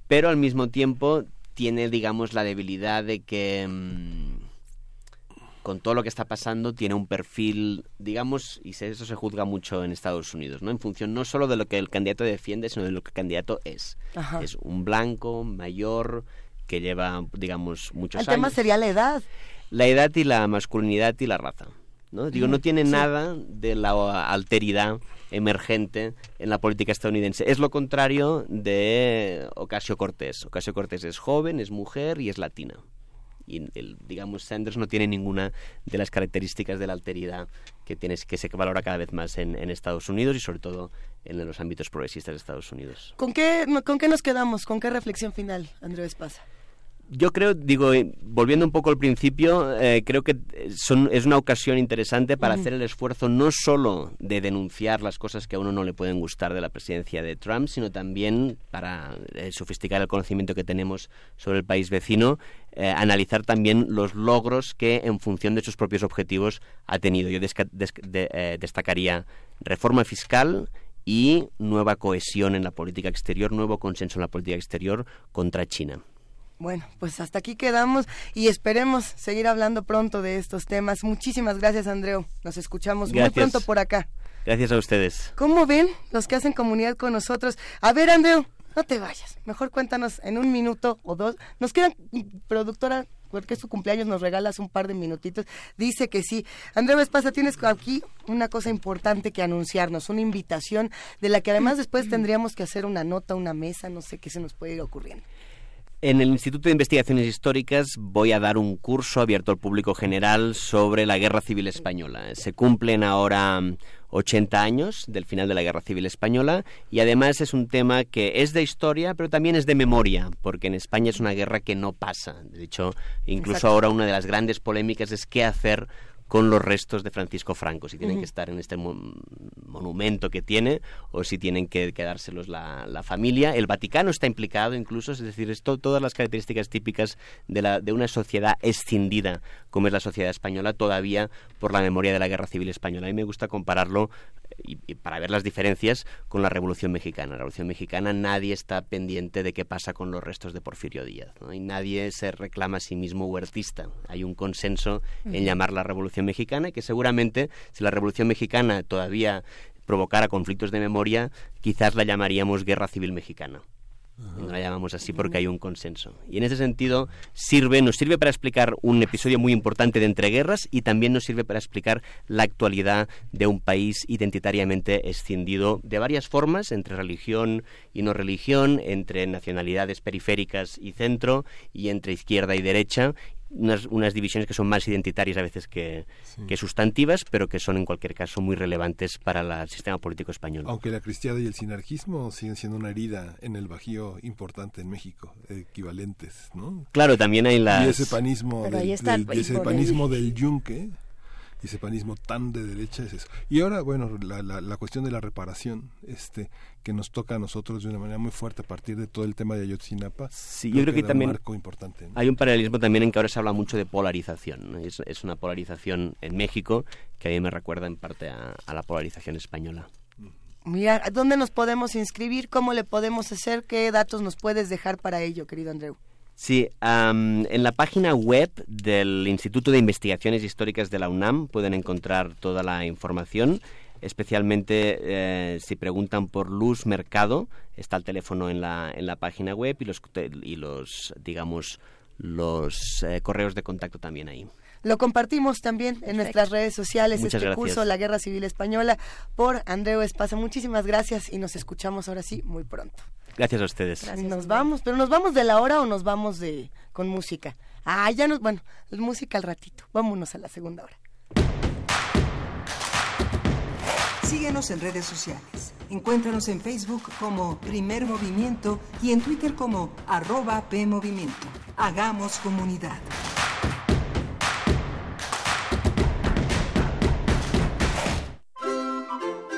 pero al mismo tiempo tiene, digamos, la debilidad de que... Mm, con todo lo que está pasando, tiene un perfil, digamos, y eso se juzga mucho en Estados Unidos, ¿no? En función no solo de lo que el candidato defiende, sino de lo que el candidato es. Es un blanco, mayor, que lleva, digamos, muchos años. El tema sería la edad. La edad y la masculinidad y la raza. ¿no? Digo, no tiene nada de la alteridad emergente en la política estadounidense. Es lo contrario de Ocasio Cortés. Ocasio Cortés es joven, es mujer y es latina y digamos Sanders no tiene ninguna de las características de la alteridad que tienes que se valora cada vez más en, Estados Unidos y sobre todo en los ámbitos progresistas de Estados Unidos. ¿Con qué, con qué nos quedamos? ¿Con qué reflexión final, Andrés Pasa? Yo creo, digo, eh, volviendo un poco al principio, eh, creo que son, es una ocasión interesante para hacer el esfuerzo no solo de denunciar las cosas que a uno no le pueden gustar de la presidencia de Trump, sino también para eh, sofisticar el conocimiento que tenemos sobre el país vecino, analizar también los logros que en función de sus propios objetivos ha tenido. Yo destacaría reforma fiscal, y nueva cohesión en la política exterior, nuevo consenso en la política exterior contra China. Bueno, pues hasta aquí quedamos y esperemos seguir hablando pronto de estos temas. Muchísimas gracias, Andreu. Nos escuchamos muy pronto por acá. Gracias a ustedes. ¿Cómo ven los que hacen comunidad con nosotros? A ver, Andreu, no te vayas. Mejor cuéntanos en un minuto o dos. Nos quedan, productora, porque es tu cumpleaños, nos regalas un par de minutitos. Dice que sí. Andreu Espasa, tienes aquí una cosa importante que anunciarnos, una invitación de la que además después tendríamos que hacer una nota, una mesa, no sé qué se nos puede ir ocurriendo. En el Instituto de Investigaciones Históricas voy a dar un curso abierto al público general sobre la Guerra Civil Española. Se cumplen ahora 80 mm, años del final de la Guerra Civil Española y además es un tema que es de historia pero también es de memoria porque en España es una guerra que no pasa. De hecho, incluso ahora una de las grandes polémicas es qué hacer con los restos de Francisco Franco, si tienen que estar en este monumento que tiene o si tienen que quedárselos la, la, familia. El Vaticano está implicado incluso, es decir, esto, todas las características típicas de, la, de una sociedad escindida como es la sociedad española todavía por la memoria de la Guerra Civil Española. A mí me gusta compararlo y, para ver las diferencias con la Revolución Mexicana. La Revolución Mexicana nadie está pendiente de qué pasa con los restos de Porfirio Díaz y nadie se reclama a sí mismo huertista. Hay un consenso en llamar la Revolución Mexicana y que seguramente si la Revolución Mexicana todavía provocara conflictos de memoria, quizás la llamaríamos Guerra Civil Mexicana. No la llamamos así porque hay un consenso. Y en ese sentido sirve, nos sirve para explicar un episodio muy importante de entreguerras y también nos sirve para explicar la actualidad de un país identitariamente escindido de varias formas, entre religión y no religión, entre nacionalidades periféricas y centro, y entre izquierda y derecha, unas, divisiones que son más identitarias a veces que, sustantivas, pero que son en cualquier caso muy relevantes para el sistema político español. Aunque la cristiada y el sinarquismo siguen siendo una herida en el Bajío importante en México, equivalentes, ¿no? Claro, también hay la... Y ese panismo, del, ese panismo del yunque y ese panismo tan de derecha es eso. Y ahora, bueno, la, la, cuestión de la reparación, este, que nos toca a nosotros de una manera muy fuerte a partir de todo el tema de Ayotzinapa. Sí, yo creo que, también importante, hay un paralelismo también en que ahora se habla mucho de polarización. Es, es, una polarización en México que a mí me recuerda en parte a, a la polarización española. Mira, ¿dónde nos podemos inscribir? ¿Cómo le podemos hacer? ¿Qué datos nos puedes dejar para ello, querido Andreu? Sí, en la página web del Instituto de Investigaciones Históricas de la UNAM pueden encontrar toda la información, especialmente eh, si preguntan por Luz Mercado, está el teléfono en la, en la página web y los, y los digamos, los eh, correos de contacto también ahí. Lo compartimos también en nuestras redes sociales, este curso La Guerra Civil Española por Andreu Espasa. Muchísimas gracias y nos escuchamos ahora sí muy pronto. Gracias a ustedes. nos vamos, pero nos vamos de la hora o nos vamos de con música. Ah, ya nos, bueno, música al ratito. Vámonos a la segunda hora. Síguenos en redes sociales. Encuéntranos en Facebook como Primer Movimiento y en Twitter como arroba PMovimiento. Hagamos comunidad.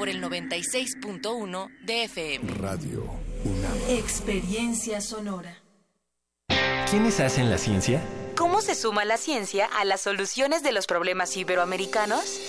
por el 96.1 de FM. Radio UNAM. Experiencia sonora. ¿Quiénes hacen la ciencia? ¿Cómo se suma la ciencia a las soluciones de los problemas iberoamericanos?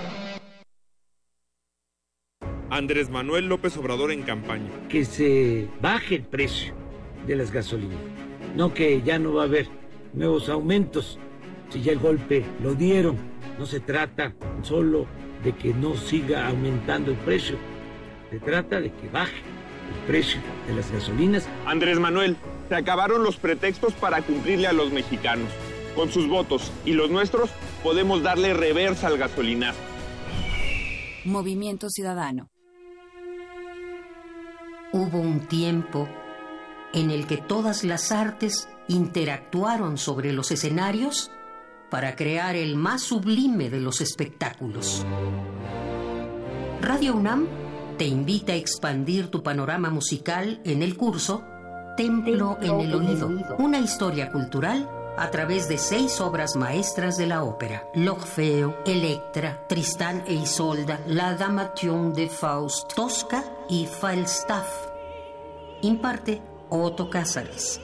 Andrés Manuel López Obrador en campaña. Que se baje el precio de las gasolinas. No que ya no va a haber nuevos aumentos. Si ya el golpe lo dieron, no se trata solo de que no siga aumentando el precio. Se trata de que baje el precio de las gasolinas. Andrés Manuel, se acabaron los pretextos para cumplirle a los mexicanos. Con sus votos y los nuestros podemos darle reversa al gasolinazo. Movimiento Ciudadano. Hubo un tiempo en el que todas las artes interactuaron sobre los escenarios para crear el más sublime de los espectáculos. Radio UNAM te invita a expandir tu panorama musical en el curso Templo en el Oído, una historia cultural a través de seis obras maestras de la ópera: L'Orfeo, Electra, Tristán e Isolda, La Damation de Faust, Tosca y Falstaff. Imparte Otto Cázares.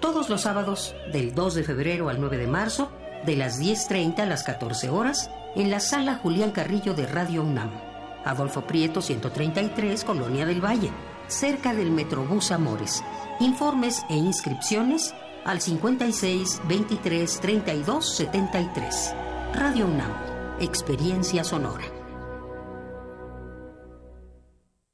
Todos los sábados, del 2 de febrero al 9 de marzo, de las 10.30 a las 14 horas, en la sala Julián Carrillo de Radio UNAM. Adolfo Prieto, 133, Colonia del Valle, cerca del Metrobús Amores. Informes e inscripciones al 56 23 32 73. Radio UNAM, Experiencia Sonora.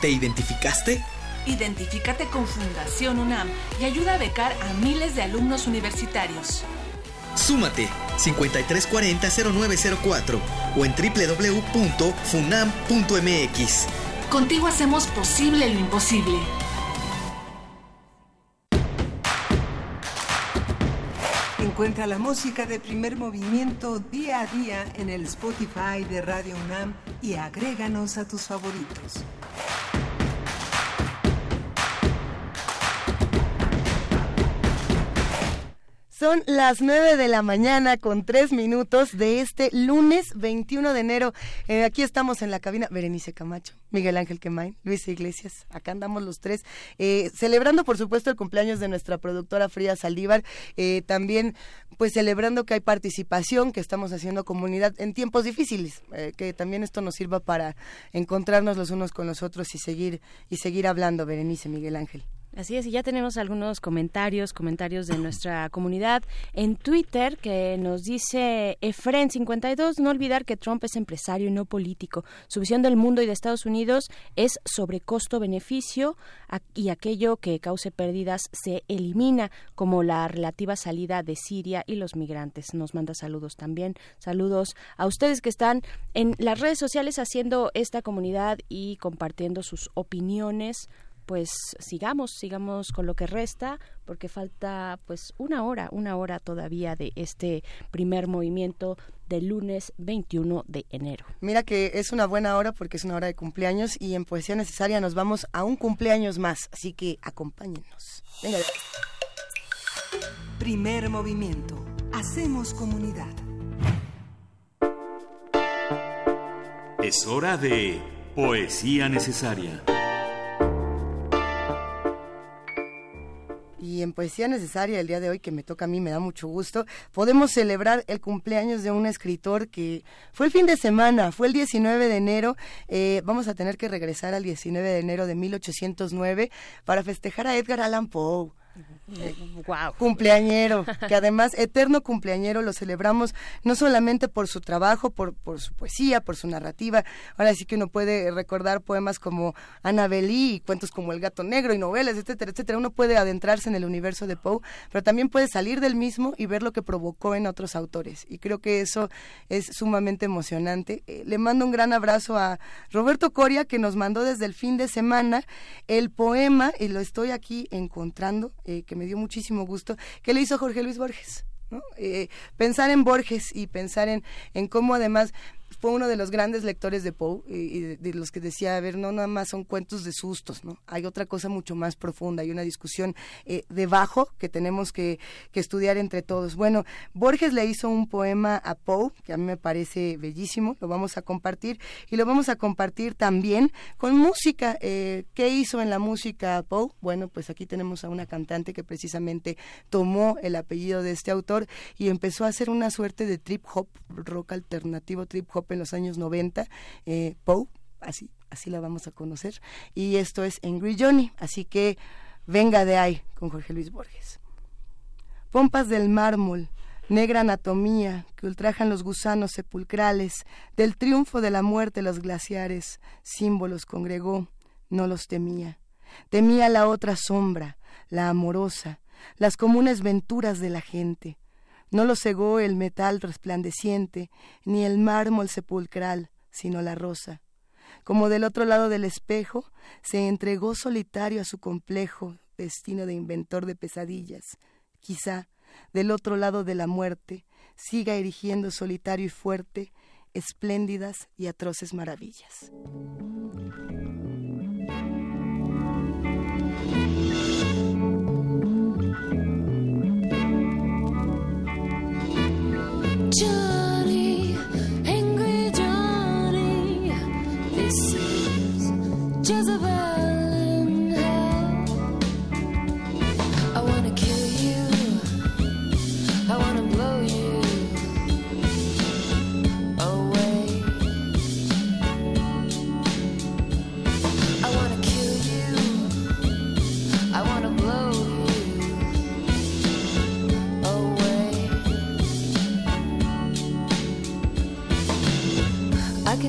¿Te identificaste? Identifícate con Fundación UNAM y ayuda a becar a miles de alumnos universitarios. Súmate 5340-0904 o en www.funam.mx. Contigo hacemos posible lo imposible. Encuentra la música de primer movimiento día a día en el Spotify de Radio UNAM y agréganos a tus favoritos. Son las 9 de la mañana con 3 minutos de este lunes 21 de enero. Eh, aquí estamos en la cabina. Berenice Camacho, Miguel Ángel Quemain, Luis Iglesias. Acá andamos los tres. Eh, celebrando, por supuesto, el cumpleaños de nuestra productora Frida Saldívar. Eh, también, pues, celebrando que hay participación, que estamos haciendo comunidad en tiempos difíciles. que también esto nos sirva para encontrarnos los unos con los otros y seguir, y seguir hablando, Berenice, Miguel Ángel. Así es, y ya tenemos algunos comentarios, comentarios de nuestra comunidad en Twitter que nos dice Efren52, no olvidar que Trump es empresario y no político. Su visión del mundo y de Estados Unidos es sobre costo-beneficio y aquello que cause pérdidas se elimina, como la relativa salida de Siria y los migrantes. Nos manda saludos también. Saludos a ustedes que están en las redes sociales haciendo esta comunidad y compartiendo sus opiniones pues sigamos, sigamos con lo que resta, porque falta pues una hora, una hora todavía de este primer movimiento del lunes 21 de enero. Mira que es una buena hora porque es una hora de cumpleaños y en Poesía Necesaria nos vamos a un cumpleaños más, así que acompáñenos. Venga. Primer movimiento. Hacemos comunidad. Es hora de Poesía Necesaria. Y en Poesía Necesaria el día de hoy, que me toca a mí, me da mucho gusto, podemos celebrar el cumpleaños de un escritor que fue el fin de semana, fue el 19 de enero, eh, vamos a tener que regresar al 19 de enero de 1809 para festejar a Edgar Allan Poe. Wow. Cumpleañero, que además eterno cumpleañero lo celebramos no solamente por su trabajo, por, su poesía, por su narrativa. Ahora sí que uno puede recordar poemas como Annabelle y cuentos como El gato negro y novelas, etcétera, etcétera. Uno puede adentrarse en el universo de Poe, pero también puede salir del mismo y ver lo que provocó en otros autores. Y creo que eso es sumamente emocionante. Eh, le mando un gran abrazo a Roberto Coria, que nos mandó desde el fin de semana el poema, y lo estoy aquí encontrando, eh, que me dio muchísimo gusto, que le hizo Jorge Luis Borges. Eh, pensar en Borges y pensar en, en cómo además fue uno de los grandes lectores de Poe y, de, los que decía, a ver, no nada más son cuentos de sustos, ¿no? Hay otra cosa mucho más profunda, hay una discusión eh, debajo que tenemos que, estudiar entre todos. Bueno, Borges le hizo un poema a Poe, que a mí me parece bellísimo, lo vamos a compartir y lo vamos a compartir también con música. Eh, ¿Qué hizo en la música Poe? Bueno, pues aquí tenemos a una cantante que precisamente tomó el apellido de este autor y empezó a hacer una suerte de trip hop, rock alternativo, trip hop en los años 90, eh, Poe, así, así la vamos a conocer, y esto es Angry Johnny, así que venga de ahí con Jorge Luis Borges. Pompas del mármol, negra anatomía que ultrajan los gusanos sepulcrales, del triunfo de la muerte los glaciares, símbolos congregó, no los temía. Temía la otra sombra, la amorosa, las comunes venturas de la gente, no lo cegó el metal resplandeciente, ni el mármol sepulcral, sino la rosa. Como del otro lado del espejo, se entregó solitario a su complejo destino de inventor de pesadillas. Quizá, del otro lado de la muerte, siga erigiendo solitario y fuerte espléndidas y atroces maravillas.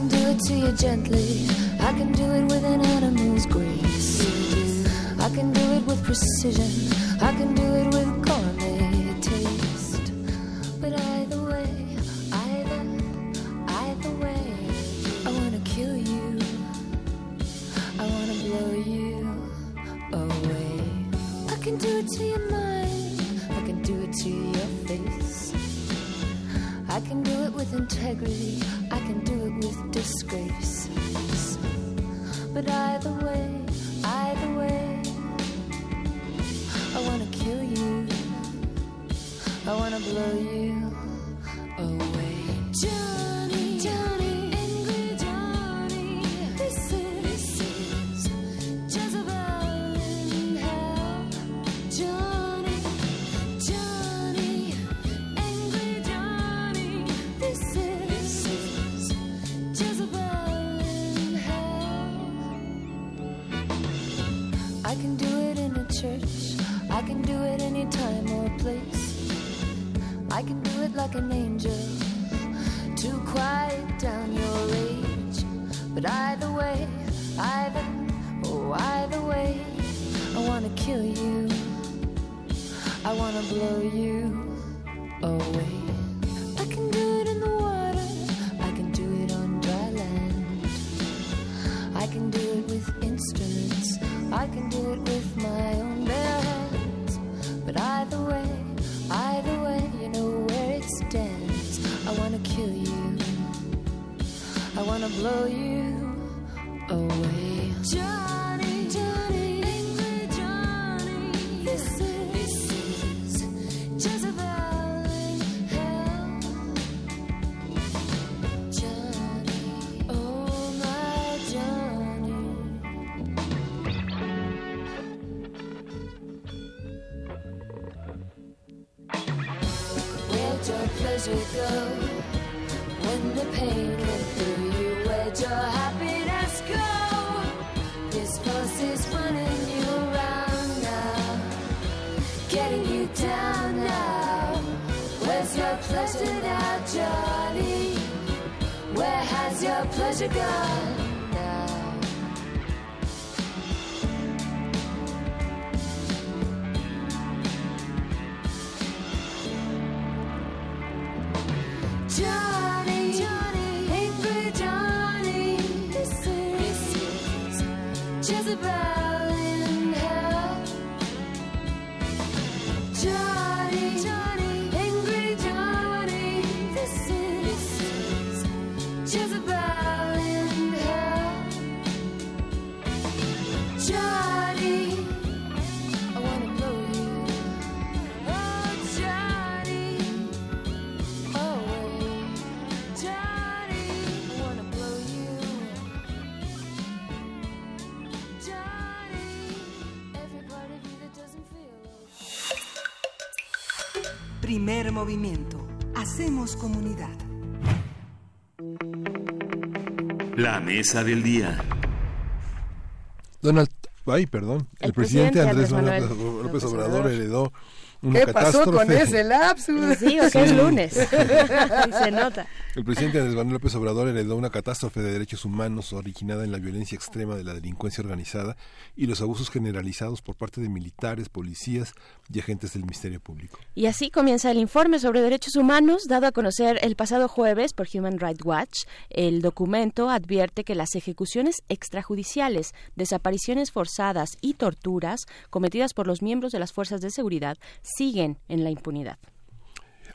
can do it to you gently. I can do it with an animal's grace. I can do it with precision. I can do it with gourmet taste. But either way, either, either way, I wanna kill you. I wanna blow you away. I can do it to your mind. I can do it to your face. I can do it with integrity disgrace. But either way, either way, I wanna kill you. I wanna blow you any time or place. I can do it like an angel to quiet down your rage. But either way, either, oh, either way, I wanna kill you. I wanna blow you away. La mesa del día. Donald, ay, perdón, el, El presidente, presidente Andrés Andrés Manuel López López Obrador Obrador. heredó ¿Qué pasó catástrofe. con ese lapsus? Sí, o que es lunes. Se nota. El presidente Andrés Manuel López Obrador heredó una catástrofe de derechos humanos originada en la violencia extrema de la delincuencia organizada y los abusos generalizados por parte de militares, policías y agentes del Ministerio Público. Y así comienza el informe sobre derechos humanos dado a conocer el pasado jueves por Human Rights Watch. El documento advierte que las ejecuciones extrajudiciales, desapariciones forzadas y torturas cometidas por los miembros de las fuerzas de seguridad siguen en la impunidad.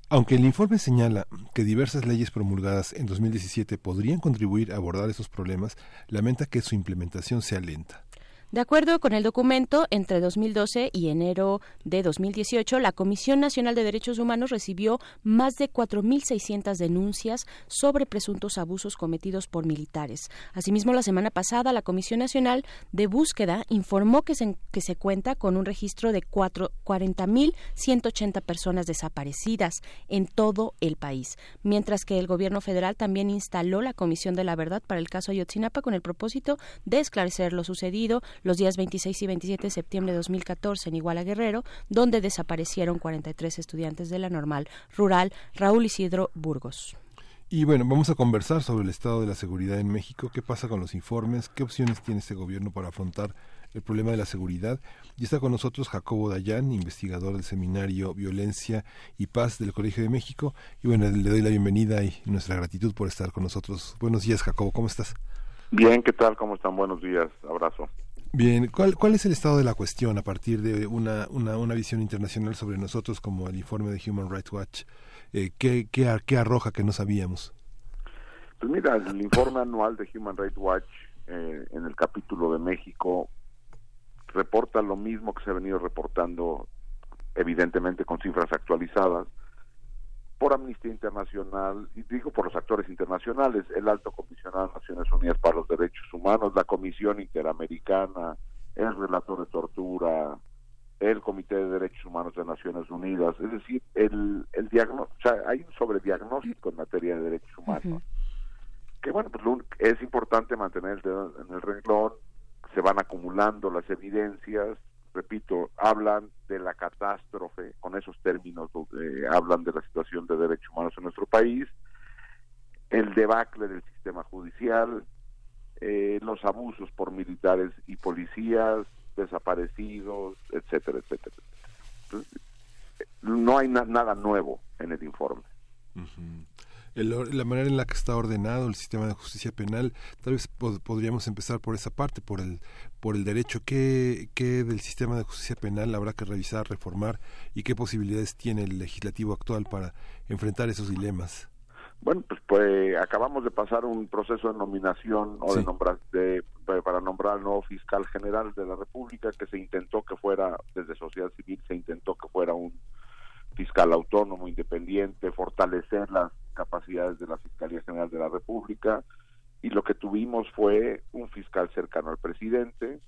Aunque el informe señala que diversas leyes promulgadas en 2017 podrían contribuir a abordar esos problemas, lamenta que su implementación sea lenta. De acuerdo con el documento, entre 2012 y enero de 2018, la Comisión Nacional de Derechos Humanos recibió más de 4.600 denuncias sobre presuntos abusos cometidos por militares. Asimismo, la semana pasada, la Comisión Nacional de Búsqueda informó que se, que se cuenta con un registro de cuatro- 40.180 personas desaparecidas en todo el país, mientras que el gobierno federal también instaló la Comisión de la Verdad para el caso Ayotzinapa con el propósito de esclarecer lo sucedido los días 26 y 27 de septiembre de 2014 en Iguala Guerrero, donde desaparecieron 43 estudiantes de la normal rural Raúl Isidro Burgos. Y bueno, vamos a conversar sobre el estado de la seguridad en México, qué pasa con los informes, qué opciones tiene este gobierno para afrontar el problema de la seguridad. Y está con nosotros Jacobo Dayan, investigador del seminario Violencia y Paz del Colegio de México. Y bueno, le doy la bienvenida y nuestra gratitud por estar con nosotros. Buenos días, Jacobo, ¿cómo estás? Bien, ¿qué tal? ¿Cómo están? Buenos días. Abrazo. Bien, ¿cuál, cuál es el estado de la cuestión a partir de una, una, una visión internacional sobre nosotros como el informe de Human Rights Watch? Eh, ¿qué, qué, ar- qué arroja que no sabíamos? Pues mira, el informe anual de Human Rights Watch eh, en el capítulo de México reporta lo mismo que se ha venido reportando, evidentemente con cifras actualizadas, por Amnistía Internacional, y digo por los actores internacionales, el Alto Comisionado de Naciones Unidas para los Derechos Humanos, la Comisión Interamericana, el Relator de Tortura, el Comité de Derechos Humanos de Naciones Unidas, es decir, el, el diagnóstico, o sea, hay un sobrediagnóstico en materia de derechos humanos, que bueno, pues es importante mantener el dedo en el renglón, se van acumulando las evidencias, repito, hablan de la catástrofe, con esos términos eh, hablan de la situación de derechos humanos en nuestro país, el debacle del sistema judicial, eh, los abusos por militares y policías, desaparecidos, etcétera, etcétera. no hay nada nuevo en el informe la manera en la que está ordenado el sistema de justicia penal, tal vez podríamos empezar por esa parte, por el, por el derecho. ¿Qué, ¿Qué del sistema de justicia penal habrá que revisar, reformar y qué posibilidades tiene el legislativo actual para enfrentar esos dilemas? Bueno, pues, pues acabamos de pasar un proceso de nominación o de nombrar de, para nombrar al nuevo fiscal general de la República que se intentó que fuera desde sociedad civil se intentó que fuera un fiscal autónomo, independiente, fortalecer las capacidades de la Fiscalía General de la República y lo que tuvimos fue un fiscal cercano al presidente,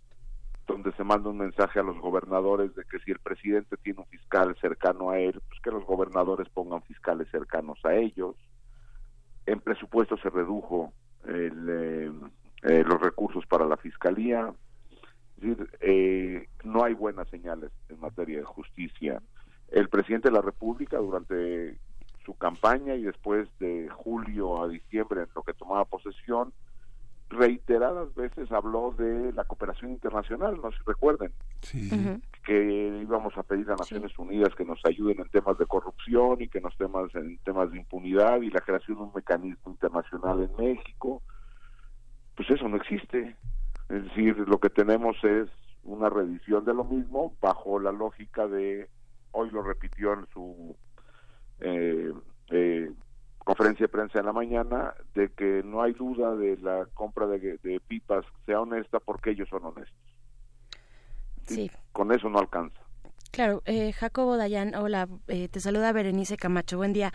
donde se manda un mensaje a los gobernadores de que si el presidente tiene un fiscal cercano a él, pues que los gobernadores pongan fiscales cercanos a ellos. En presupuesto se redujo eh, eh, los recursos para la fiscalía. Es decir, eh, no hay buenas señales en materia de justicia el presidente de la República durante su campaña y después de julio a diciembre en lo que tomaba posesión, reiteradas veces habló de la cooperación internacional, no se recuerden, que íbamos a pedir a Naciones Unidas que nos ayuden en temas de corrupción y que nos temas en temas de impunidad y la creación de un mecanismo internacional en México. Pues eso no existe. Es decir, lo que tenemos es una revisión de lo mismo bajo la lógica de hoy lo repitió en su eh, eh, conferencia de prensa en la mañana, de que no hay duda de la compra de, pipas sea honesta porque ellos son honestos. Sí. Con eso no alcanza. Claro, eh, Jacobo Dayan, hola, eh, te saluda Berenice Camacho, buen día.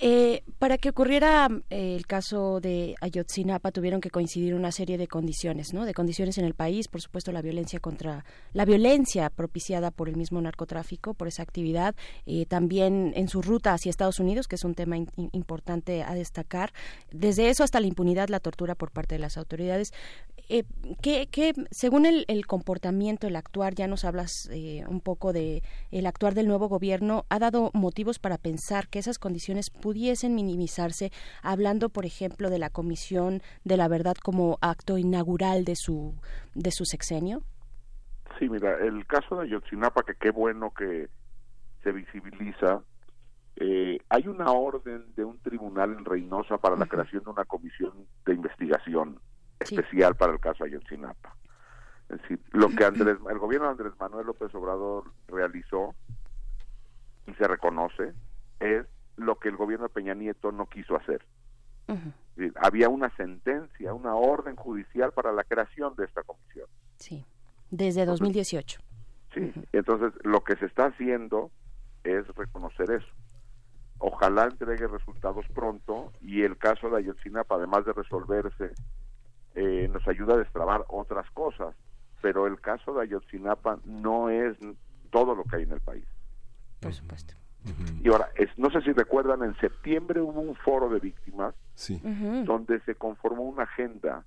Eh, para que ocurriera eh, el caso de Ayotzinapa tuvieron que coincidir una serie de condiciones, ¿no? De condiciones en el país, por supuesto la violencia contra la violencia propiciada por el mismo narcotráfico, por esa actividad, eh, también en su ruta hacia Estados Unidos, que es un tema importante a destacar. Desde eso hasta la impunidad, la tortura por parte de las autoridades. Eh, ¿qué, según el, comportamiento, el actuar, ya nos hablas un poco de el actuar del nuevo gobierno, ha dado motivos para pensar que esas condiciones pudiesen minimizarse, hablando, por ejemplo, de la Comisión de la Verdad como acto inaugural de su, de su sexenio? Sí, mira, el caso de Ayotzinapa, que qué bueno que se visibiliza, eh, hay una orden de un tribunal en Reynosa para la creación de una comisión de investigación especial para el caso Ayotzinapa. Es decir, lo que Andrés, el gobierno de Andrés Manuel López Obrador realizó y se reconoce es lo que el gobierno de Peña Nieto no quiso hacer. había una sentencia, una orden judicial para la creación de esta comisión. Sí, desde 2018. Sí, entonces lo que se está haciendo es reconocer eso. Ojalá entregue resultados pronto y el caso de Ayotzinapa, además de resolverse eh, nos ayuda a destrabar otras cosas, pero el caso de Ayotzinapa no es todo lo que hay en el país. Por supuesto. Y ahora, es, no sé si recuerdan, en septiembre hubo un foro de víctimas donde se conformó una agenda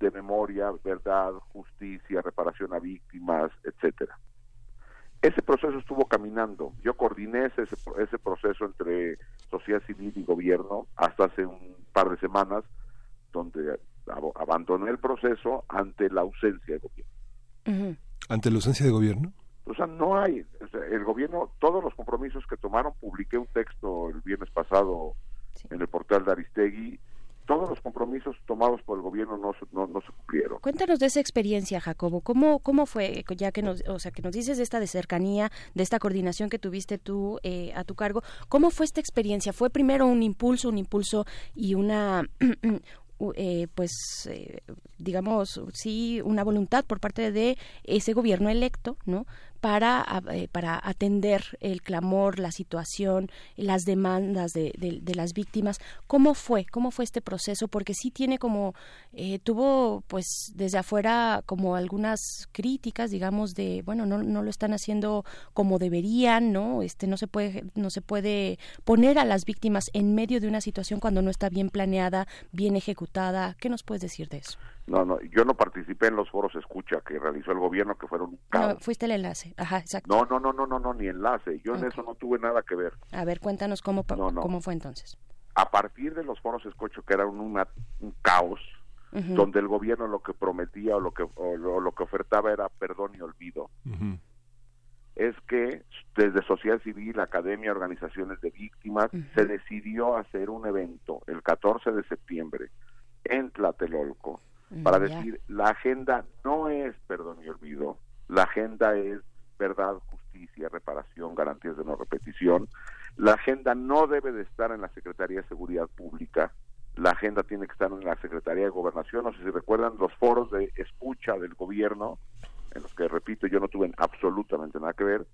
de memoria, verdad, justicia, reparación a víctimas, etcétera. Ese proceso estuvo caminando. Yo coordiné ese, ese proceso entre sociedad civil y gobierno hasta hace un par de semanas, donde abandoné el proceso ante la ausencia de gobierno. ¿Ante la ausencia de gobierno? O sea, no hay, el gobierno, todos los compromisos que tomaron, publiqué un texto el viernes pasado en el portal de Aristegui, todos los compromisos tomados por el gobierno no, no, se cumplieron. Cuéntanos de esa experiencia, Jacobo. ¿Cómo, cómo fue, ya que nos, o sea, que nos dices de esta de cercanía, de esta coordinación que tuviste tú eh, a tu cargo? ¿Cómo fue esta experiencia? ¿Fue primero un impulso, un impulso y una eh, pues eh, digamos sí una voluntad por parte de ese gobierno electo no para, eh, para atender el clamor, la situación, las demandas de, de, las víctimas. ¿Cómo fue? ¿Cómo fue este proceso? Porque sí tiene como, eh, tuvo pues desde afuera como algunas críticas, digamos, de, bueno, no, no lo están haciendo como deberían, ¿no? Este, no se puede, no se puede poner a las víctimas en medio de una situación cuando no está bien planeada, bien ejecutada. ¿Qué nos puedes decir de eso? No, no, yo no participé en los foros escucha que realizó el gobierno, que fueron un No, fuiste el enlace, ajá, exacto. No, no, no, no, no, no ni enlace. Yo en eso no tuve nada que ver. A ver, cuéntanos cómo, cómo fue entonces. A partir de los foros escucho que era un, un caos, donde el gobierno lo que prometía o lo que, o lo, que ofertaba era perdón y olvido. Es que desde sociedad civil, academia, organizaciones de víctimas, se decidió hacer un evento el 14 de septiembre en Tlatelolco para decir la agenda no es perdón y olvido, la agenda es verdad, justicia, reparación, garantías de no repetición. La agenda no debe de estar en la Secretaría de Seguridad Pública, la agenda tiene que estar en la Secretaría de Gobernación. No sé si recuerdan los foros de escucha del gobierno, en los que, repito, yo no tuve absolutamente nada que ver,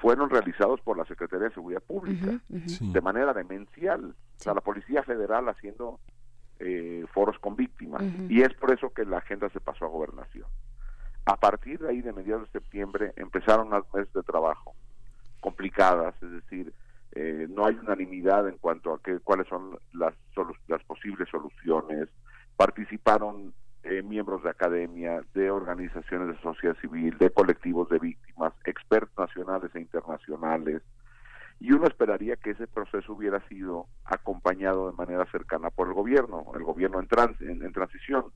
fueron realizados por la Secretaría de Seguridad Pública de manera demencial. O sea, la Policía Federal haciendo eh, foros con víctimas. Y es por eso que la agenda se pasó a gobernación. A partir de ahí, de mediados de septiembre, empezaron las meses de trabajo complicadas, es decir, eh, no hay unanimidad en cuanto a qué, cuáles son las, las posibles soluciones. Participaron eh, miembros de academia, de organizaciones de sociedad civil, de colectivos de víctimas, expertos nacionales e internacionales, y uno esperaría que ese proceso hubiera sido acompañado de manera cercana por el gobierno, el gobierno en, en, transición.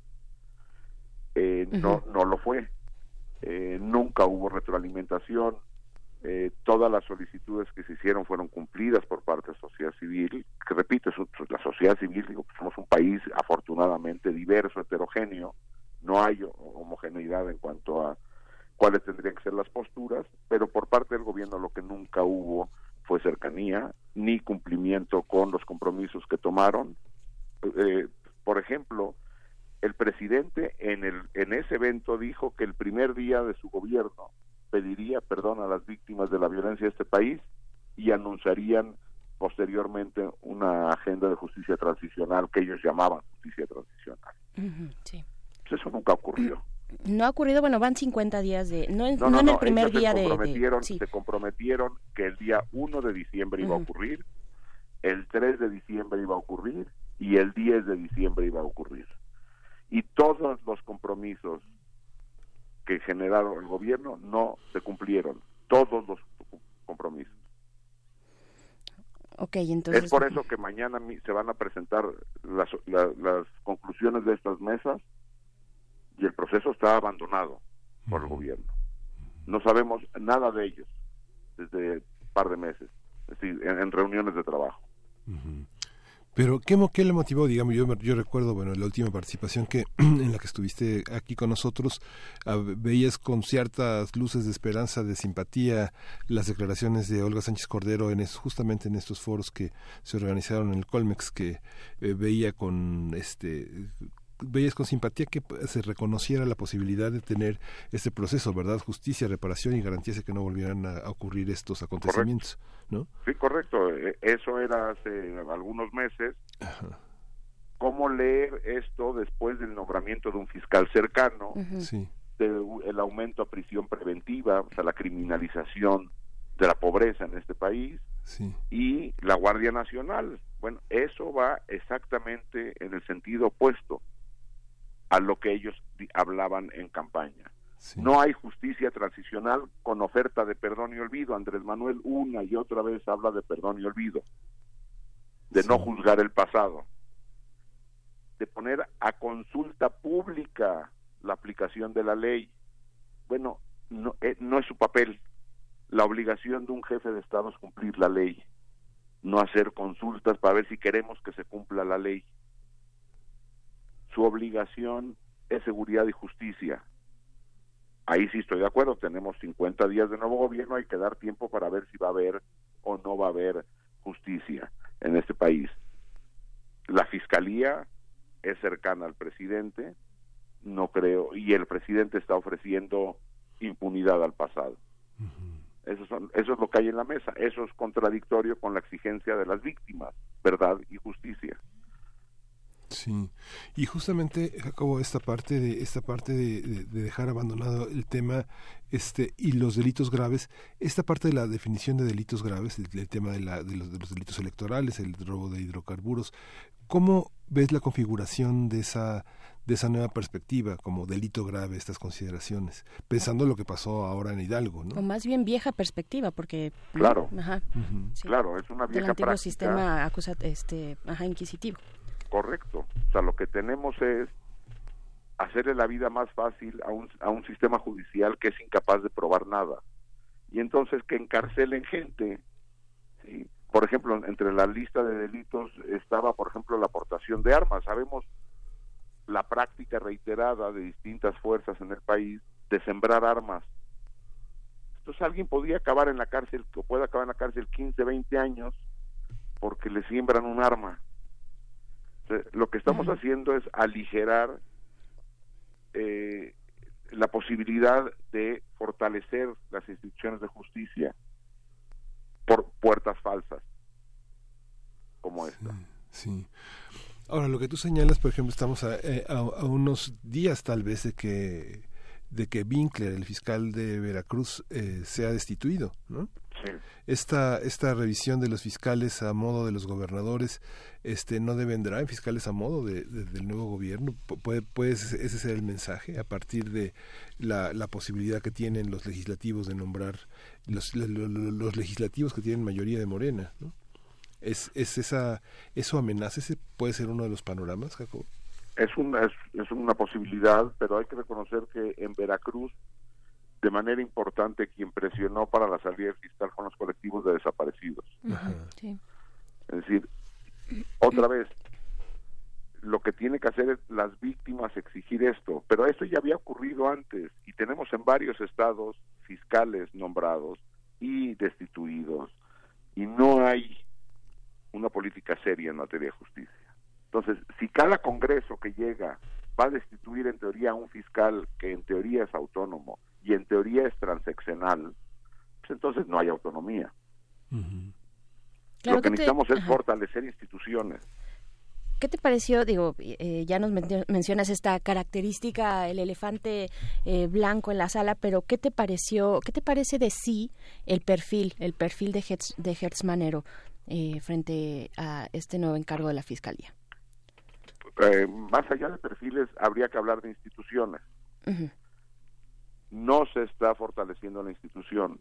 Eh, no, no lo fue. Eh, nunca hubo retroalimentación. Eh, todas las solicitudes que se hicieron fueron cumplidas por parte de la sociedad civil, que repito, es, la sociedad civil, digo, somos un país afortunadamente diverso, heterogéneo, no hay homogeneidad en cuanto a cuáles tendrían que ser las posturas, pero por parte del gobierno lo que nunca hubo fue cercanía, ni cumplimiento con los compromisos que tomaron. Eh, por ejemplo, el presidente en, el, en ese evento dijo que el primer día de su gobierno pediría perdón a las víctimas de la violencia de este país y anunciarían posteriormente una agenda de justicia transicional que ellos llamaban justicia transicional. Pues eso nunca ocurrió. No ha ocurrido, bueno, van 50 días de... No, no, en el primer día de, Se comprometieron que el día 1 de diciembre iba a ocurrir, el 3 de diciembre iba a ocurrir y el 10 de diciembre iba a ocurrir. Y todos los compromisos que generaron el gobierno no se cumplieron, todos los compromisos. Okay, entonces... Es por eso que mañana se van a presentar las, las conclusiones de estas mesas y el proceso está abandonado por el gobierno. No sabemos nada de ellos desde un par de meses, es decir, en, reuniones de trabajo. Pero ¿qué, ¿qué, le motivó? Digamos, yo, yo recuerdo, bueno, la última participación que en la que estuviste aquí con nosotros, veías con ciertas luces de esperanza, de simpatía, las declaraciones de Olga Sánchez Cordero en justamente en estos foros que se organizaron en el Colmex, que eh, veía con este veías con simpatía que se reconociera la posibilidad de tener este proceso, ¿verdad? Justicia, reparación y garantías de que no volvieran a, ocurrir estos acontecimientos, ¿no? Sí, correcto. E, eso era hace algunos meses. ¿Cómo leer esto después del nombramiento de un fiscal cercano? Sí. el aumento a prisión preventiva, o sea, la criminalización de la pobreza en este país. Sí. Y la Guardia Nacional. Bueno, eso va exactamente en el sentido opuesto a lo que ellos hablaban en campaña. No hay justicia transicional con oferta de perdón y olvido. Andrés Manuel una y otra vez habla de perdón y olvido, de no juzgar el pasado, de poner a consulta pública la aplicación de la ley. Bueno, no, eh, no es su papel. La obligación de un jefe de Estado es cumplir la ley, no hacer consultas para ver si queremos que se cumpla la ley. Su obligación es seguridad y justicia. Ahí sí estoy de acuerdo, tenemos 50 días de nuevo gobierno, hay que dar tiempo para ver si va a haber o no va a haber justicia en este país. La fiscalía es cercana al presidente, no creo, y el presidente está ofreciendo impunidad al pasado. Eso, son, eso es lo que hay en la mesa. Eso es contradictorio con la exigencia de las víctimas, verdad y justicia. Sí, y justamente Jacobo esta parte de esta parte de, dejar abandonado el tema este y los delitos graves, esta parte de la definición de delitos graves, el, tema de, la, de, los, de los delitos electorales, el robo de hidrocarburos, ¿cómo ves la configuración de esa de esa nueva perspectiva como delito grave estas consideraciones, pensando lo que pasó ahora en Hidalgo, ¿no? O más bien vieja perspectiva, porque claro, claro, es una vieja Del antiguo sistema acusa, este, ajá, inquisitivo. Correcto, o sea, lo que tenemos es hacerle la vida más fácil a un, a un sistema judicial que es incapaz de probar nada. Y entonces que encarcelen gente. ¿sí? Por ejemplo, entre la lista de delitos estaba, por ejemplo, la aportación de armas. Sabemos la práctica reiterada de distintas fuerzas en el país de sembrar armas. Entonces alguien podría acabar en la cárcel, o puede acabar en la cárcel 15, 20 años, porque le siembran un arma. Lo que estamos haciendo es aligerar eh, la posibilidad de fortalecer las instituciones de justicia por puertas falsas como esta. sí. Ahora, lo que tú señalas, por ejemplo, estamos a, eh, unos días tal vez de que de que Winkler, el fiscal de Veracruz, eh, sea destituido, ¿no? Sí. Esta, esta revisión de los fiscales a modo de los gobernadores este, no devendrá en fiscales a modo de, del nuevo gobierno. ¿Puede, puede ese ser el mensaje a partir de la, la posibilidad que tienen los legislativos de nombrar los, los, los legislativos que tienen mayoría de Morena, ¿no? ¿Es, es esa, ¿Eso amenaza? ¿Ese puede ser uno de los panoramas, Jacob? Es una, es, una posibilidad, pero hay que reconocer que en Veracruz, de manera importante, quien presionó para la salida fiscal con los colectivos de desaparecidos. Es decir, otra vez, lo que tiene que hacer es las víctimas exigir esto, pero esto ya había ocurrido antes y tenemos en varios estados fiscales nombrados y destituidos y no hay una política seria en materia de justicia. Entonces, si cada Congreso que llega va a destituir en teoría a un fiscal que en teoría es autónomo y en teoría es transeccional, pues entonces no hay autonomía. Lo que, necesitamos es fortalecer instituciones. ¿Qué te pareció? Digo, eh, ya nos mencionas esta característica, el elefante eh, blanco en la sala, pero ¿qué te pareció? ¿Qué te parece de sí el perfil, el perfil de Hertz, de Hertz Manero? eh, frente a este nuevo encargo de la Fiscalía? Eh, más allá de perfiles, habría que hablar de instituciones. No se está fortaleciendo la institución.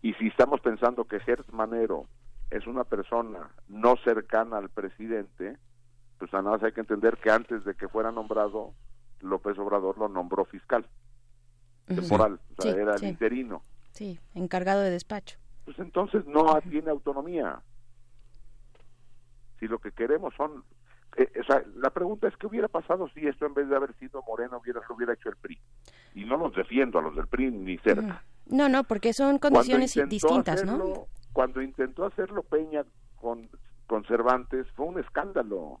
Y si estamos pensando que Gertz Manero es una persona no cercana al presidente, pues nada más hay que entender que antes de que fuera nombrado, López Obrador lo nombró fiscal temporal, o sea, era el interino. Sí, encargado de despacho pues entonces no tiene autonomía. Si lo que queremos son... Eh, o sea, la pregunta es qué hubiera pasado si esto en vez de haber sido Moreno hubiera, lo hubiera hecho el PRI. Y no los defiendo a los del PRI ni cerca. No, no, porque son condiciones distintas, ¿no? Cuando intentó hacerlo Peña con, con Cervantes fue un escándalo.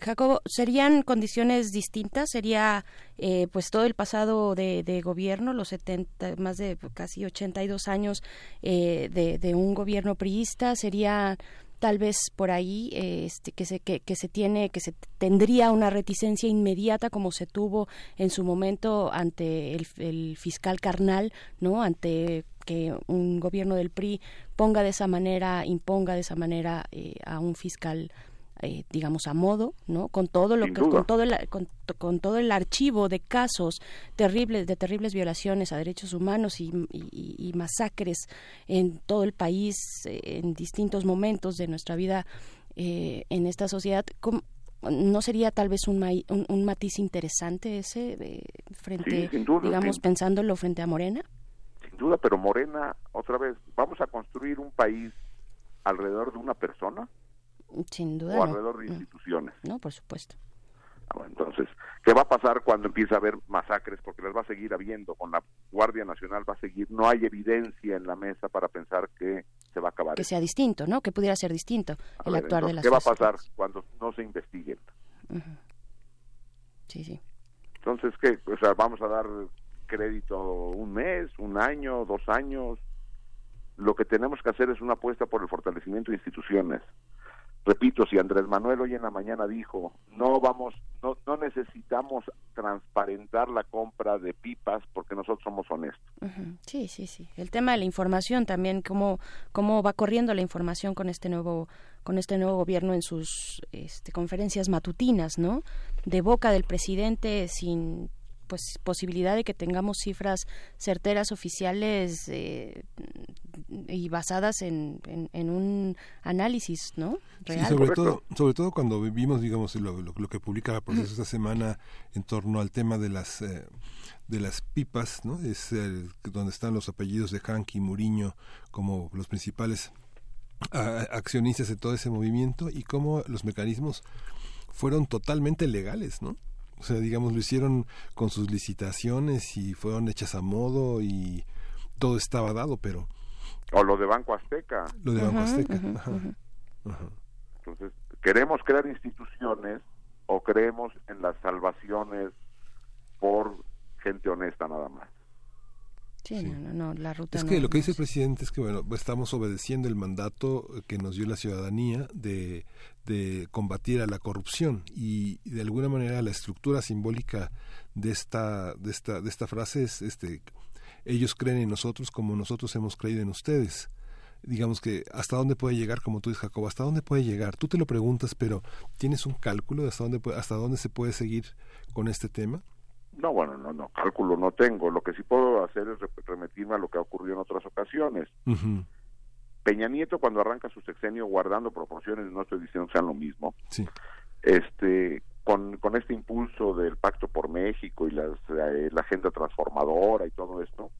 Jacobo, ¿serían condiciones distintas? ¿Sería eh, pues todo el pasado de, gobierno, los 70, más de casi 82 años eh, de, de, un gobierno priista? ¿Sería tal vez por ahí este, que, se, que, se tiene, que se tendría una reticencia inmediata como se tuvo en su momento ante el, fiscal carnal, ¿no? Ante que un gobierno del PRI ponga de esa manera, imponga de esa manera eh, a un fiscal eh, digamos a modo no con todo lo que con todo el con, todo el archivo de casos terribles de terribles violaciones a derechos humanos y, masacres en todo el país eh, en distintos momentos de nuestra vida eh, en esta sociedad no sería tal vez un, un, matiz interesante ese frente digamos pensándolo frente a Morena sin duda pero Morena otra vez vamos a construir un país alrededor de una persona? Sin duda. ¿O alrededor de instituciones? No, por supuesto. Ah, entonces, ¿qué va a pasar cuando empiece a haber masacres? Porque las va a seguir habiendo, con la Guardia Nacional va a seguir, no hay evidencia en la mesa para pensar que se va a acabar. Que sea distinto, ¿no? Que pudiera ser distinto el actuar de las ¿Qué va a pasar cuando no se investiguen? Sí, sí. Entonces, ¿qué? O sea, vamos a dar crédito un mes, un año, dos años. Lo que tenemos que hacer es una apuesta por el fortalecimiento de instituciones repito, si Andrés Manuel hoy en la mañana dijo, no vamos, no, no necesitamos transparentar la compra de pipas porque nosotros somos honestos. Sí, sí, sí. El tema de la información también, cómo, cómo va corriendo la información con este nuevo, con este nuevo gobierno en sus este, conferencias matutinas, ¿no? De boca del presidente sin pues posibilidad de que tengamos cifras certeras oficiales eh, y basadas en, en, un análisis no real. sobre todo sobre todo cuando vivimos digamos lo, lo, que publica la proceso esta semana en torno al tema de las eh, de las pipas no es donde están los apellidos de Hanky y Muriño como los principales accionistas de todo ese movimiento y cómo los mecanismos fueron totalmente legales no o sea, digamos, lo hicieron con sus licitaciones y fueron hechas a modo y todo estaba dado, pero... O lo de Banco Azteca. Lo de Banco Azteca. Entonces, queremos crear instituciones o creemos en las salvaciones por gente honesta nada más. Sí, No, no, la ruta es que lo que dice el presidente es que bueno estamos obedeciendo el mandato que nos dio la ciudadanía de, de combatir a la corrupción y, de alguna manera la estructura simbólica de esta de esta de esta frase es este ellos creen en nosotros como nosotros hemos creído en ustedes. Digamos que hasta dónde puede llegar como tú dices Jacob hasta dónde puede llegar tú te lo preguntas pero tienes un cálculo de hasta dónde hasta dónde se puede seguir con este tema no, bueno, no, no, cálculo no tengo. Lo que sí puedo hacer es remitirme a lo que ha ocurrido en otras ocasiones. Peña Nieto cuando arranca su sexenio guardando proporciones, no estoy diciendo que sean lo mismo, sí. este, con, con este impulso del Pacto por México y las, eh, la agenda transformadora y todo esto,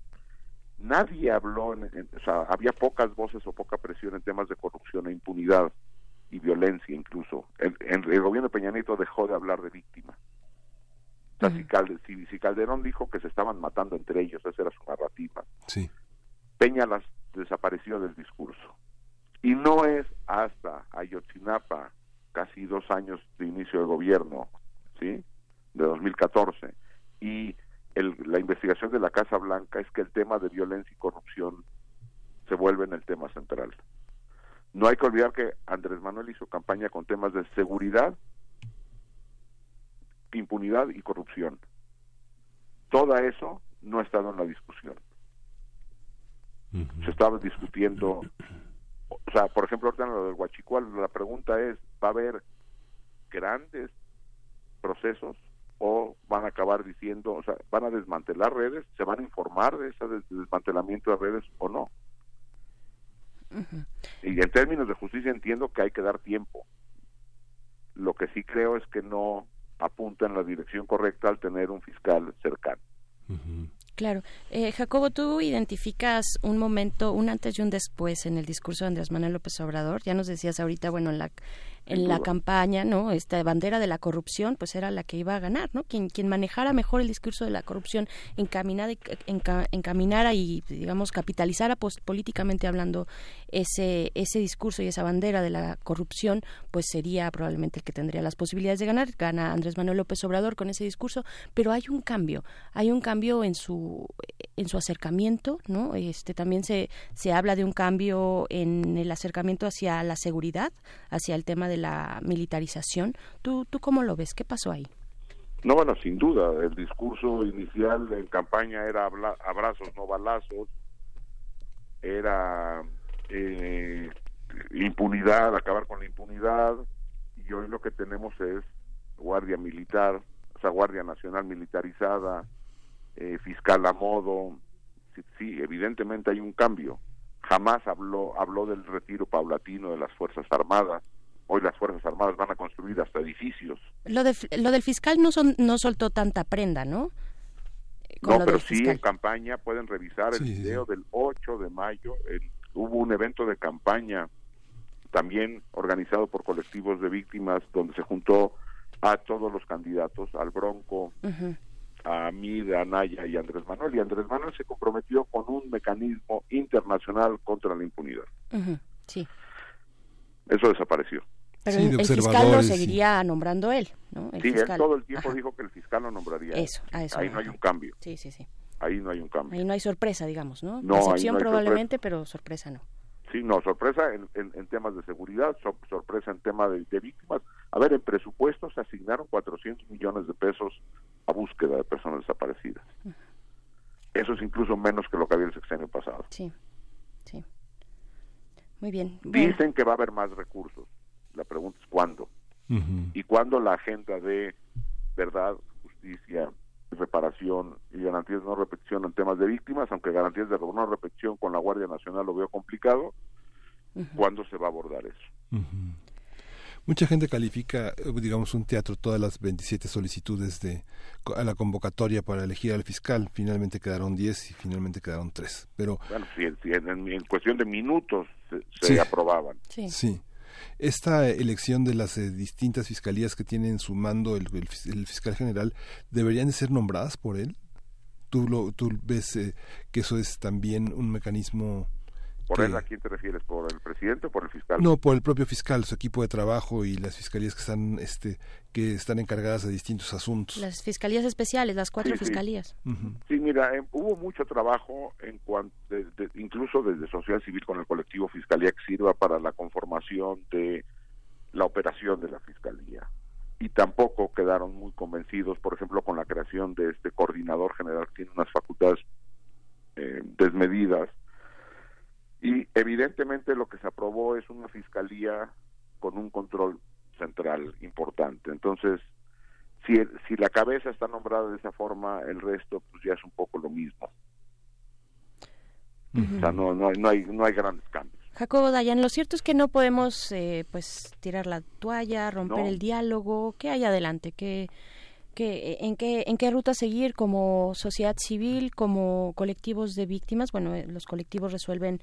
nadie habló, o sea, había pocas voces o poca presión en temas de corrupción e impunidad y violencia incluso. El, el gobierno de Peña Nieto dejó de hablar de víctimas si, Calderón dijo que se estaban matando entre ellos, esa era su narrativa. Sí. Peña las desapareció del discurso. Y no es hasta Ayotzinapa, casi dos años de inicio de gobierno, ¿sí? De 2014. Y el, la investigación de la Casa Blanca es que el tema de violencia y corrupción se vuelve en el tema central. No hay que olvidar que Andrés Manuel hizo campaña con temas de seguridad impunidad y corrupción. Todo eso no ha estado en la discusión. Se estaba discutiendo, o sea, por ejemplo, ahorita en lo del Huachicual, la pregunta es, ¿va a haber grandes procesos o van a acabar diciendo, o sea, van a desmantelar redes, se van a informar de ese desmantelamiento de redes o no? Y en términos de justicia entiendo que hay que dar tiempo. Lo que sí creo es que no apunta en la dirección correcta al tener un fiscal cercano. Claro. Eh, Jacobo, tú identificas un momento, un antes y un después en el discurso de Andrés Manuel López Obrador. Ya nos decías ahorita, bueno, en la, en la campaña, ¿no? Esta bandera de la corrupción, pues era la que iba a ganar, ¿no? Quien, quien manejara mejor el discurso de la corrupción, encaminara, encaminara y, digamos, capitalizara políticamente hablando ese, ese discurso y esa bandera de la corrupción, pues sería probablemente el que tendría las posibilidades de ganar. Gana Andrés Manuel López Obrador con ese discurso, pero hay un cambio, hay un cambio en su, en su acercamiento, ¿no? Este, también se, se habla de un cambio en el acercamiento hacia la seguridad, hacia el tema de la militarización. ¿Tú, ¿Tú cómo lo ves? ¿Qué pasó ahí? No, bueno, sin duda, el discurso inicial en campaña era abrazos, no balazos, era eh, impunidad, acabar con la impunidad, y hoy lo que tenemos es guardia militar, o sea, guardia nacional militarizada, eh, fiscal a modo, sí, sí, evidentemente hay un cambio. Jamás habló, habló del retiro paulatino de las Fuerzas Armadas, hoy las Fuerzas Armadas van a construir hasta edificios. Lo, de, lo del fiscal no, son, no soltó tanta prenda, ¿no? no, pero sí en campaña pueden revisar el video del 8 de mayo. hubo un evento de campaña también organizado por colectivos de víctimas, donde se juntó a todos los candidatos, al Bronco, a Mid, a Naya y a Andrés Manuel. Y Andrés Manuel se comprometió con un mecanismo internacional contra la impunidad. Sí. Eso desapareció. Pero el fiscal lo seguiría nombrando él, ¿no? sí, él todo el tiempo dijo que el fiscal lo nombraría. Eso, a eso. Ahí no hay un cambio. Sí, sí, sí. Ahí no hay un cambio. Ahí no hay sorpresa, digamos, ¿no? No, Excepción probablemente, pero sorpresa no. Sí, no, sorpresa en, en, temas de seguridad, sorpresa en temas de, víctimas. A ver, en presupuestos se asignaron 400 millones de pesos a búsqueda de personas desaparecidas. Eso es incluso menos que lo que había el sexenio pasado. Sí, sí. Muy bien. Dicen que va a haber más recursos. La pregunta es cuándo. Y cuándo la agenda de verdad, justicia, reparación y garantías de no repetición en temas de víctimas, aunque garantías de no repetición con la Guardia Nacional lo veo complicado, ¿cuándo se va a abordar eso? Mucha gente califica, digamos, un teatro, todas las 27 solicitudes de a la convocatoria para elegir al fiscal. Finalmente quedaron 10 y finalmente quedaron 3. Pero, bueno, si, en, cuestión de minutos se, aprobaban. sí. Esta elección de las eh, distintas fiscalías que tienen su mando el, fiscal general, ¿deberían de ser nombradas por él? ¿Tú, lo, tú ves eh, que eso es también un mecanismo ¿Por él a quién te refieres? ¿Por el presidente o por el fiscal? No, por el propio fiscal, su equipo de trabajo y las fiscalías que están, este, que están encargadas de distintos asuntos. Las fiscalías especiales, las cuatro fiscalías. Sí, mira, eh, hubo mucho trabajo en cuanto, incluso desde sociedad civil con el colectivo Fiscalía que sirva para la conformación de la operación de la fiscalía. Y tampoco quedaron muy convencidos, por ejemplo, con la creación de este coordinador general que tiene unas facultades eh, desmedidas y evidentemente lo que se aprobó es una fiscalía con un control central importante. Entonces, si, si la cabeza está nombrada de esa forma, el resto pues ya es un poco lo mismo. O sea, no, no, hay, no, hay, no hay grandes cambios. Jacobo Dayan, lo cierto es que no podemos eh, pues tirar la toalla, romper el diálogo. ¿Qué hay adelante? ¿Qué, qué, en, qué, ¿En qué ruta seguir como sociedad civil, como colectivos de víctimas? Bueno, eh, los colectivos resuelven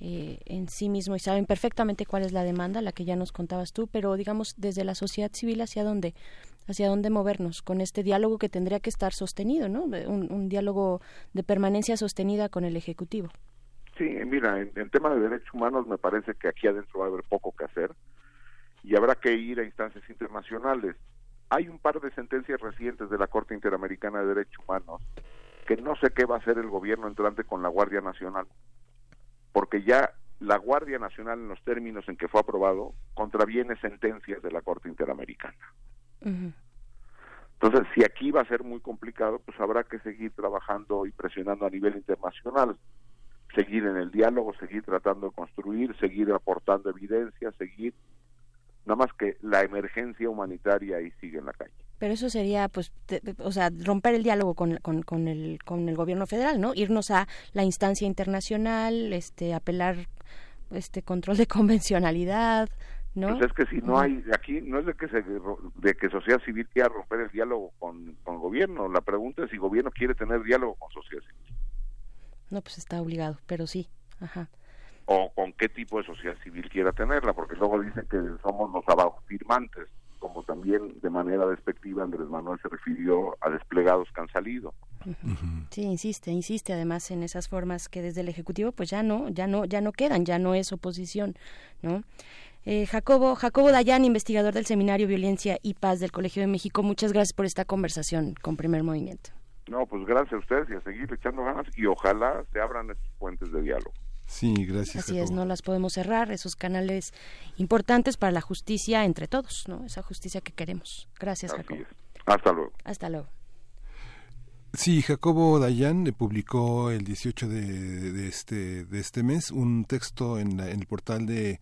eh, en sí mismo y saben perfectamente cuál es la demanda, la que ya nos contabas tú, pero digamos desde la sociedad civil hacia dónde, hacia dónde movernos con este diálogo que tendría que estar sostenido, ¿no? Un, diálogo de permanencia sostenida con el ejecutivo. Sí, mira, en, en tema de derechos humanos me parece que aquí adentro va a haber poco que hacer y habrá que ir a instancias internacionales. Hay un par de sentencias recientes de la Corte Interamericana de Derechos Humanos que no sé qué va a hacer el gobierno entrante con la Guardia Nacional porque ya la Guardia Nacional, en los términos en que fue aprobado, contraviene sentencias de la Corte Interamericana. Entonces, si aquí va a ser muy complicado, pues habrá que seguir trabajando y presionando a nivel internacional, seguir en el diálogo, seguir tratando de construir, seguir aportando evidencia, seguir, nada más que la emergencia humanitaria ahí sigue en la calle. Pero eso sería, pues, o sea, romper el diálogo con, con, con, el, con el gobierno federal, ¿no? Irnos a la instancia internacional, este, apelar, este, control de convencionalalidad, ¿no? Pues es que si no hay, aquí no es de que se, de que sociedad civil quiera romper el diálogo con, con el gobierno. La pregunta es si el gobierno quiere tener diálogo con sociedad civil. No, pues está obligado, pero sí, ajá. O con qué tipo de sociedad civil quiera tenerla, porque luego dicen que somos los abajo firmantes como también de manera despectiva Andrés Manuel se refirió a desplegados que han salido. Sí, insiste, insiste además en esas formas que desde el ejecutivo pues ya no, ya no, ya no quedan, ya no es oposición, ¿no? Eh, Jacobo, Jacobo Dayan, investigador del Seminario Violencia y Paz del Colegio de México, muchas gracias por esta conversación con Primer Movimiento. No, pues gracias a ustedes y a seguir echando ganas y ojalá se abran estos puentes de diálogo. Sí, gracias. Así es, no las podemos cerrar, esos canales importantes para la justicia entre todos, ¿no? Esa justicia que queremos. Gracias, Jacobo. Hasta luego. Hasta luego. Sí, Jacobo Dayan publicó el 18 de, este, de este mes un texto en, en el portal de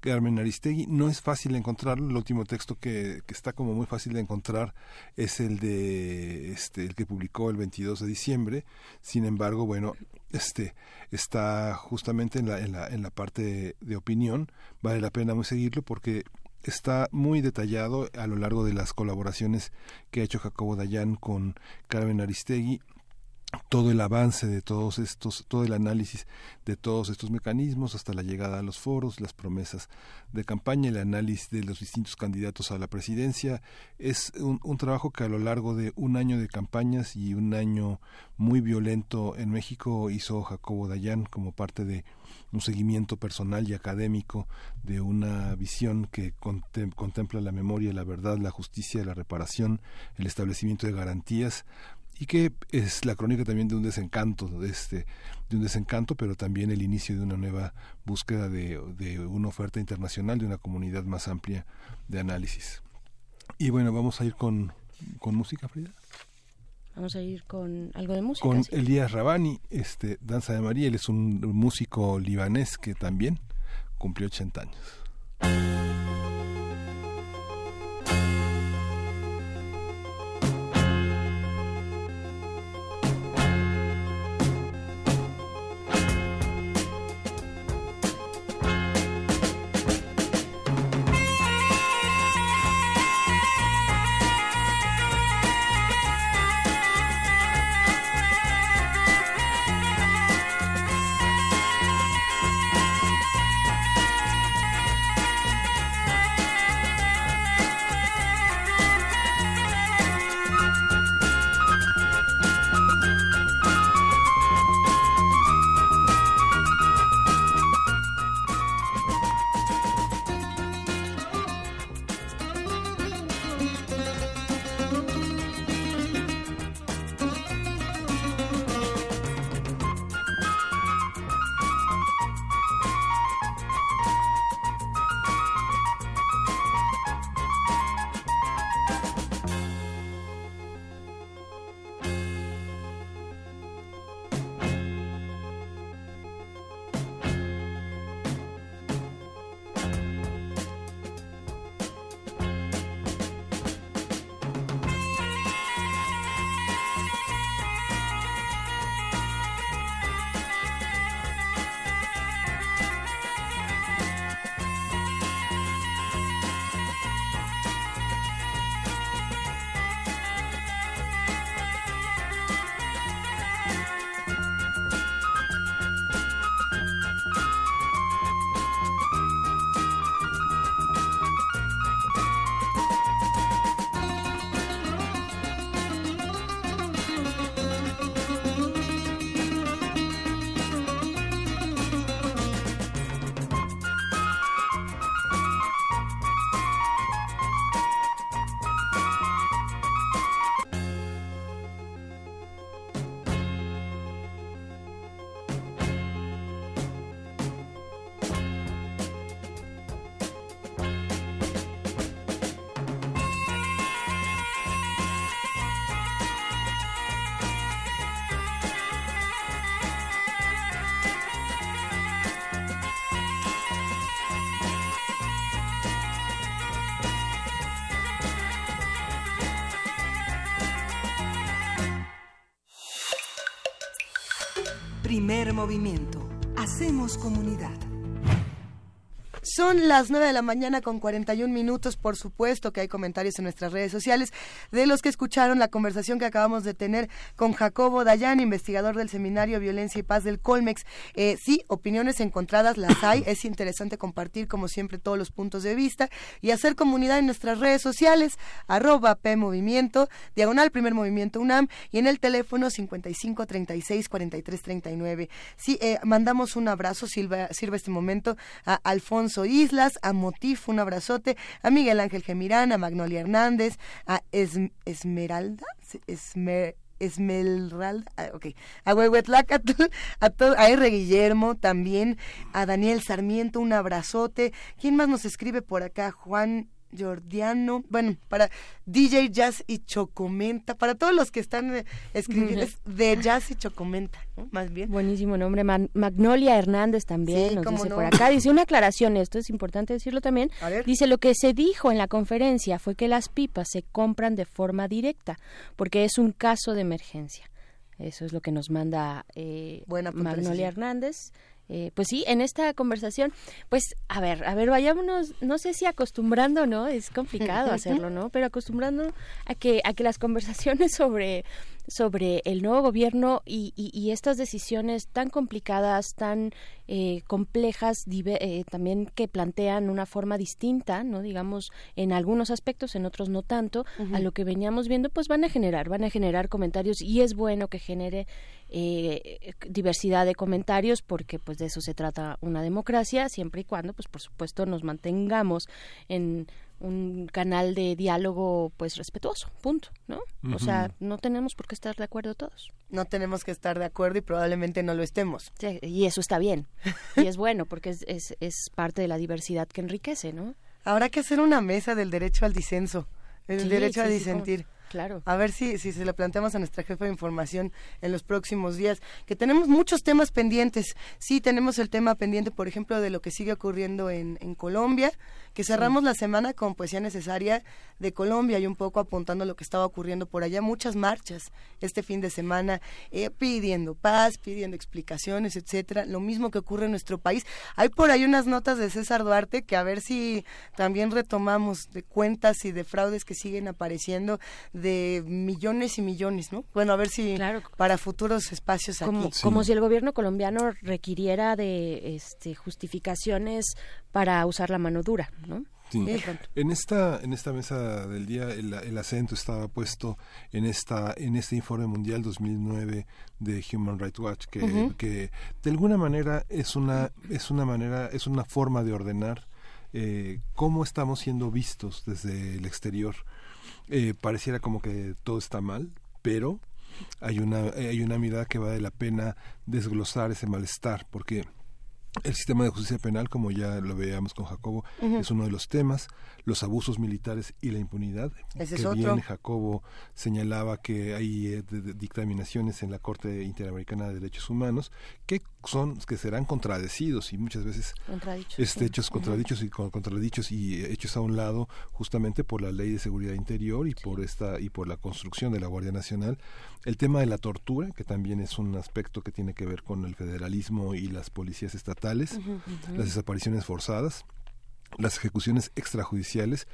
Carmen Aristegui. No es fácil encontrarlo. El último texto que, que, está como muy fácil de encontrar es el de este el que publicó el 22 de diciembre. Sin embargo, bueno, este está justamente en la, en la, en la parte de, opinión. Vale la pena muy seguirlo porque está muy detallado a lo largo de las colaboraciones que ha hecho Jacobo Dayan con Carmen Aristegui todo el avance de todos estos, todo el análisis de todos estos mecanismos hasta la llegada a los foros, las promesas de campaña, el análisis de los distintos candidatos a la presidencia. Es un, trabajo que a lo largo de un año de campañas y un año muy violento en México hizo Jacobo Dayan como parte de un seguimiento personal y académico de una visión que contempla la memoria, la verdad, la justicia, la reparación, el establecimiento de garantías y que es la crónica también de un desencanto, de, este, de un desencanto, pero también el inicio de una nueva búsqueda de, de una oferta internacional, de una comunidad más amplia de análisis. Y bueno, vamos a ir con, con música, Frida. Vamos a ir con algo de música. Con Elías Rabani, este, Danza de María, él es un músico libanés que también cumplió 80 años. Movimiento. Hacemos comunidad. Son las 9 de la mañana con 41 minutos. Por supuesto que hay comentarios en nuestras redes sociales de los que escucharon la conversación que acabamos de tener con Jacobo Dayan, investigador del Seminario Violencia y Paz del Colmex. Eh, sí, opiniones encontradas las hay. Es interesante compartir, como siempre, todos los puntos de vista y hacer comunidad en nuestras redes sociales, arroba P Movimiento, diagonal Primer Movimiento UNAM y en el teléfono 55 36 43 39. Sí, eh, mandamos un abrazo, sirve este momento a Alfonso Islas, a Motif, un abrazote, a Miguel Ángel Gemirán, a Magnolia Hernández, a Esmeralda, Esmeralda, ah, ok, a Huehuetlacatl, a, a R. Guillermo también, a Daniel Sarmiento, un abrazote. ¿Quién más nos escribe por acá? Juan Jordiano, bueno, para DJ Jazz y Chocomenta, para todos los que están eh, escribiendo de Jazz y Chocomenta, más bien. Buenísimo nombre, Magnolia Hernández también nos dice por acá, dice una aclaración, esto es importante decirlo también, dice lo que se dijo en la conferencia fue que las pipas se compran de forma directa, porque es un caso de emergencia. Eso es lo que nos manda eh, Magnolia Hernández. Eh, pues sí, en esta conversación, pues a ver, a ver, vayámonos, no sé si acostumbrando, ¿no? Es complicado hacerlo, ¿no? Pero acostumbrando a que, a que las conversaciones sobre sobre el nuevo gobierno y, estas decisiones tan complicadas, tan eh, complejas, eh, también que plantean una forma distinta, no digamos en algunos aspectos, en otros no tanto, a lo que veníamos viendo, pues van a generar, van a generar comentarios y es bueno que genere eh, diversidad de comentarios porque pues de eso se trata una democracia siempre y cuando pues por supuesto nos mantengamos en un canal de diálogo pues respetuoso, punto, ¿no? O sea, no tenemos por qué estar de acuerdo todos. No tenemos que estar de acuerdo y probablemente no lo estemos. y eso está bien. y es bueno porque es, es, es, parte de la diversidad que enriquece, ¿no? Habrá que hacer una mesa del derecho al disenso, el derecho a disentir. Claro. A ver si, si se lo planteamos a nuestra jefa de información en los próximos días, que tenemos muchos temas pendientes. Sí, tenemos el tema pendiente, por ejemplo, de lo que sigue ocurriendo en, en Colombia, que cerramos la semana con poesía necesaria de Colombia y un poco apuntando lo que estaba ocurriendo por allá. Muchas marchas este fin de semana eh, pidiendo paz, pidiendo explicaciones, etcétera. Lo mismo que ocurre en nuestro país. Hay por ahí unas notas de César Duarte que a ver si también retomamos de cuentas y de fraudes que siguen apareciendo de millones y millones, ¿no? Bueno, a ver si para futuros espacios como, aquí. Como si el gobierno colombiano requiriera de este, justificaciones para usar la mano dura, ¿no? Sí. En esta en esta mesa del día el, acento estaba puesto en esta en este informe mundial 2009 de Human Rights Watch que, que de alguna manera es una es una manera es una forma de ordenar eh, cómo estamos siendo vistos desde el exterior eh, pareciera como que todo está mal pero hay una hay una mirada que vale la pena desglosar ese malestar porque el sistema de justicia penal, como ya lo veíamos con Jacobo, es uno de los temas. Los abusos militares y la impunidad. Ese que es bien Jacobo señalaba que hay eh, dictaminaciones en la Corte Interamericana de Derechos Humanos que son que serán contradecidos y muchas veces este, hechos contradichos y contradichos y hechos a un lado justamente por la ley de seguridad interior y por esta y por la construcción de la Guardia Nacional. El tema de la tortura que también es un aspecto que tiene que ver con el federalismo y las policías estatales las desapariciones forzadas las ejecuciones extrajudiciales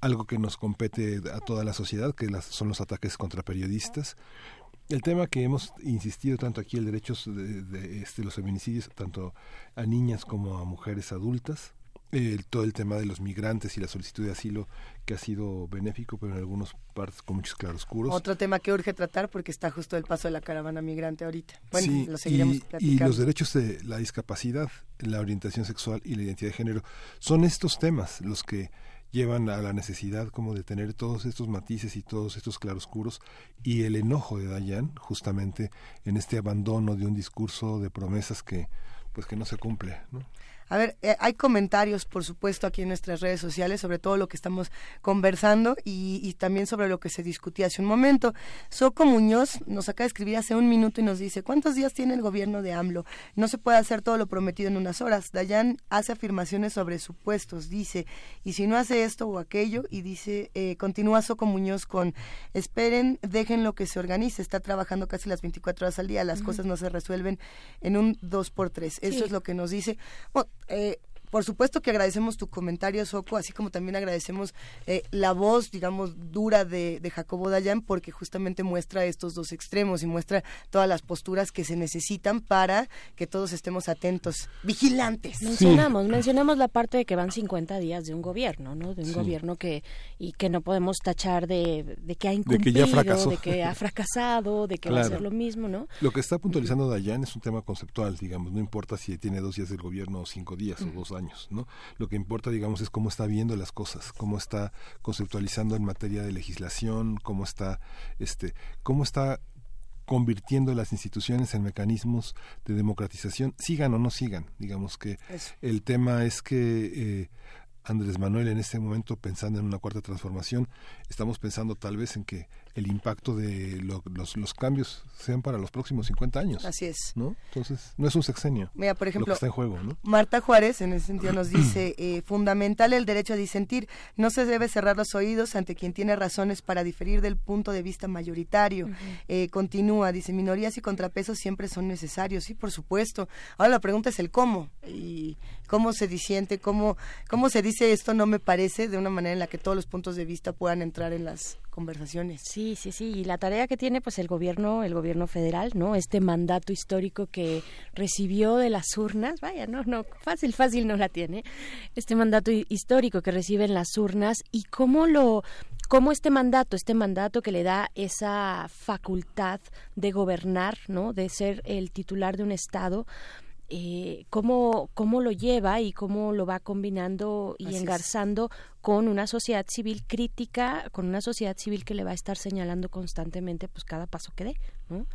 algo que nos compete a toda la sociedad que son los ataques contra periodistas el tema que hemos insistido tanto aquí, el derecho de, este, los feminicidios, tanto a niñas como a mujeres adultas, todo el tema de los migrantes y la solicitud de asilo que ha sido benéfico, pero en algunas partes con muchos claroscuros. Otro tema que urge tratar porque está justo el paso de la caravana migrante ahorita. Bueno, lo seguiremos y, platicando. Y los derechos de la discapacidad, la orientación sexual y la identidad de género son estos temas los que llevan a la necesidad como de tener todos estos matices y todos estos claroscuros y el enojo de Dayan justamente en este abandono de un discurso de promesas que pues que no se cumple, ¿no? A ver, eh, hay comentarios, por supuesto, aquí en nuestras redes sociales sobre todo lo que estamos conversando y, también sobre lo que se discutía hace un momento. Soco Muñoz nos acaba de escribir hace un minuto y nos dice, ¿cuántos días tiene el gobierno de AMLO? No se puede hacer todo lo prometido en unas horas. Dayan hace afirmaciones sobre supuestos, dice, y si no hace esto o aquello, y dice, eh, continúa Soco Muñoz con, esperen, dejen lo que se organice, está trabajando casi las 24 horas al día, las cosas no se resuelven en un 2 por 3 Eso es lo que nos dice. Eh, por supuesto que agradecemos tu comentario, Soco, así como también agradecemos eh, la voz, digamos, dura de, Jacobo Dayan, porque justamente muestra estos dos extremos y muestra todas las posturas que se necesitan para que todos estemos atentos, vigilantes. Mencionamos, mencionamos la parte de que van 50 días de un gobierno, ¿no? De un gobierno que y que no podemos tachar de, que ha incumplido, de que, ha fracasado, de que va a ser lo mismo, ¿no? Lo que está puntualizando Dayan es un tema conceptual, digamos, no importa si tiene dos días del gobierno o cinco días o dos años, ¿no? Lo que importa, digamos, es cómo está viendo las cosas, cómo está conceptualizando en materia de legislación, cómo está, este, cómo está convirtiendo las instituciones en mecanismos de democratización, sigan o no sigan. Digamos que el tema es que eh, Andrés Manuel en este momento pensando en una cuarta transformación, estamos pensando tal vez en que el impacto de los, los, cambios sean para los próximos 50 años. Así es. ¿no? Entonces, no es un sexenio. Mira, por ejemplo, está en juego, ¿no? Marta Juárez en ese sentido nos dice, eh, fundamental el derecho a disentir, no se debe cerrar los oídos ante quien tiene razones para diferir del punto de vista mayoritario. Eh, continúa, dice, minorías y contrapesos siempre son necesarios, sí, por supuesto. Ahora la pregunta es el cómo, y cómo se disiente, cómo, cómo se dice dice esto no me parece, de una manera en la que todos los puntos de vista puedan entrar en las conversaciones. Sí, sí, sí, y la tarea que tiene pues el gobierno, el gobierno federal, ¿no? Este mandato histórico que recibió de las urnas, vaya, no, no, fácil, fácil no la tiene. Este mandato histórico que reciben las urnas y cómo lo cómo este mandato, este mandato que le da esa facultad de gobernar, ¿no? De ser el titular de un estado, eh, cómo, cómo lo lleva y cómo lo va combinando y engarzando con una sociedad civil crítica, con una sociedad civil que le va a estar señalando constantemente pues cada paso que dé, ¿no?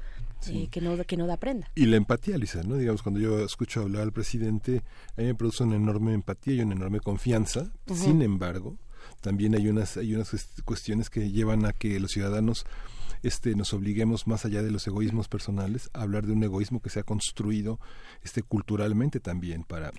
Eh, que no que no da prenda. Y la empatía, Lisa, ¿no? Digamos, cuando yo escucho hablar al presidente, a mí me produce una enorme empatía y una enorme confianza. Sin embargo, también hay unas, hay unas cuestiones que llevan a que los ciudadanos este, nos obliguemos más allá de los egoísmos personales a hablar de un egoísmo que se ha construido este, culturalmente también para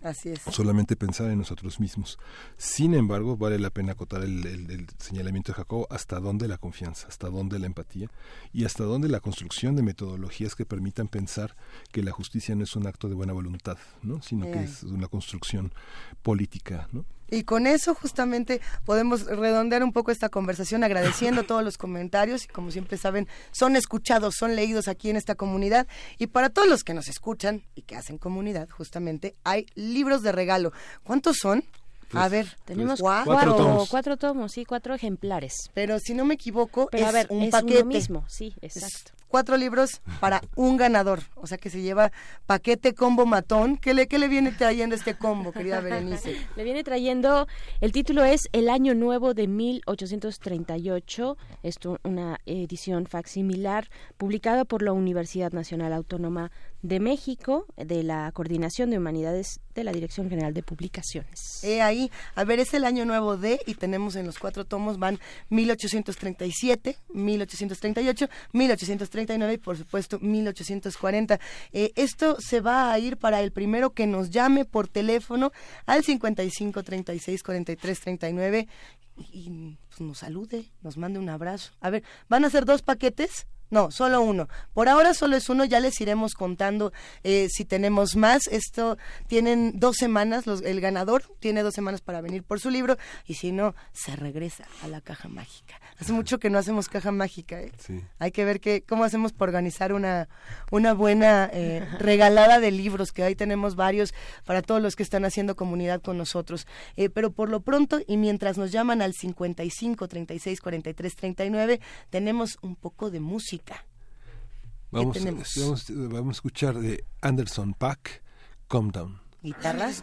solamente pensar en nosotros mismos. Sin embargo, vale la pena acotar el, el, señalamiento de Jacobo hasta dónde la confianza, hasta dónde la empatía y hasta dónde la construcción de metodologías que permitan pensar que la justicia no es un acto de buena voluntad, ¿no? sino que es una construcción política. ¿no? Y con eso justamente podemos redondear un poco esta conversación agradeciendo todos los comentarios y como siempre saben, son escuchados, son leídos aquí en esta comunidad. Y para todos los que nos escuchan y que hacen comunidad, justamente hay libros de regalo. ¿Cuántos son? A ver, tenemos cuatro, tomos. cuatro tomos, sí, cuatro ejemplares. Pero si no me equivoco, es a ver, un paquete. mismo, sí, exacto cuatro libros para un ganador. O sea que se lleva paquete combo matón. ¿Qué le, qué le viene trayendo este combo, querida Berenice? le viene trayendo, el título es El Año Nuevo de 1838. Es una edición facsimilar publicada por la Universidad Nacional Autónoma de México, de la Coordinación de Humanidades de la Dirección General de Publicaciones. Eh, ahí, a ver, es el año nuevo de, y tenemos en los cuatro tomos, van 1837, 1838, 1839 y por supuesto 1840. Eh, esto se va a ir para el primero que nos llame por teléfono al 55 36 43 39 y, pues, nos salude, nos mande un abrazo. A ver, van a ser dos paquetes no, solo uno. Por ahora solo es uno, ya les iremos contando eh, si tenemos más. Esto tienen dos semanas, los, el ganador tiene dos semanas para venir por su libro y si no, se regresa a la caja mágica. Hace mucho que no hacemos caja mágica. ¿eh? Hay que ver que, cómo hacemos para organizar una, una buena eh, regalada de libros, que ahí tenemos varios para todos los que están haciendo comunidad con nosotros. Eh, pero por lo pronto, y mientras nos llaman al 55 36 43 39, tenemos un poco de música. Vamos, vamos, vamos, a escuchar de Anderson Pack, Calm Down. ¿Guitarras?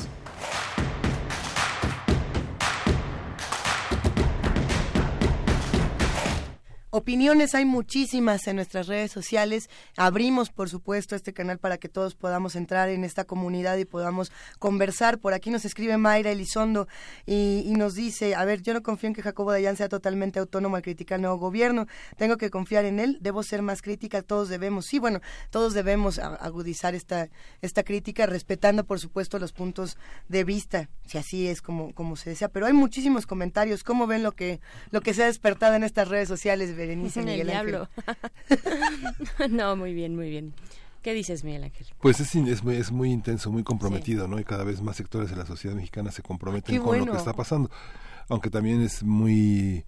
Opiniones hay muchísimas en nuestras redes sociales. Abrimos, por supuesto, este canal para que todos podamos entrar en esta comunidad y podamos conversar. Por aquí nos escribe Mayra Elizondo y, nos dice, a ver, yo no confío en que Jacobo Dayan sea totalmente autónomo al criticar el nuevo gobierno. Tengo que confiar en él. Debo ser más crítica. Todos debemos, sí, bueno, todos debemos agudizar esta, esta crítica, respetando, por supuesto, los puntos de vista, si así es como, como se desea. Pero hay muchísimos comentarios. ¿Cómo ven lo que, lo que se ha despertado en estas redes sociales? Berenice Miguel el diablo. no, muy bien, muy bien. ¿Qué dices, Miguel Ángel? Pues es, es, muy, es muy intenso, muy comprometido, ¿no? Y cada vez más sectores de la sociedad mexicana se comprometen con lo que está pasando. Aunque también es muy...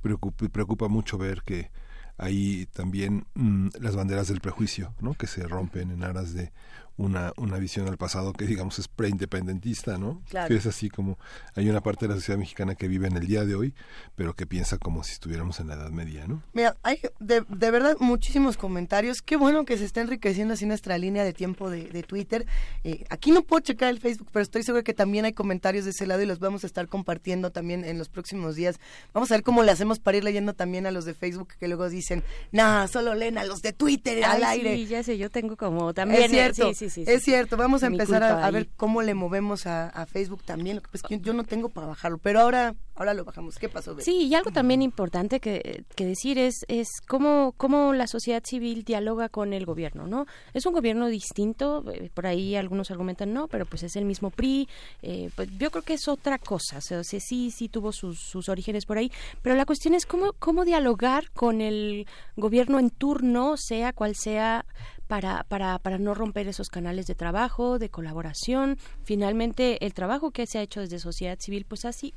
Preocupa, preocupa mucho ver que hay también mm, las banderas del prejuicio, ¿no? Que se rompen en aras de una, una visión al pasado que digamos es preindependentista, ¿no? Que es así como hay una parte de la sociedad mexicana que vive en el día de hoy, pero que piensa como si estuviéramos en la Edad Media, ¿no? Mira, hay de, de verdad muchísimos comentarios. Qué bueno que se está enriqueciendo así nuestra línea de tiempo de, de Twitter. Eh, aquí no puedo checar el Facebook, pero estoy seguro que también hay comentarios de ese lado y los vamos a estar compartiendo también en los próximos días. Vamos a ver cómo le hacemos para ir leyendo también a los de Facebook que luego dicen, nah, solo leen a los de Twitter al aire. Sí, ya sé, yo tengo como también. Es cierto. Sí, es cierto, vamos a empezar a, ver cómo le movemos a, Facebook también. Lo que pasa es que yo, no tengo para bajarlo, pero ahora ahora lo bajamos. ¿Qué pasó? Sí, y algo también importante que, que, decir es, es cómo, cómo la sociedad civil dialoga con el gobierno, ¿no? Es un gobierno distinto, eh, por ahí algunos argumentan no, pero pues es el mismo PRI, eh, pues yo creo que es otra cosa, o sea, sí, sí tuvo sus, sus orígenes por ahí, pero la cuestión es cómo, cómo dialogar con el gobierno en turno, sea cual sea para, para, para no romper esos canales de trabajo, de colaboración. Finalmente, el trabajo que se ha hecho desde sociedad civil, pues así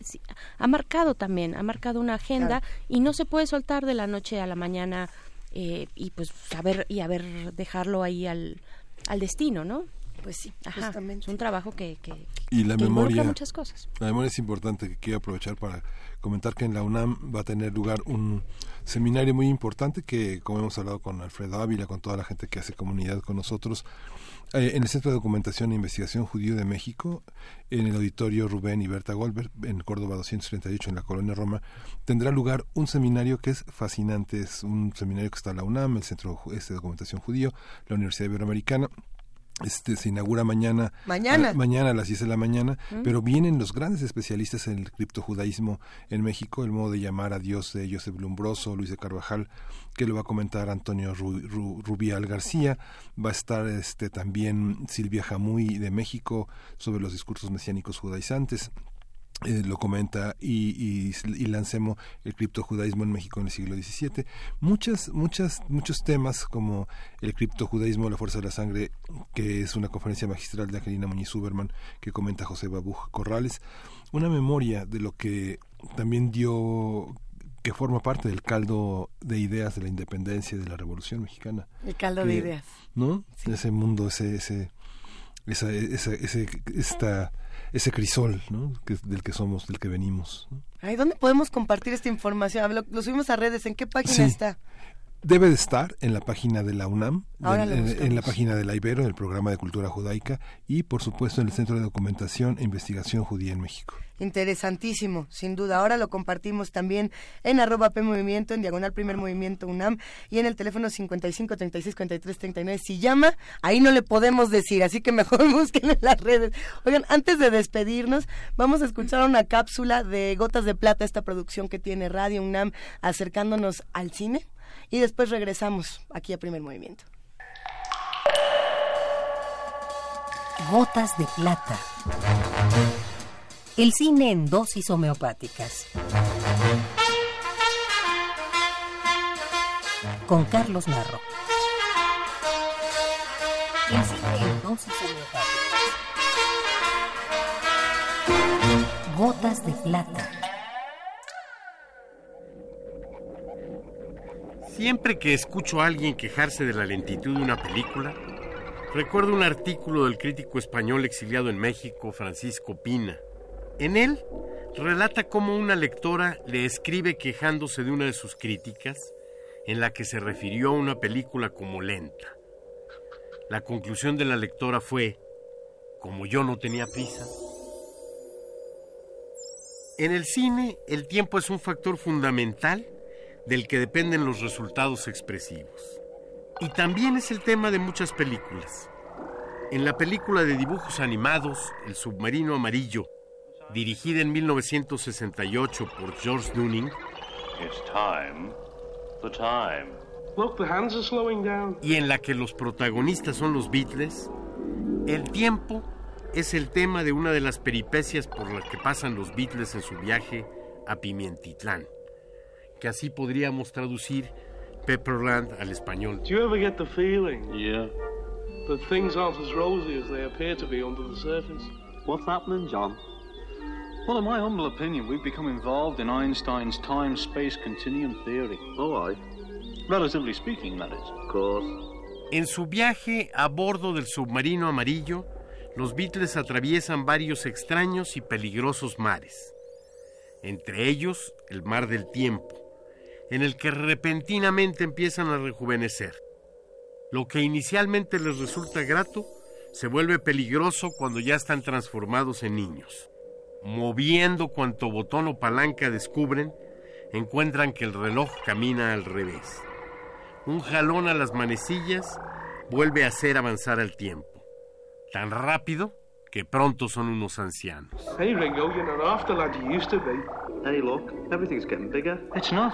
ha marcado también, ha marcado una agenda y no se puede soltar de la noche a la mañana eh, y pues saber y a ver dejarlo ahí al, al destino, ¿no? Pues sí, justamente. Es un trabajo que, que, y la memoria, muchas cosas. La memoria es importante, que quiero aprovechar para comentar que en la UNAM va a tener lugar un seminario muy importante que, como hemos hablado con Alfredo Ávila, con toda la gente que hace comunidad con nosotros, eh, en el Centro de Documentación e Investigación Judío de México, en el auditorio Rubén y Berta Goldberg, en Córdoba 238, en la colonia Roma, tendrá lugar un seminario que es fascinante. Es un seminario que está en la UNAM, el Centro este, de Documentación Judío, la Universidad Iberoamericana, este se inaugura mañana mañana a, mañana a las 10 de la mañana mm. pero vienen los grandes especialistas en el criptojudaísmo en México el modo de llamar a Dios de Joseph Lumbroso Luis de Carvajal que lo va a comentar Antonio Rubial García va a estar este también Silvia Jamuy de México sobre los discursos mesiánicos judaizantes eh, lo comenta y, y, lancemos el criptojudaísmo en México en el siglo XVII. Muchas, muchas, muchos temas como el criptojudaísmo, la fuerza de la sangre, que es una conferencia magistral de Angelina Muñiz Uberman que comenta José Babuj Corrales, una memoria de lo que también dio que forma parte del caldo de ideas de la independencia y de la revolución mexicana. El caldo de ideas. ¿No? Ese mundo, ese, ese, esa, esa, ese, esta ese crisol ¿no? del que somos, del que venimos. ¿Dónde podemos compartir esta información? Lo, subimos a redes, ¿en qué página está? Debe de estar en la página de la UNAM, en, la página de la Ibero, en el programa de cultura judaica y por supuesto en el Centro de Documentación e Investigación Judía en México. Interesantísimo, sin duda. Ahora lo compartimos también en arroba P Movimiento, en Diagonal Primer Movimiento UNAM y en el teléfono 55 36 43 39. Si llama, ahí no le podemos decir, así que mejor busquen en las redes. Oigan, antes de despedirnos, vamos a escuchar una cápsula de Gotas de Plata, esta producción que tiene Radio UNAM acercándonos al cine y después regresamos aquí a primer movimiento. Gotas de plata. El cine en dosis homeopáticas. Con Carlos Narro. El cine en dosis homeopáticas. Gotas de plata. Siempre que escucho a alguien quejarse de la lentitud de una película, recuerdo un artículo del crítico español exiliado en México, Francisco Pina. En él relata cómo una lectora le escribe quejándose de una de sus críticas en la que se refirió a una película como lenta. La conclusión de la lectora fue, como yo no tenía prisa. En el cine, el tiempo es un factor fundamental del que dependen los resultados expresivos. Y también es el tema de muchas películas. En la película de dibujos animados, El submarino amarillo, dirigida en 1968 por George Dunning, y en la que los protagonistas son los Beatles, el tiempo es el tema de una de las peripecias por las que pasan los Beatles en su viaje a Pimientitlán, que así podríamos traducir Pepperland al español. Do you ever get the feeling? Yeah. That things aren't as rosy as they appear to be under the surface. What's happening, John? Well, in my humble opinion, we've become involved in Einstein's time-space continuum theory. Oh, aye. Relatively speaking, that is. Of course. En su viaje a bordo del submarino amarillo, los Beatles atraviesan varios extraños y peligrosos mares, entre ellos el mar del tiempo, en el que repentinamente empiezan a rejuvenecer. Lo que inicialmente les resulta grato se vuelve peligroso cuando ya están transformados en niños. Moviendo cuanto botón o palanca descubren, encuentran que el reloj camina al revés. Un jalón a las manecillas vuelve a hacer avanzar el tiempo. Tan rápido que pronto son unos ancianos. Hey Ringo, you're not the lad you used to be. Hey, look, everything's getting bigger. It's not.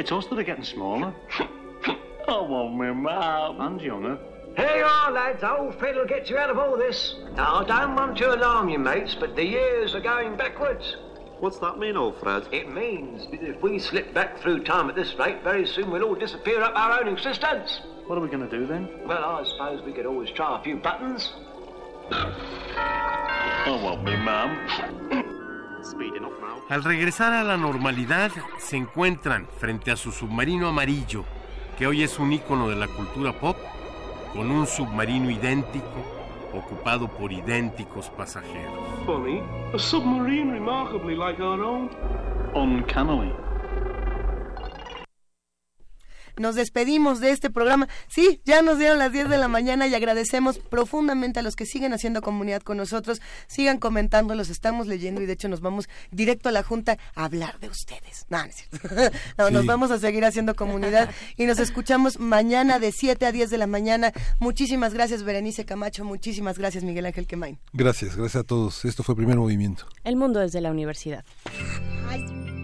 It's us that are getting smaller. oh, well, my mum. And younger. Here you are, lads. Old Fred will get you out of all this. Now, I don't want to alarm you, mates, but the years are going backwards. What's that mean, old Fred? It means that if we slip back through time at this rate, very soon we'll all disappear up our own existence. What are we going to do then? Well, I suppose we could always try a few buttons. Oh, Al regresar a la normalidad, se encuentran frente a su submarino amarillo, que hoy es un ícono de la cultura pop, con un submarino idéntico, ocupado por idénticos pasajeros. Funny, a submarine remarkably like our own. Uncannily. Nos despedimos de este programa. Sí, ya nos dieron las 10 de la mañana y agradecemos profundamente a los que siguen haciendo comunidad con nosotros, sigan comentando, los estamos leyendo y de hecho nos vamos directo a la Junta a hablar de ustedes. No, no, nos vamos a seguir haciendo comunidad y nos escuchamos mañana de 7 a 10 de la mañana. Muchísimas gracias, Berenice Camacho. Muchísimas gracias, Miguel Ángel Quemain. Gracias, gracias a todos. Esto fue Primer Movimiento. El mundo desde la universidad.